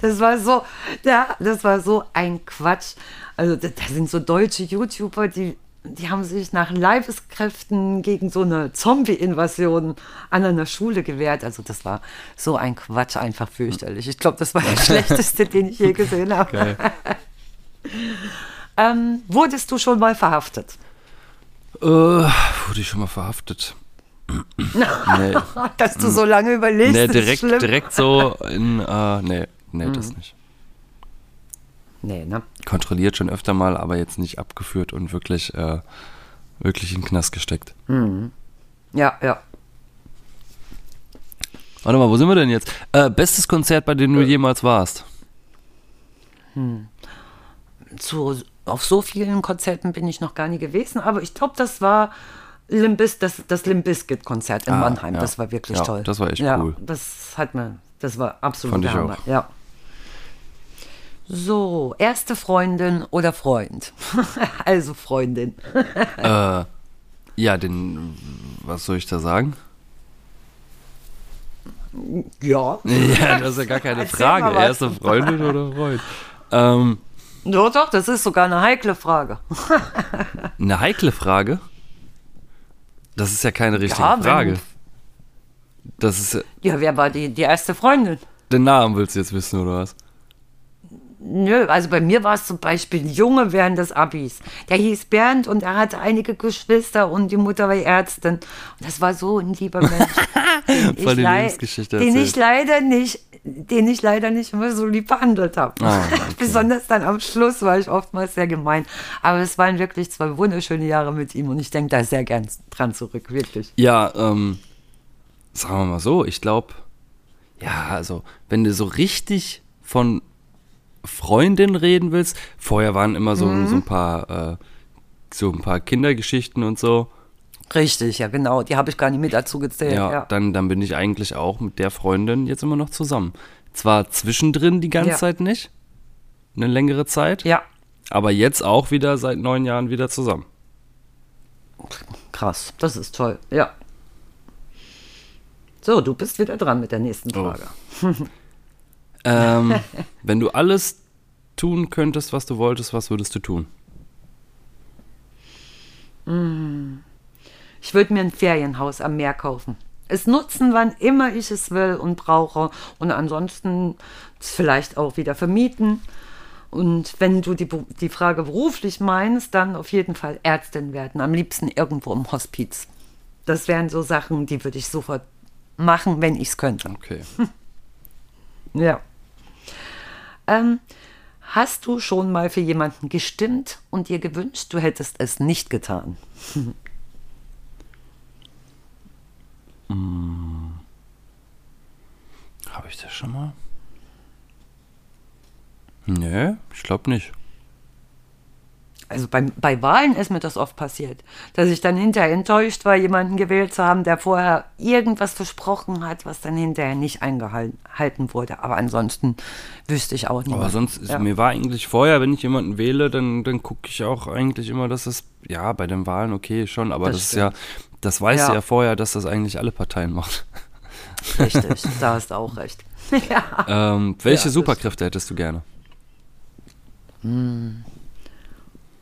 Das, war so, ja, das war so ein Quatsch. Also da, da sind so deutsche YouTuber, die, die haben sich nach Leibeskräften gegen so eine Zombie-Invasion an einer Schule gewehrt. Also das war so ein Quatsch, einfach fürchterlich. Ich glaube, das war der schlechteste, den ich je gesehen habe. Ähm, wurdest du schon mal verhaftet? Äh, wurde ich schon mal verhaftet? nee, Dass du so lange überlegst, nee direkt, direkt so in, äh, nee, nee, Mhm. das nicht. Nee, ne? Kontrolliert schon öfter mal, aber jetzt nicht abgeführt und wirklich, äh, wirklich in den Knast gesteckt. Ja, ja. Warte mal, wo sind wir denn jetzt? Äh, bestes Konzert, bei dem du jemals warst? zu, auf so vielen Konzerten bin ich noch gar nie gewesen, aber ich glaube, das war Limbis, das, das Limp Bizkit-Konzert in Ah, Mannheim. ja. Das war wirklich Ja, toll. das war echt ja, cool. Das hat mir, das war absolut Fand ich Hammer. auch. Ja. So, erste Freundin oder Freund? also Freundin. äh, ja, den, was soll ich da sagen? Ja. Ja, das ist ja gar keine Frage. Erste Freundin oder Freund? Ähm, Doch, doch, das ist sogar eine heikle Frage. eine heikle Frage? Das ist ja keine richtige Ja, Frage. Das ist, ja- Ja, wer war die, die erste Freundin? den Namen willst du jetzt wissen, oder was? Nö, also bei mir war es zum Beispiel ein Junge während des Abis. Der hieß Bernd und er hatte einige Geschwister und die Mutter war Ärztin. Und das war so ein lieber Mensch. Voll die Lebensgeschichte Den erzählt. ich leider nicht, den ich leider nicht immer so lieb behandelt habe. Ah, okay. Besonders dann am Schluss war ich oftmals sehr gemein. Aber es waren wirklich zwei wunderschöne Jahre mit ihm und ich denke da sehr gern dran zurück, wirklich. Ja, ähm, sagen wir mal so, ich glaube, ja, also, wenn du so richtig von Freundin reden willst, vorher waren immer so, Mhm. so ein paar, äh, so ein paar Kindergeschichten und so. Richtig, ja genau. Die habe ich gar nicht mit dazu gezählt. Ja, Ja, Dann, dann bin ich eigentlich auch mit der Freundin jetzt immer noch zusammen. Zwar zwischendrin die ganze Ja. Zeit nicht, eine längere Zeit, ja. aber jetzt auch wieder seit neun Jahren wieder zusammen. Krass, das ist toll. Ja. So, du bist wieder dran mit der nächsten Oh. Frage. Ähm, wenn du alles tun könntest, was du wolltest, was würdest du tun? Ich würde mir ein Ferienhaus am Meer kaufen. Es nutzen, wann immer ich es will und brauche. Und ansonsten vielleicht auch wieder vermieten. Und wenn du die, die Frage beruflich meinst, dann auf jeden Fall Ärztin werden. Am liebsten irgendwo im Hospiz. Das wären so Sachen, die würde ich sofort machen, wenn ich es könnte. Okay. Ja. Ähm, hast du schon mal für jemanden gestimmt und dir gewünscht, du hättest es nicht getan? Habe ich das schon mal? Nee, ich glaube nicht. Also bei, bei Wahlen ist mir das oft passiert, dass ich dann hinterher enttäuscht war, jemanden gewählt zu haben, der vorher irgendwas versprochen hat, was dann hinterher nicht eingehalten wurde. Aber ansonsten wüsste ich auch nicht. Aber sonst, ist, ja. mir war eigentlich vorher, wenn ich jemanden wähle, dann, dann gucke ich auch eigentlich immer, dass es, ja, bei den Wahlen okay schon, aber das, Das ist ja, das weißt Ja. du ja vorher, dass das eigentlich alle Parteien machen. Richtig, da hast du auch recht. ja. Ähm, welche das Superkräfte hättest du gerne?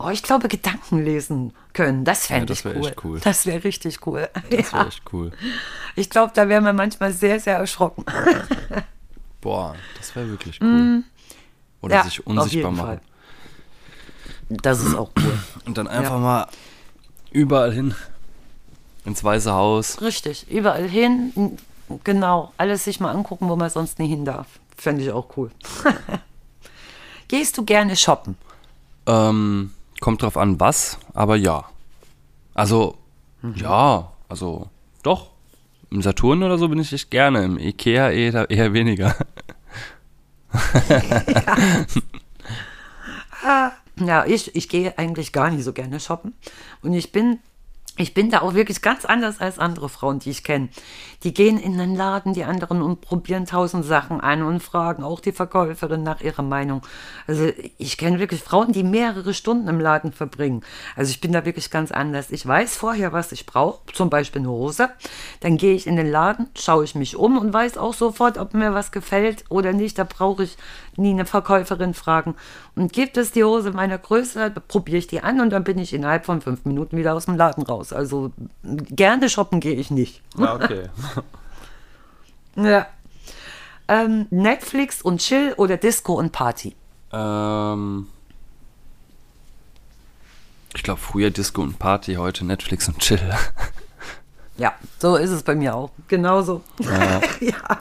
Oh, ich glaube, Gedanken lesen können. Das fände das ich cool. echt cool. Das wäre richtig cool. Das ja. wäre echt cool. Ich glaube, da wären wir manchmal sehr, sehr erschrocken. Boah, das wäre wirklich cool. Oder Mm. Ja, sich unsichtbar machen. Fall. Das ist auch cool. Und dann einfach Ja. mal überall hin. Ins Weiße Haus. Richtig, überall hin. Genau, alles sich mal angucken, wo man sonst nie hin darf. Fände ich auch cool. Gehst du gerne shoppen? Ähm, kommt drauf an, was, aber ja. Also, ja, also, doch. Im Saturn oder so bin ich echt gerne. Im Ikea eher, eher weniger. Ja, ich, ich gehe eigentlich gar nicht so gerne shoppen. Und ich bin, ich bin da auch wirklich ganz anders als andere Frauen, die ich kenne. Die gehen in den Laden, die anderen, und probieren tausend Sachen an und fragen auch die Verkäuferin nach ihrer Meinung. Also ich kenne wirklich Frauen, die mehrere Stunden im Laden verbringen. Also ich bin da wirklich ganz anders. Ich weiß vorher, was ich brauche, zum Beispiel eine Hose. Dann gehe ich in den Laden, schaue ich mich um und weiß auch sofort, ob mir was gefällt oder nicht. Da brauche ich nie eine Verkäuferin fragen. Und gibt es die Hose meiner Größe, probiere ich die an und dann bin ich innerhalb von fünf Minuten wieder aus dem Laden raus. Also gerne shoppen gehe ich nicht. Ja, okay. Ja. Ähm, Netflix und Chill oder Disco und Party? ähm, ich glaube, früher Disco und Party, heute Netflix und Chill. Ja, so ist es bei mir auch. Genauso. Ja. ja.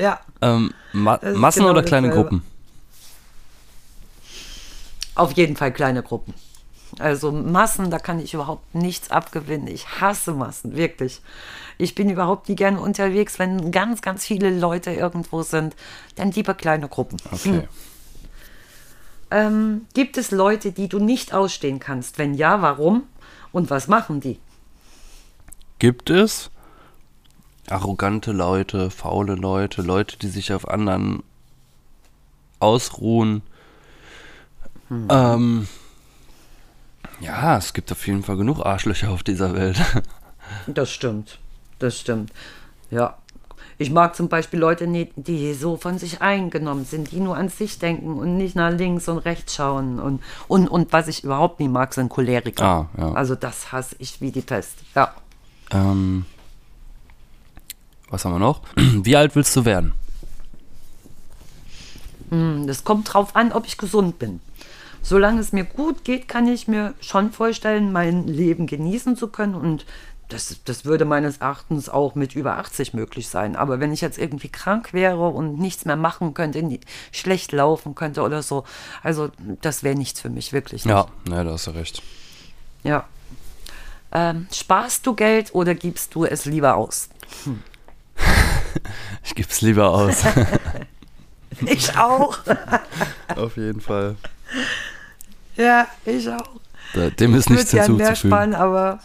Ja, ähm, Ma Massen genau oder kleine dasselbe. Gruppen? auf jeden Fall kleine Gruppen. Also Massen, da kann ich überhaupt nichts abgewinnen. Ich hasse Massen, wirklich. Ich bin überhaupt nie gerne unterwegs, wenn ganz, ganz viele Leute irgendwo sind. Dann lieber kleine Gruppen. Okay. Ähm, gibt es Leute, die du nicht ausstehen kannst? Wenn ja, warum? Und was machen die? Gibt es arrogante Leute, faule Leute, Leute, die sich auf anderen ausruhen? Ähm, ja, es gibt auf jeden Fall genug Arschlöcher auf dieser Welt. Das stimmt. Das stimmt. Ja. Ich mag zum Beispiel Leute nicht, die so von sich eingenommen sind, die nur an sich denken und nicht nach links und rechts schauen. Und, und, und was ich überhaupt nicht mag, sind Choleriker. Ah, ja. Also das hasse ich wie die Pest. Ja. ähm, was haben wir noch? Wie alt willst du werden? Das kommt drauf an, ob ich gesund bin. Solange es mir gut geht, kann ich mir schon vorstellen, mein Leben genießen zu können. Und das, das würde meines Erachtens auch mit über 80 möglich sein. Aber wenn ich jetzt irgendwie krank wäre und nichts mehr machen könnte, schlecht laufen könnte oder so, also das wäre nichts für mich, wirklich nicht. Ja, ne, da hast du recht. ja. Ähm, sparst du Geld oder gibst du es lieber aus? Ich gebe es lieber aus. Ich auch. auf jeden Fall. ja, ich auch. Da, dem ist Ich nichts gern mehr hinzuzufügen. sparen, aber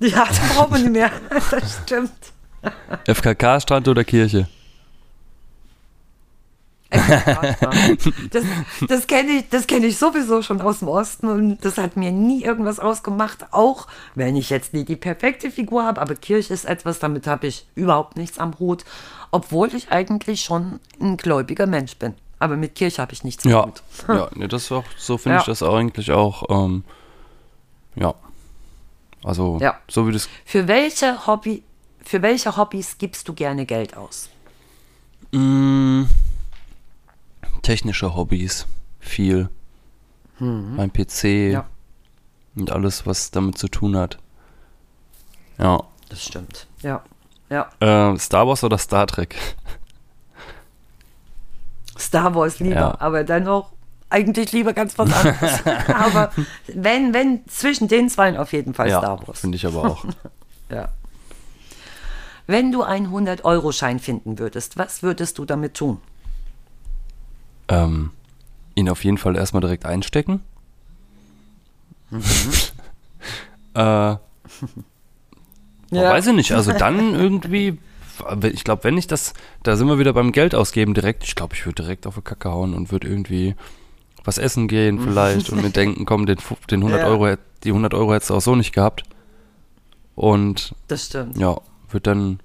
ja, das braucht man nicht mehr. Das stimmt. FKK-Strand oder Kirche? Das, das kenne ich, das kenn ich sowieso schon aus dem Osten und das hat mir nie irgendwas ausgemacht, auch wenn ich jetzt nie die perfekte Figur habe, aber Kirche ist etwas, damit habe ich überhaupt nichts am Hut. obwohl ich eigentlich schon ein gläubiger Mensch bin. Aber mit Kirche habe ich nichts Ja, gut. ja nee, das auch, so finde ich Ja. das eigentlich auch, ähm, ja. Also, Ja. so wie das, Für welche Hobby, für welche Hobbys gibst du gerne Geld aus? mh, technische Hobbys, viel. Mein PC Mhm. Ja. und alles, was damit zu tun hat. Ja. Das stimmt. Ja. Ja. Äh, Star Wars oder Star Trek? Star Wars lieber, Ja. aber dennoch eigentlich lieber ganz was anderes. aber wenn, wenn, zwischen den zwei auf jeden Fall Star Wars. finde ich aber auch. Ja. Wenn du einen 100-Euro-Schein finden würdest, was würdest du damit tun? Ähm, ihn auf jeden Fall erstmal direkt einstecken. Mhm. äh, Weiß ich nicht, also dann irgendwie, ich glaube, wenn ich das, da sind wir wieder beim Geld ausgeben direkt, ich glaube, ich würde direkt auf die Kacke hauen und würde irgendwie was essen gehen vielleicht und mir denken, komm, den, den 100 Ja. Euro, die 100 Euro hättest du auch so nicht gehabt. Und Das stimmt. ja, würde dann,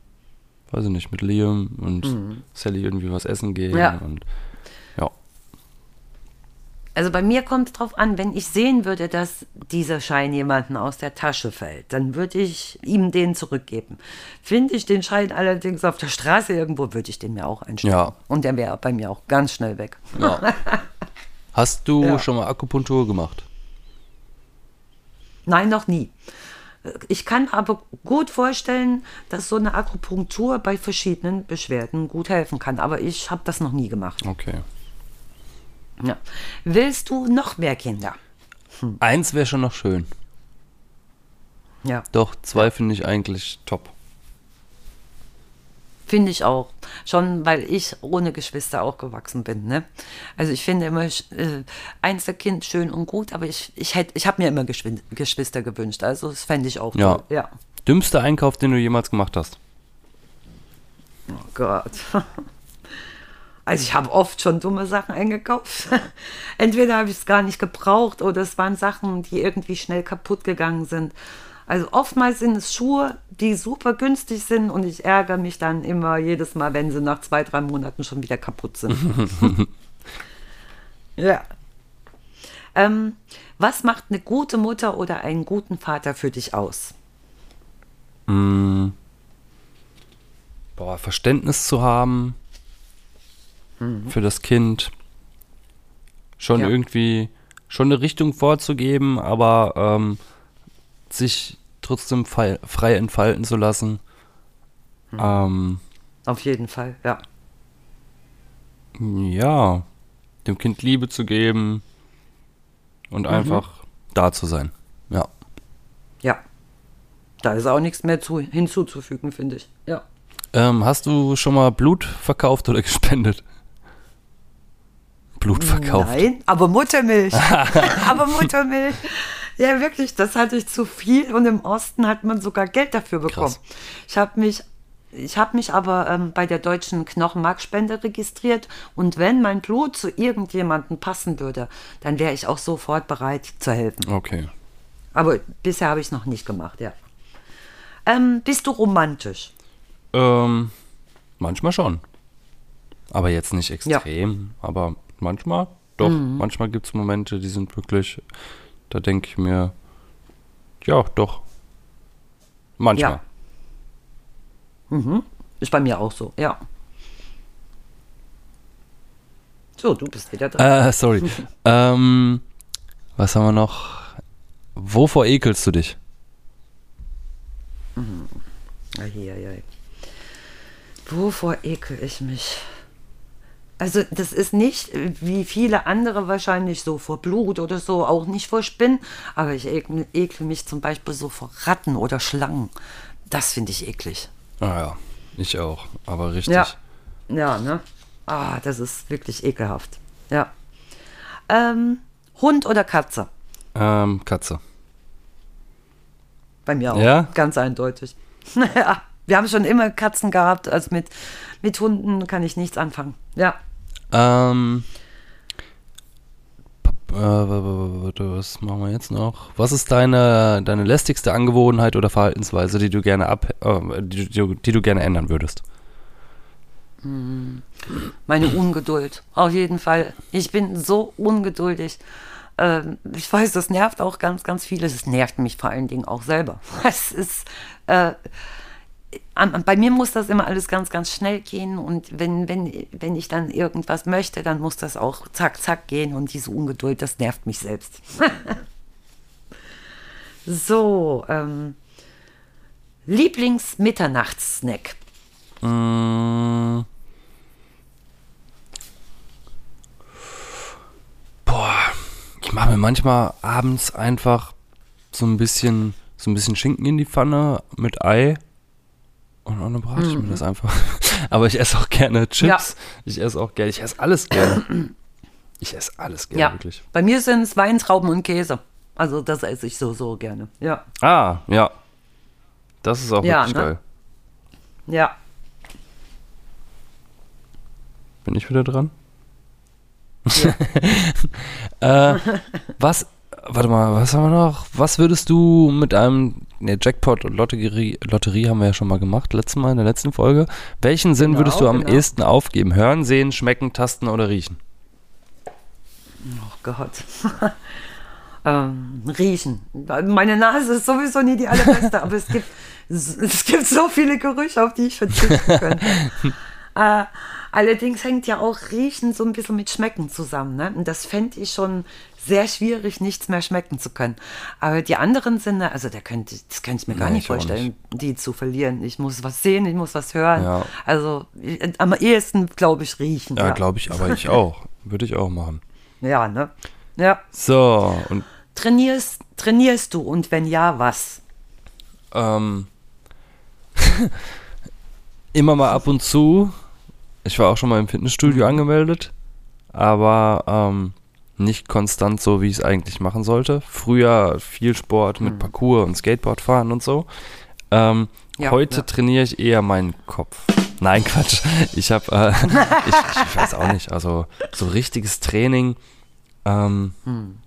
weiß ich nicht, mit Liam und Sally irgendwie was essen gehen Mhm. Ja. und ja. Also bei mir kommt es drauf an, wenn ich sehen würde, dass dieser Schein jemanden aus der Tasche fällt, dann würde ich ihm den zurückgeben. Finde ich den Schein allerdings auf der Straße irgendwo, würde ich den mir auch einstellen. Ja. Und der wäre bei mir auch ganz schnell weg. ja. Hast du Ja. schon mal Akupunktur gemacht? Nein, noch nie. Ich kann aber gut vorstellen, dass so eine Akupunktur bei verschiedenen Beschwerden gut helfen kann. Aber ich habe das noch nie gemacht. Okay. Ja. Willst du noch mehr Kinder? Eins wäre schon noch schön. Ja, Doch, zwei finde ich eigentlich top. finde ich auch. Schon, weil ich ohne Geschwister auch gewachsen bin. Ne? Also ich finde immer äh, Einzelkind schön und gut, aber ich, ich, hätt- ich habe mir immer Geschwin- Geschwister gewünscht. Also das fände ich auch Ja. toll. Ja. Dümmster Einkauf, den du jemals gemacht hast? Oh Gott. Also ich habe oft schon dumme Sachen eingekauft. Entweder habe ich es gar nicht gebraucht oder es waren Sachen, die irgendwie schnell kaputt gegangen sind. Also oftmals sind es Schuhe, die super günstig sind und ich ärgere mich dann immer jedes Mal, wenn sie nach zwei, drei Monaten schon wieder kaputt sind. ja. Ähm, was macht eine gute Mutter oder einen guten Vater für dich aus? Mm. Boah, Verständnis zu haben für das Kind. Schon Ja. irgendwie, schon eine Richtung vorzugeben, aber ähm, sich trotzdem frei, frei entfalten zu lassen. Ähm, Auf jeden Fall, ja. ja, dem Kind Liebe zu geben und einfach da zu sein. Ja. Ja. Da ist auch nichts mehr zu, hinzuzufügen, finde ich. Ja. Ähm, hast du schon mal Blut verkauft oder gespendet? Blut verkauft. Nein, aber Muttermilch. aber Muttermilch. Ja, wirklich, das hatte ich zu viel und im Osten hat man sogar Geld dafür bekommen. Krass. Ich habe mich, ich habe mich aber ähm, bei der deutschen Knochenmarkspende registriert und wenn mein Blut zu irgendjemandem passen würde, dann wäre ich auch sofort bereit zu helfen. Okay. Aber bisher habe ich es noch nicht gemacht, ja. Ähm, bist du romantisch? Ähm, manchmal schon. Aber jetzt nicht extrem, aber manchmal, doch, manchmal gibt es Momente, die sind wirklich, da denke ich mir, ja, doch. Manchmal. Ist bei mir auch so, ja. So, du bist wieder dran. Äh, sorry. ähm, was haben wir noch? Wovor ekelst du dich? Eieiei. Wovor ekel ich mich? Also das ist nicht, äh, wie viele andere wahrscheinlich, so vor Blut oder so, auch nicht vor Spinnen, aber ich ekel, ekel mich zum Beispiel so vor Ratten oder Schlangen. Das finde ich eklig. Ah ja, ich auch, aber richtig. Ja. Ja, ne? Ah, das ist wirklich ekelhaft. Ja. Ähm, Hund oder Katze? Ähm, Katze. Bei mir auch. Ja? Ganz eindeutig. ja. Wir haben schon immer Katzen gehabt, also mit, mit Hunden kann ich nichts anfangen. Ja. Ähm, äh, was machen wir jetzt noch? Was ist deine, deine lästigste Angewohnheit oder Verhaltensweise, die du gerne ab, äh, die, du- die, du gerne ändern würdest? Meine Ungeduld, auf jeden Fall. Ich bin so ungeduldig. Ähm, ich weiß, das nervt auch ganz, ganz viele. Es nervt mich vor allen Dingen auch selber. Es ist, äh, bei mir muss das immer alles ganz, ganz schnell gehen und wenn, wenn, wenn ich dann irgendwas möchte, dann muss das auch zack, zack gehen und diese Ungeduld, das nervt mich selbst. so, ähm, Lieblings-Mitternachtssnack. Mm. Boah, ich mache mir manchmal abends einfach so ein bisschen, so ein bisschen Schinken in die Pfanne mit Ei. Und dann brate ich mir das einfach. Aber ich esse auch gerne Chips. Ich esse auch gerne, ich esse alles gerne. Ich esse alles gerne, Ja, wirklich. bei mir sind es Weintrauben und Käse. Also das esse ich so, so gerne. Ja, Ah, ja. Das ist auch Ja, wirklich ne? geil. ja. Bin ich wieder dran? äh, was, warte mal, was haben wir noch? Was würdest du mit einem, ne, Jackpot und Lotterie, Lotterie haben wir ja schon mal gemacht, letztes Mal in der letzten Folge. Welchen Sinn Genau, würdest du am genau. ehesten aufgeben? Hören, sehen, schmecken, tasten oder riechen? Oh Gott. ähm, riechen. Meine Nase ist sowieso nie die allerbeste, aber es gibt, es gibt so viele Gerüche, auf die ich verzichten könnte. äh, allerdings hängt ja auch Riechen so ein bisschen mit Schmecken zusammen. Ne? Und das fände ich schon sehr schwierig, nichts mehr schmecken zu können. Aber die anderen Sinne, also da könnte, das könnte ich mir gar Nee, nicht vorstellen, die zu verlieren. Ich muss was sehen, ich muss was hören. Ja. Also ich, am ehesten, glaube ich, riechen. Ja, Ja, glaube ich, aber ich auch. Würde ich auch machen. ja ne? Ja. So, und Trainierst, trainierst du und wenn ja, was? Ähm, immer mal ab und zu. Ich war auch schon mal im Fitnessstudio Mhm. angemeldet, aber ähm, nicht konstant so, wie ich es eigentlich machen sollte. Früher viel Sport mit Parkour und Skateboard fahren und so. Ähm. Ja, heute ja. trainiere ich eher meinen Kopf. Nein, Quatsch. Ich habe, äh, ich, ich weiß auch nicht, also so richtiges Training ähm, Hm.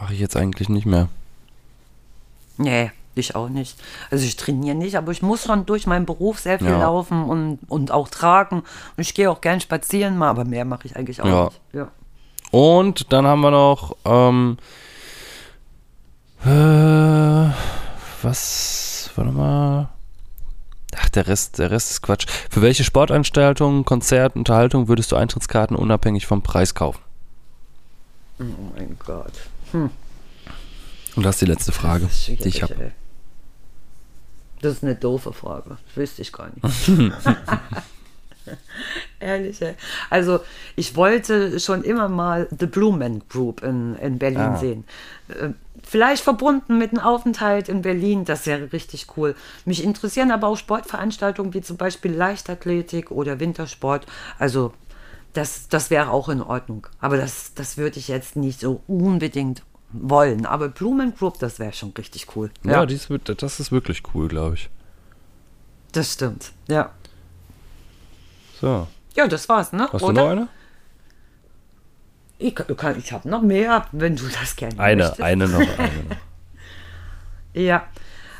mache ich jetzt eigentlich nicht mehr. Nee, ich auch nicht. Also ich trainiere nicht, aber ich muss schon durch meinen Beruf sehr viel Ja. laufen und, und auch tragen. Und ich gehe auch gern spazieren mal, aber mehr mache ich eigentlich auch nicht. Ja. Und dann haben wir noch, ähm, äh, was, warte mal. Ach, der Rest, der Rest ist Quatsch. Für welche Sportanstaltungen, Konzert, Unterhaltung würdest du Eintrittskarten unabhängig vom Preis kaufen? Oh mein Gott. Und das ist die letzte Frage, die ich habe. Das ist eine doofe Frage. Das wüsste ich gar nicht. Ehrlich, ey. Also, ich wollte schon immer mal The Blue Man Group in, in Berlin Ah. sehen. Äh, Vielleicht verbunden mit einem Aufenthalt in Berlin, das wäre richtig cool. Mich interessieren aber auch Sportveranstaltungen wie zum Beispiel Leichtathletik oder Wintersport. Also, das, das wäre auch in Ordnung. Aber das, das würde ich jetzt nicht so unbedingt wollen. Aber Blumen Group, das wäre schon richtig cool. Ja, dies wird, das ist wirklich cool, glaube ich. das stimmt. Ja. So, Ja, das war's, ne? hast du Oder? noch eine? Ich, kann- ich habe noch mehr, wenn du das gerne Eine, möchtest. eine noch, eine noch. Ja.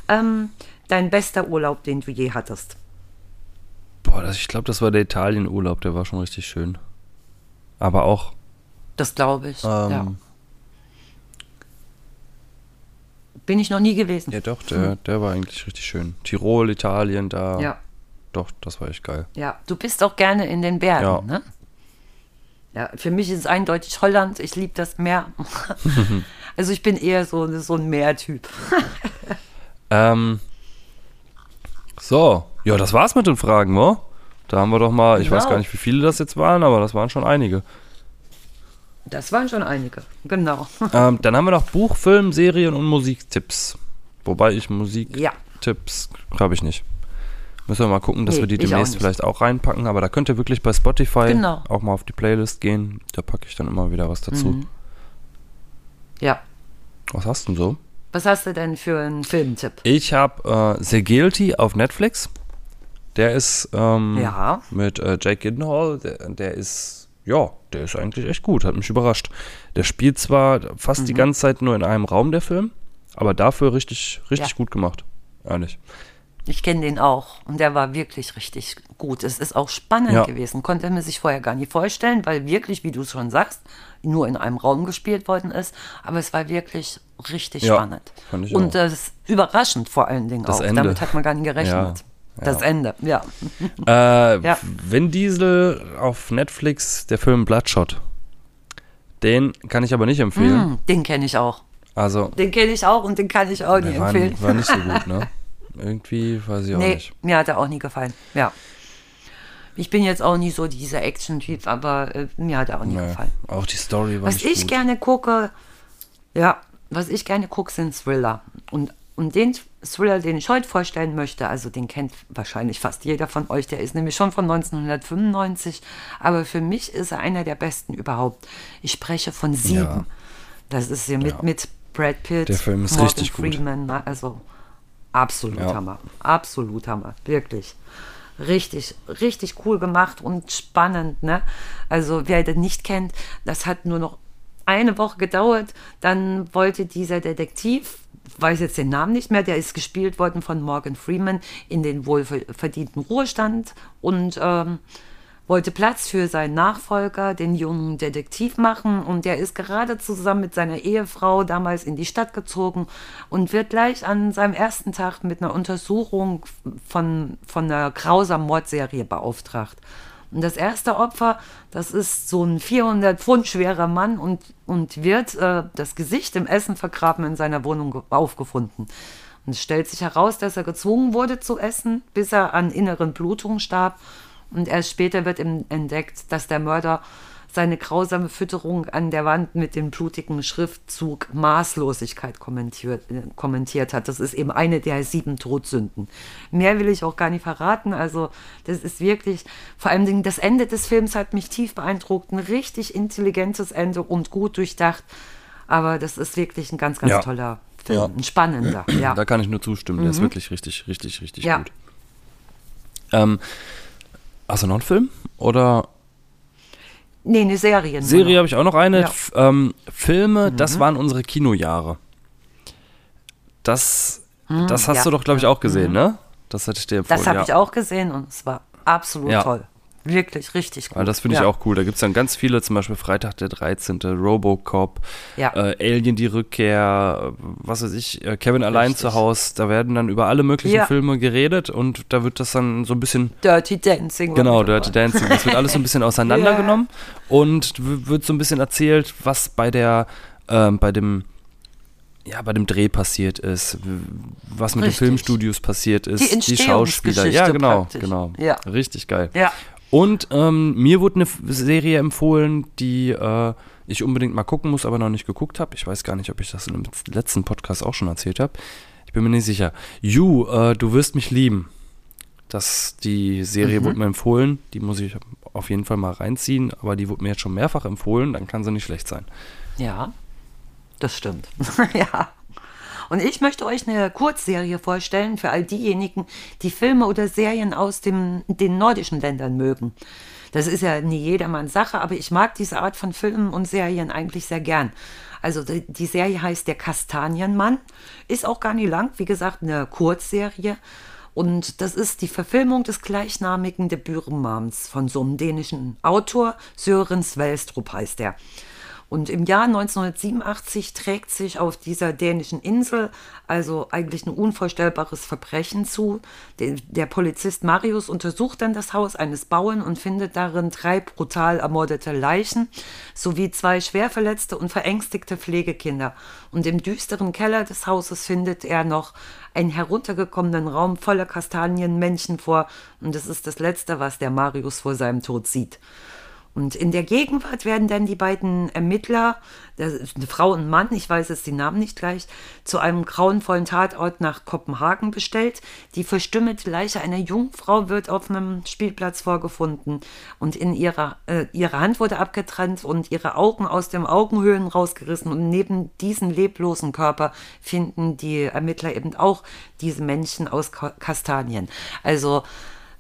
Ähm, dein bester Urlaub, den du je hattest. Boah, das, ich glaube, das war der Italienurlaub, der war schon richtig schön. Aber auch, Das glaube ich. ähm, ja. Bin ich noch nie gewesen. ja doch, der, der war eigentlich richtig schön. Tirol, Italien, da, ja. Doch, das war echt geil. Ja, du bist auch gerne in den Bergen, Ja. ne? Ja, für mich ist es eindeutig Holland. Ich liebe das Meer. also ich bin eher so, so ein Meertyp. Ähm, so, ja, das war's mit den Fragen, wo? Da haben wir doch mal, ich weiß Genau. gar nicht, wie viele das jetzt waren, aber das waren schon einige. Das waren schon einige. Genau. ähm, dann haben wir noch Buch, Film, Serien und Musiktipps. Wobei ich Musiktipps Ja. habe ich nicht. Müssen wir mal gucken, dass Nee, wir die auch demnächst nicht. vielleicht auch reinpacken, aber da könnt ihr wirklich bei Spotify Genau. auch mal auf die Playlist gehen. Da packe ich dann immer wieder was dazu. Mhm. Ja. Was hast du denn so? Was hast du denn für einen Filmtipp? Ich habe äh, The Guilty auf Netflix. Der ist ähm, Ja. mit äh, Jake Gyllenhaal. Der, der ist, ja, der ist eigentlich echt gut. Hat mich überrascht. Der spielt zwar fast Mhm. die ganze Zeit nur in einem Raum, der Film, aber dafür richtig, richtig Ja. gut gemacht. Ehrlich. Ich kenne den auch und der war wirklich richtig gut. Es ist auch spannend Ja. gewesen, konnte man sich vorher gar nicht vorstellen, weil wirklich, wie du es schon sagst, nur in einem Raum gespielt worden ist. Aber es war wirklich richtig Ja, spannend. und das ist überraschend vor allen Dingen Das auch. Ende. Damit hat man gar nicht gerechnet. Ja, Das ja. Ende, ja. Äh, Ja. Vin Diesel auf Netflix, der Film Bloodshot. Den kann ich aber nicht empfehlen. Hm, den kenne ich auch. Also, Den kenne ich auch und den kann ich auch nicht empfehlen. war nicht so gut, ne? Irgendwie weiß ich auch Nee, nicht. mir hat er auch nie gefallen. Ja. Ich bin jetzt auch nicht so dieser Action-Typ, aber äh, mir hat er auch nie Nee. gefallen. Auch die Story war Was nicht ich gut. gerne gucke, ja, was ich gerne gucke, sind Thriller. Und, und den Thriller, den ich heute vorstellen möchte, also den kennt wahrscheinlich fast jeder von euch, der ist nämlich schon von 1995, aber für mich ist er einer der besten überhaupt. Ich spreche von Sieben. Ja. Das ist hier mit, Ja. mit Brad Pitt, Der Film ist Morgan richtig gut. Freeman, na, also absolut Ja. Hammer. Absolut Hammer, wirklich. Richtig, richtig cool gemacht und spannend, ne? Also, wer den nicht kennt, das hat nur noch eine Woche gedauert. Dann wollte dieser Detektiv, weiß jetzt den Namen nicht mehr, der ist gespielt worden von Morgan Freeman in den wohlverdienten Ruhestand und ähm, wollte Platz für seinen Nachfolger, den jungen Detektiv machen. Und der ist gerade zusammen mit seiner Ehefrau damals in die Stadt gezogen und wird gleich an seinem ersten Tag mit einer Untersuchung von, von einer grausamen Mordserie beauftragt. Und das erste Opfer, das ist so ein 400 Pfund schwerer Mann und, und wird äh, das Gesicht im Essen vergraben in seiner Wohnung ge- aufgefunden. Und es stellt sich heraus, dass er gezwungen wurde zu essen, bis er an inneren Blutungen starb. Und erst später wird entdeckt, dass der Mörder seine grausame Fütterung an der Wand mit dem blutigen Schriftzug Maßlosigkeit kommentiert, kommentiert hat. Das ist eben eine der sieben Todsünden. Mehr will ich auch gar nicht verraten. Also das ist wirklich, vor allem Dingen das Ende des Films hat mich tief beeindruckt. Ein richtig intelligentes Ende und gut durchdacht. Aber das ist wirklich ein ganz, ganz Ja. toller Film. Ja. Ein spannender, ja. Da kann ich nur zustimmen. Der ist wirklich richtig, richtig, richtig Ja. gut. Ähm, hast du noch einen Film? Oder Nee, eine Serie. Serie habe ich auch noch eine. Ja. Ähm, Filme, das Mhm. waren unsere Kinojahre. Das, das hast Mhm, ja. Mhm. du doch, glaube ich, auch gesehen, ne? Das hatte ich dir empfohlen. Das habe ja. ich auch gesehen und es war absolut Ja. toll. Wirklich richtig gut. Weil das finde ich ja. auch cool. Da gibt es dann ganz viele, zum Beispiel Freitag der 13., Robocop, Ja. äh, Alien die Rückkehr, äh, was weiß ich, äh, Kevin allein Richtig. zu Hause. Da werden dann über alle möglichen Ja. Filme geredet und da wird das dann so ein bisschen Dirty Dancing. Genau. Dirty Dancing. Das wird alles so ein bisschen auseinandergenommen und wird so ein bisschen erzählt, was bei der, ähm, bei dem, ja, bei dem Dreh passiert ist, was mit Richtig. den Filmstudios passiert ist, Die die, Schauspieler. Ja, genau, praktisch. genau. Ja. Richtig geil. Ja. Und ähm, mir wurde eine Serie empfohlen, die äh, ich unbedingt mal gucken muss, aber noch nicht geguckt habe. Ich weiß gar nicht, ob ich das in dem letzten Podcast auch schon erzählt habe. Ich bin mir nicht sicher. You, äh, du wirst mich lieben. Das, die Serie wurde mir empfohlen. Die muss ich auf jeden Fall mal reinziehen, aber die wurde mir jetzt schon mehrfach empfohlen. Dann kann sie nicht schlecht sein. Ja, das stimmt. ja. Und ich möchte euch eine Kurzserie vorstellen für all diejenigen, die Filme oder Serien aus dem, den nordischen Ländern mögen. Das ist ja nie jedermanns Sache, aber ich mag diese Art von Filmen und Serien eigentlich sehr gern. Also die, die Serie heißt Der Kastanienmann, ist auch gar nicht lang, wie gesagt, eine Kurzserie. Und das ist die Verfilmung des gleichnamigen Debütromans von so einem dänischen Autor, Søren Svälstrup heißt er. Und im Jahr 1987 trägt sich auf dieser dänischen Insel also eigentlich ein unvorstellbares Verbrechen zu. Der, der Polizist Marius untersucht dann das Haus eines Bauern und findet darin drei brutal ermordete Leichen sowie zwei schwer verletzte und verängstigte Pflegekinder. Und im düsteren Keller des Hauses findet er noch einen heruntergekommenen Raum voller Kastanienmännchen vor. Und das ist das Letzte, was der Marius vor seinem Tod sieht. Und in der Gegenwart werden dann die beiden Ermittler, das ist eine Frau und ein Mann, ich weiß jetzt die Namen nicht gleich, zu einem grauenvollen Tatort nach Kopenhagen bestellt. Die verstümmelte Leiche einer Jungfrau wird auf einem Spielplatz vorgefunden und in ihrer, äh, ihre Hand wurde abgetrennt und ihre Augen aus den Augenhöhlen rausgerissen. Und neben diesem leblosen Körper finden die Ermittler eben auch diese Menschen aus Ka Kastanien. Also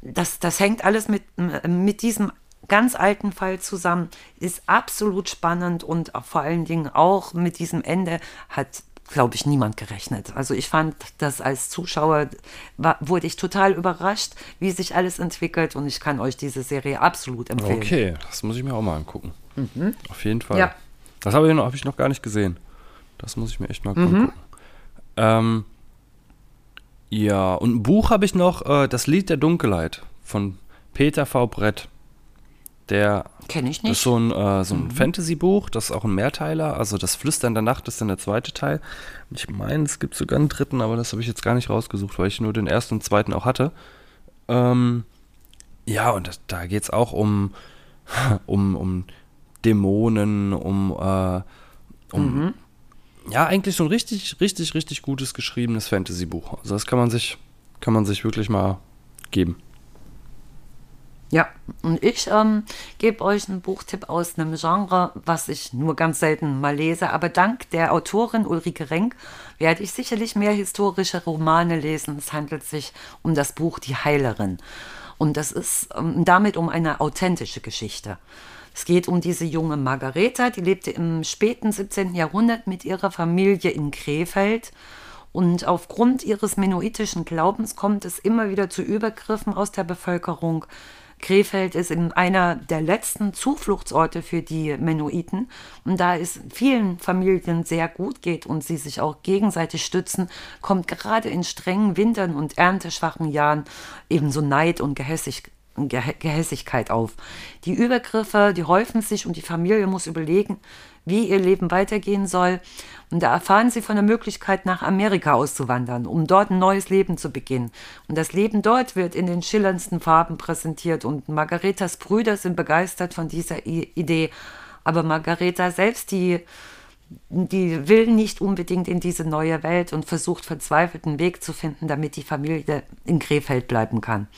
das, das hängt alles mit, mit diesem ganz alten Fall zusammen, ist absolut spannend und vor allen Dingen auch mit diesem Ende hat glaube ich, niemand gerechnet. Also ich fand das als Zuschauer, war, wurde ich total überrascht, wie sich alles entwickelt und ich kann euch diese Serie absolut empfehlen. Okay, das muss ich mir auch mal angucken. Auf jeden Fall. Ja. Das habe ich, noch, hab ich noch gar nicht gesehen. Das muss ich mir echt mal Mhm. angucken. Ähm, ja, und ein Buch habe ich noch, äh, Das Lied der Dunkelheit von Peter V. Brett. Der Kenne ich das ist nicht. so ein, äh, so ein Mhm. Fantasy-Buch, das ist auch ein Mehrteiler. Also das Flüstern der Nacht ist dann der zweite Teil. Ich meine, es gibt sogar einen dritten, aber das habe ich jetzt gar nicht rausgesucht, weil ich nur den ersten und zweiten auch hatte. Ähm, ja, und das, da geht es auch um, um, um Dämonen, um, äh, um Mhm. ja, eigentlich so ein richtig, richtig, richtig gutes geschriebenes Fantasy-Buch. Also das kann man sich, kann man sich wirklich mal geben. Ja, und ich ähm, gebe euch einen Buchtipp aus einem Genre, was ich nur ganz selten mal lese. Aber dank der Autorin Ulrike Renk werde ich sicherlich mehr historische Romane lesen. Es handelt sich um das Buch Die Heilerin. Und das ist ähm, damit um eine authentische Geschichte. Es geht um diese junge Margareta, die lebte im späten 17. Jahrhundert mit ihrer Familie in Krefeld. Und aufgrund ihres menoitischen Glaubens kommt es immer wieder zu Übergriffen aus der Bevölkerung. Krefeld ist in einer der letzten Zufluchtsorte für die Mennoniten. Und da es vielen Familien sehr gut geht und sie sich auch gegenseitig stützen, kommt gerade in strengen Wintern und ernteschwachen Jahren ebenso Neid und Gehässig Ge Gehässigkeit auf. Die Übergriffe, die häufen sich und die Familie muss überlegen, wie ihr Leben weitergehen soll. Und da erfahren sie von der Möglichkeit, nach Amerika auszuwandern, um dort ein neues Leben zu beginnen. Und das Leben dort wird in den schillerndsten Farben präsentiert. Und Margaretas Brüder sind begeistert von dieser I Idee. Aber Margareta selbst, die, die will nicht unbedingt in diese neue Welt und versucht verzweifelt einen Weg zu finden, damit die Familie in Krefeld bleiben kann.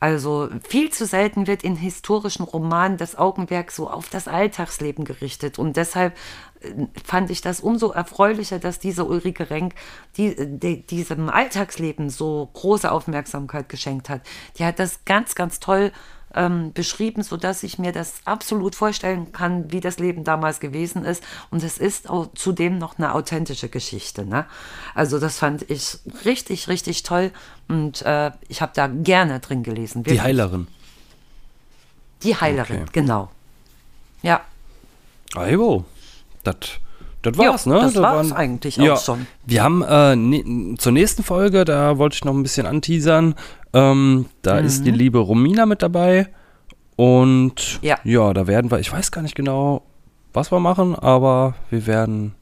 Also viel zu selten wird in historischen Romanen das Augenmerk so auf das Alltagsleben gerichtet. Und deshalb äh, fand ich das umso erfreulicher, dass diese Ulrike Renk die, die, diesem Alltagsleben so große Aufmerksamkeit geschenkt hat. Die hat das ganz, ganz toll ähm, beschrieben, sodass ich mir das absolut vorstellen kann, wie das Leben damals gewesen ist. Und es ist auch zudem noch eine authentische Geschichte. Ne? Also das fand ich richtig, richtig toll. Und äh, ich habe da gerne drin gelesen. Die wirklich. Heilerin. Die Heilerin, Okay. genau. Ja, Aibo. Das das Ja, war's, ne? das Da war's eigentlich auch schon. Wir haben äh, ne, zur nächsten Folge, da wollte ich noch ein bisschen anteasern. Ähm, da ist die liebe Romina mit dabei. Und Mhm. Ja. ja, da werden wir, ich weiß gar nicht genau, was wir machen, aber wir werden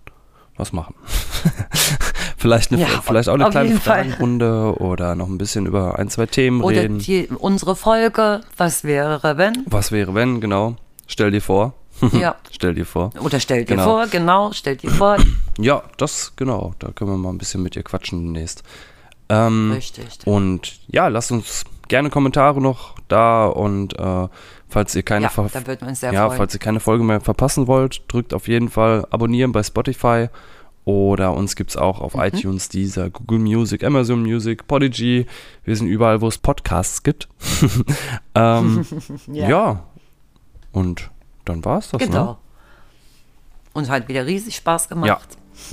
was machen. vielleicht, eine, Ja, vielleicht auch eine kleine. Fragenrunde oder noch ein bisschen über ein, zwei Themen oder reden. die, unsere Folge, was wäre, wenn? Was wäre, wenn, genau. Stell dir vor. Ja. Stell dir vor. Oder stell dir Genau. vor, genau, stell dir vor. Ja, das, genau. Da können wir mal ein bisschen mit ihr quatschen demnächst. Ähm, Richtig. Und ja, lasst uns gerne Kommentare noch da und äh, falls ihr keine Ja, ja, falls ihr keine Folge mehr verpassen wollt, drückt auf jeden Fall abonnieren bei Spotify oder uns gibt es auch Mhm. auf iTunes, Deezer, Google Music, Amazon Music, Podigy. Wir sind überall, wo es Podcasts gibt. ähm, ja. Und dann war es das, Genau. ne? Und hat wieder riesig Spaß gemacht. Ja.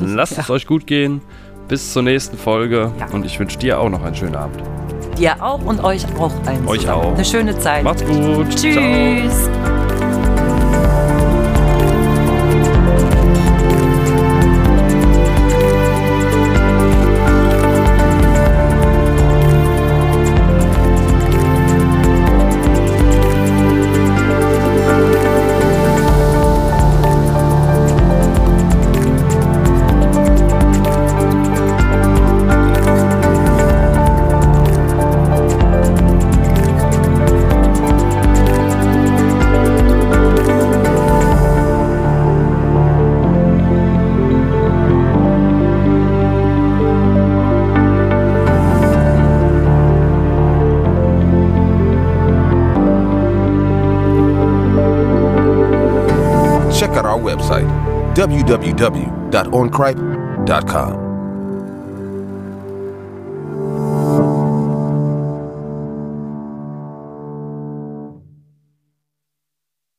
Lasst es euch gut gehen. Bis zur nächsten Folge. Ja. Und ich wünsche dir auch noch einen schönen Abend. Dir auch und euch auch allen. Euch zusammen. auch. Eine schöne Zeit. Macht's gut. Ciao. Tschüss. Check www.oncripe.com.